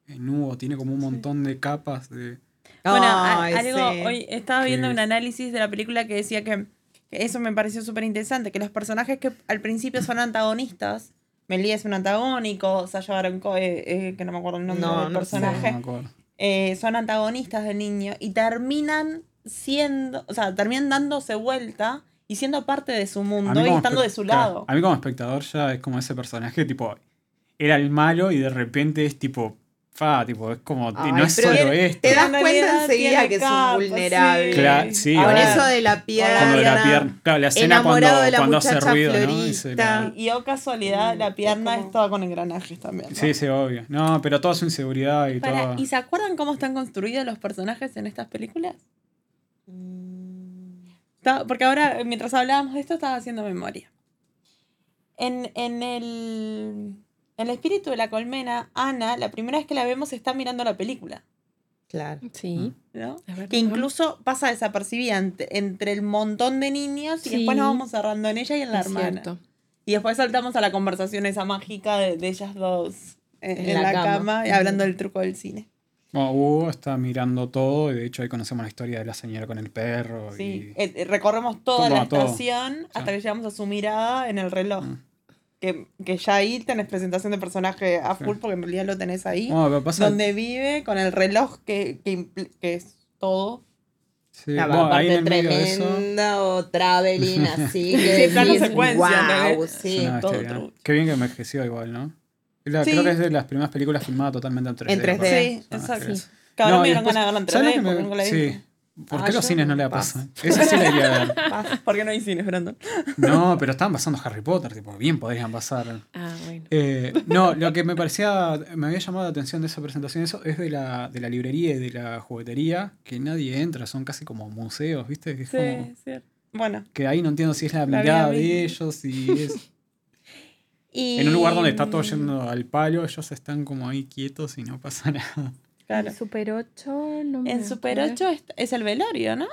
en Hugo, tiene como un montón de capas de... Bueno, Ay, algo, sí. hoy estaba viendo un análisis de la película que decía que, que eso me pareció súper interesante, que los personajes que al principio son antagonistas, Melie es un antagónico, Sasha Baron Cohen, eh, que no me acuerdo el nombre No, del no personaje, No me acuerdo. eh, son antagonistas del niño y terminan siendo, o sea, terminan dándose vuelta y siendo parte de su mundo y estando de su claro, lado. A mí como espectador ya es como ese personaje, tipo, era el malo y de repente es tipo, fa, tipo, es como, Ay, no es solo te- esto. Te das En cuenta enseguida que es un sí. vulnerable. Claro, sí, Con ahora- eso de la pierna. Cuando la pierna, claro, la escena cuando, de la cuando hace ruido, ¿no? Y se oh casualidad, la pierna Mm, como- es toda con engranajes también. ¿no? Sí, sí, obvio. No, pero toda su inseguridad y Para, todo. ¿Y se acuerdan cómo están construidos los personajes en estas películas? Mm, Estaba- porque ahora, mientras hablábamos de esto, estaba haciendo memoria. En, en el, el espíritu de la colmena, Ana, la primera vez que la vemos, está mirando la película. Claro. Sí, ¿no? es verdad. Que incluso pasa desapercibida ent- entre el montón de niños y Sí. después nos vamos cerrando en ella y en la Es hermana. cierto. Y después saltamos a la conversación esa mágica de, de ellas dos en, En en la la, cama. cama, y hablando del truco del cine. Bueno, Hugo está mirando todo y de hecho ahí conocemos la historia de la señora con el perro. Sí, y- eh, recorremos toda Todo, la todo. estación hasta que llegamos a su mirada en el reloj. Mm. Que, que ya ahí tenés presentación de personaje a full, Sí. porque en realidad lo tenés ahí. Bueno, pero pasa. donde vive, con el reloj que, que, que es todo. sí, La bueno, ahí en el parte tremenda o traveling <laughs> así. que Sí, plano secuencia, ¿entendés? sí. No, todo bien. otro. Qué bien que envejeció igual, ¿no? La- Sí. Creo que es de las primeras películas filmadas totalmente en 3D. En 3D. aparte. Sí, Ah, exacto. ahora No, me dieron ganas de verla en ¿sabes lo 3D, que me- porque nunca la. Sí. ¿Por Ah, qué los cines no paso. pasan? Esa sí la iría a ver. <laughs> Porque no hay cines, Brandon. <laughs> No, pero estaban pasando Harry Potter, tipo, bien podrían pasar. Ah, bueno. Eh, no, lo que me parecía, me había llamado la atención de esa presentación, eso es de la, de la librería y de la juguetería, que nadie entra, son casi como museos, ¿viste? Que, es como- Sí, sí. Bueno. que ahí no entiendo si es la, La mirada de ellos, si es Y... <laughs> en un lugar donde está todo yendo al palo, ellos están como ahí quietos y no pasa nada. Claro. En Super 8 no me En Super acuerdo. 8 es, es el velorio, ¿no?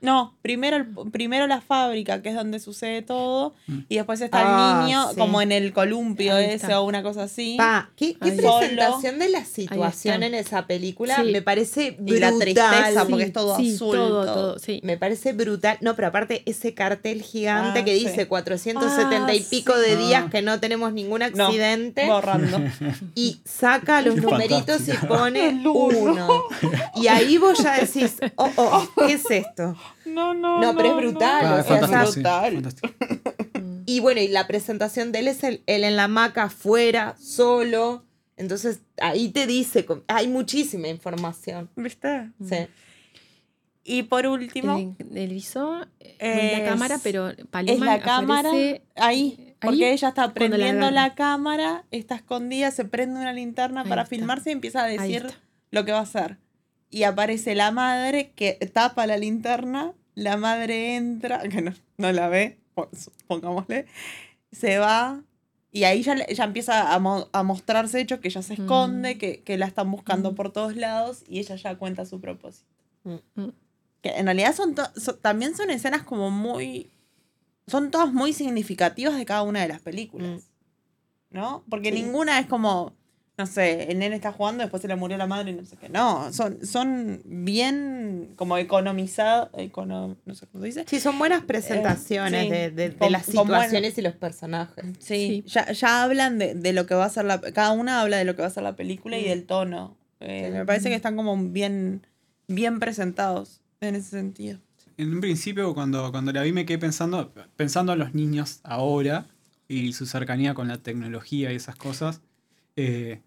No, primero, el- primero la fábrica, que es donde sucede todo, Mm. y después está Ah, el niño sí. como en el columpio ese o una cosa así. Pa, qué, presentación de la situación en esa película Sí. me parece Y la brutal. tristeza, porque es todo sí, azul. Todo, todo. todo, sí. Me parece brutal. No, pero aparte ese cartel gigante Ah, que sí. dice 470 y Ah, pico sí. de días Ah. que no tenemos ningún No, accidente. Borrando. <laughs> y saca los Qué numeritos y pone <laughs> uno. uno. Y ahí vos ya decís, oh, oh, ¿qué es esto? No, no. No, pero es brutal, Ah, o es sea, fantástico, sí, brutal. Y bueno, y la presentación de él es el, él en la hamaca afuera, solo. Entonces ahí te dice, hay muchísima información. ¿Viste? Sí. Y por último, El, el visor Es- la cámara, pero Paloma es la cámara aparece- ahí, porque ahí, ella está la prendiendo la, agarra. cámara, está escondida, se prende una linterna Ahí para está. filmarse y empieza a Ahí decir lo que va a hacer. Y aparece la madre que tapa la linterna, la madre entra, <laughs> que no, no la ve, po- pongámosle, se va y ahí ya, ya empieza a, mo- a mostrarse hecho que ella se esconde, Mm. que, que la están buscando Mm. por todos lados y ella ya cuenta su propósito. Mm. Que en realidad son, to- so- también son escenas como muy... Son todas muy significativas de cada una de las películas. ¿No? Porque Sí. ninguna es como, no sé, el nene está jugando, después se le murió la madre y no sé qué. No, son, son bien como economizadas, econo, no sé cómo se dice. Sí, son buenas presentaciones sí. de, de- de Con- las situaciones y los personajes. Sí, Sí. Ya, ya hablan de, de lo que va a ser la... Cada una habla de lo que va a ser la película y Mm. del tono. Eh, Sí. Me parece que están como bien, bien presentados en ese sentido. En un principio, cuando, cuando la vi, me quedé pensando, pensando en los niños ahora y su cercanía con la tecnología y esas cosas. eh,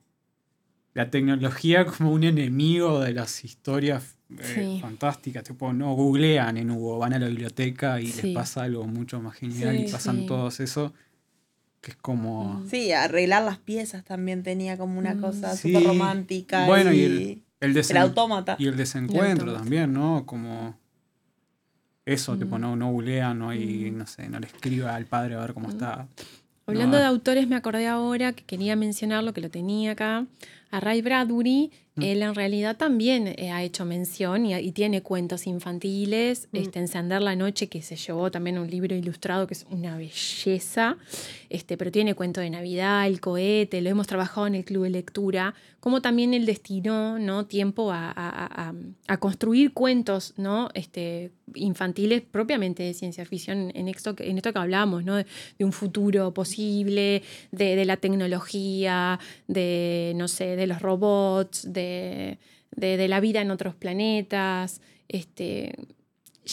la tecnología como un enemigo de las historias eh, Sí. fantásticas. Tipo, no googlean en Hugo, van a la biblioteca y Sí. les pasa algo mucho más genial Sí, y pasan sí. todos eso. Que es como. Mm. Sí, arreglar las piezas también tenía como una Mm. cosa Sí. súper romántica. Bueno, y y el, el, desen- el autómata. y el desencuentro también, ¿no? Como. Eso, tipo, Mm. no, no googlean, no hay, Mm. no sé, no le escriba al padre a ver cómo Mm. está. Hablando No, de autores, me acordé ahora que quería mencionarlo, que lo tenía acá. A Ray Bradbury, Mm. él en realidad también eh, ha hecho mención y, y tiene cuentos infantiles. Mm. Este, Encender la noche, que se llevó también un libro ilustrado que es una belleza. Este, pero tiene cuento de Navidad, El cohete, lo hemos trabajado en el club de lectura. Como también él destinó ¿no? tiempo a, a- a- a construir cuentos ¿no? este, infantiles propiamente de ciencia ficción en esto que, en esto que hablamos, ¿no? de, de un futuro posible, de, de la tecnología, de, no sé, de los robots, de, de- de la vida en otros planetas. Este,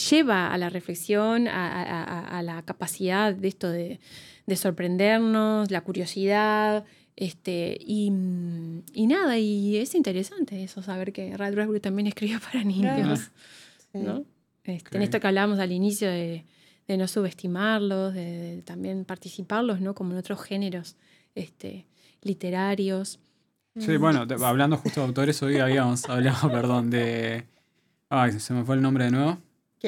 lleva a la reflexión, a, a- a- a la capacidad de esto de, de sorprendernos, la curiosidad. Este, y, y nada, y es interesante eso, saber que Ray Bradbury también escribió <laughs> para niños. ¿no? Este, En esto que hablábamos al inicio de, de no subestimarlos, de, de también participarlos, ¿no? Como en otros géneros este, literarios. Sí, bueno, de- hablando justo de autores, hoy habíamos hablado, <laughs> perdón, de. Ay, se me fue el nombre de nuevo.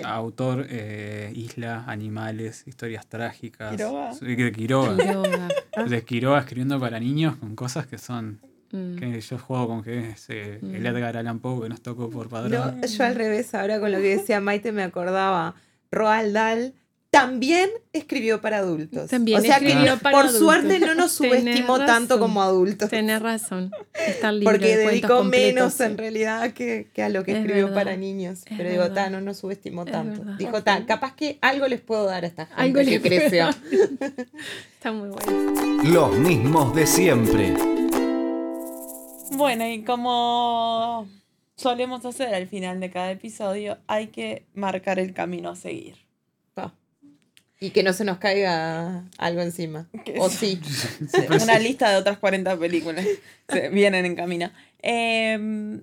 Autor, eh, Isla, Animales, Historias Trágicas. Quiroga. De Quiroga. Quiroga. De Quiroga escribiendo para niños con cosas que son. Mm. que yo juego con que es eh, el Mm. Edgar Allan Poe que nos tocó por padrón. No, yo al revés, ahora con lo que decía Maite me acordaba. Roald Dahl también escribió para adultos. También o sea que, escribió para por adultos. suerte, no nos subestimó tanto como adultos. Tenés razón. Está el libro Porque de dedicó menos sí. en realidad que, que a lo que Es escribió verdad, para niños. es Pero digo, ta, no nos subestimó Es tanto. verdad. Dijo, ta, capaz que algo les puedo dar a esta gente Algo que creció. <laughs> Está muy bueno. Los mismos de siempre. Bueno, y como solemos hacer al final de cada episodio, hay que marcar el camino a seguir. Y que no se nos caiga algo encima. O sí. sí. <laughs> Una lista de otras 40 películas se <laughs> vienen en camino. Eh,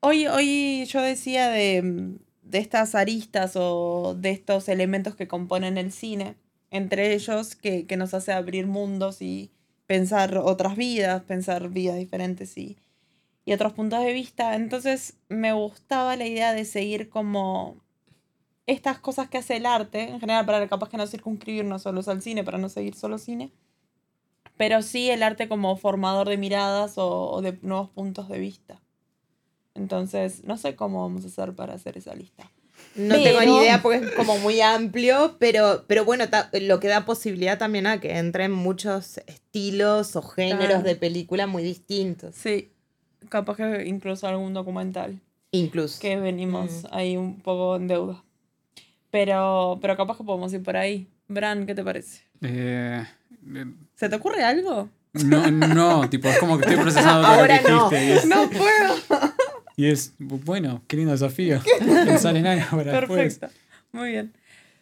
hoy, hoy yo decía de, de estas aristas o de estos elementos que componen el cine, entre ellos que, que nos hace abrir mundos y pensar otras vidas, pensar vidas diferentes y, y otros puntos de vista. Entonces me gustaba la idea de seguir como estas cosas que hace el arte, en general para capaz que no circunscribirnos solos al cine, para no seguir solo cine, pero sí el arte como formador de miradas o, o de nuevos puntos de vista. Entonces, no sé cómo vamos a hacer para hacer esa lista. No tengo Pero- ni idea porque es como muy amplio, pero, pero bueno, ta- lo que da posibilidad también a que entren muchos estilos o géneros de película muy distintos. Sí, capaz que incluso algún documental, Incluso. que venimos Mm. ahí un poco en deuda. Pero, pero capaz que podemos ir por ahí. Bran, ¿qué te parece? Eh, eh, ¿Se te ocurre algo? no, no, tipo, es como que estoy procesando todo Ahora lo que no. dijiste. Es, No puedo. y es, bueno, qué lindo desafío. <laughs> Pensar en algo para después. Perfecto. Muy bien.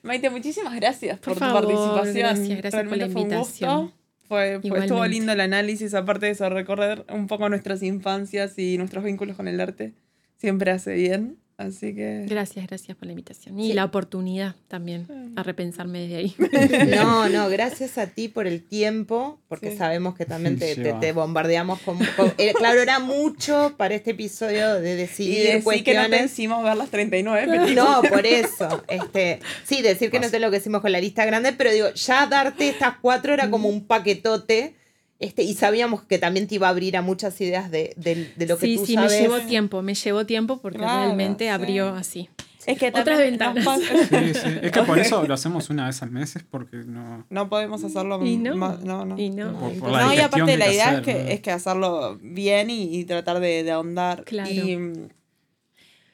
Maite, muchísimas gracias por, Por tu favor, participación. gracias, gracias por la Realmente fue un invitación. gusto. Fue, fue- estuvo lindo el análisis, aparte de eso, recorrer un poco nuestras infancias y nuestros vínculos con el arte. Siempre hace bien. Así que. Gracias, gracias por la invitación. Y Sí. la oportunidad también a repensarme desde ahí. <laughs> No, no, gracias a ti por el tiempo, porque Sí. sabemos que también te, te- bombardeamos con, con- eh, Claro, era mucho para este episodio de Y decidir decí que no te cuestiones. decimos ver las 39 películas. No, por eso. Este, sí, decir que no te lo que hicimos con la lista grande, pero digo, ya darte estas cuatro era como un paquetote. Este, y sabíamos que también te iba a abrir a muchas ideas de, de- de lo que sí, tú sí, sabes. me llevó tiempo, me llevó tiempo porque Claro, realmente sí. abrió así. Es que Otras ventanas. <laughs> Sí, sí. Es que por eso lo hacemos una vez al mes, es porque no. No podemos hacerlo Y no, más- no, no. y no. Por, por la No, y aparte la idea hacer, es, que, ¿no? es que hacerlo bien y, y tratar de, de ahondar. Claro. Y,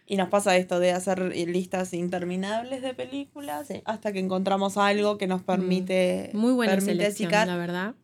y nos pasa esto de hacer listas interminables de películas Sí. hasta que encontramos algo que nos permite, Muy buena permite selección, la verdad.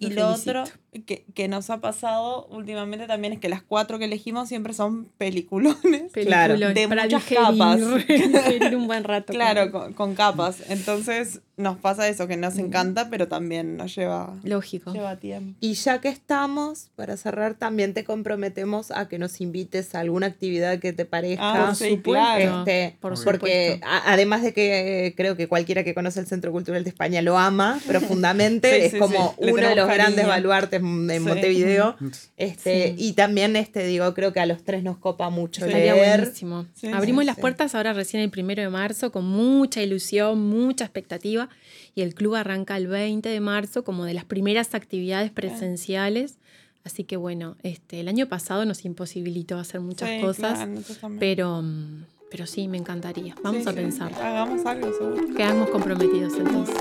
Y Lo otro que, que nos ha pasado últimamente también es que las cuatro que elegimos siempre son peliculones. Claro. De para muchas digerir, capas. <laughs> digerir un buen rato. Claro, con, con capas. Entonces nos pasa eso, que nos encanta, pero también nos lleva, Lógico. lleva tiempo. Y ya que estamos, para cerrar, también te comprometemos a que nos invites a alguna actividad que te parezca. Ah, sí, claro. Este, Por porque a- además de que eh, creo que cualquiera que conoce el Centro Cultural de España lo ama profundamente, <laughs> Sí, es sí, como uno de los grandes baluartes en Sí. Montevideo. Este, Sí. Y también, este, digo, creo que a los tres nos copa mucho Estaría leer. buenísimo. Sí, Abrimos sí, las sí. puertas ahora recién el primero de marzo con mucha ilusión, mucha expectativa. Y el club arranca el 20 de marzo como de las primeras actividades presenciales. Así que bueno, este, el año pasado nos imposibilitó hacer muchas Sí, cosas, claro, pero, mm, pero sí, me encantaría. Vamos Sí, a sí, pensar. Hagamos algo, seguro. Quedamos comprometidos entonces.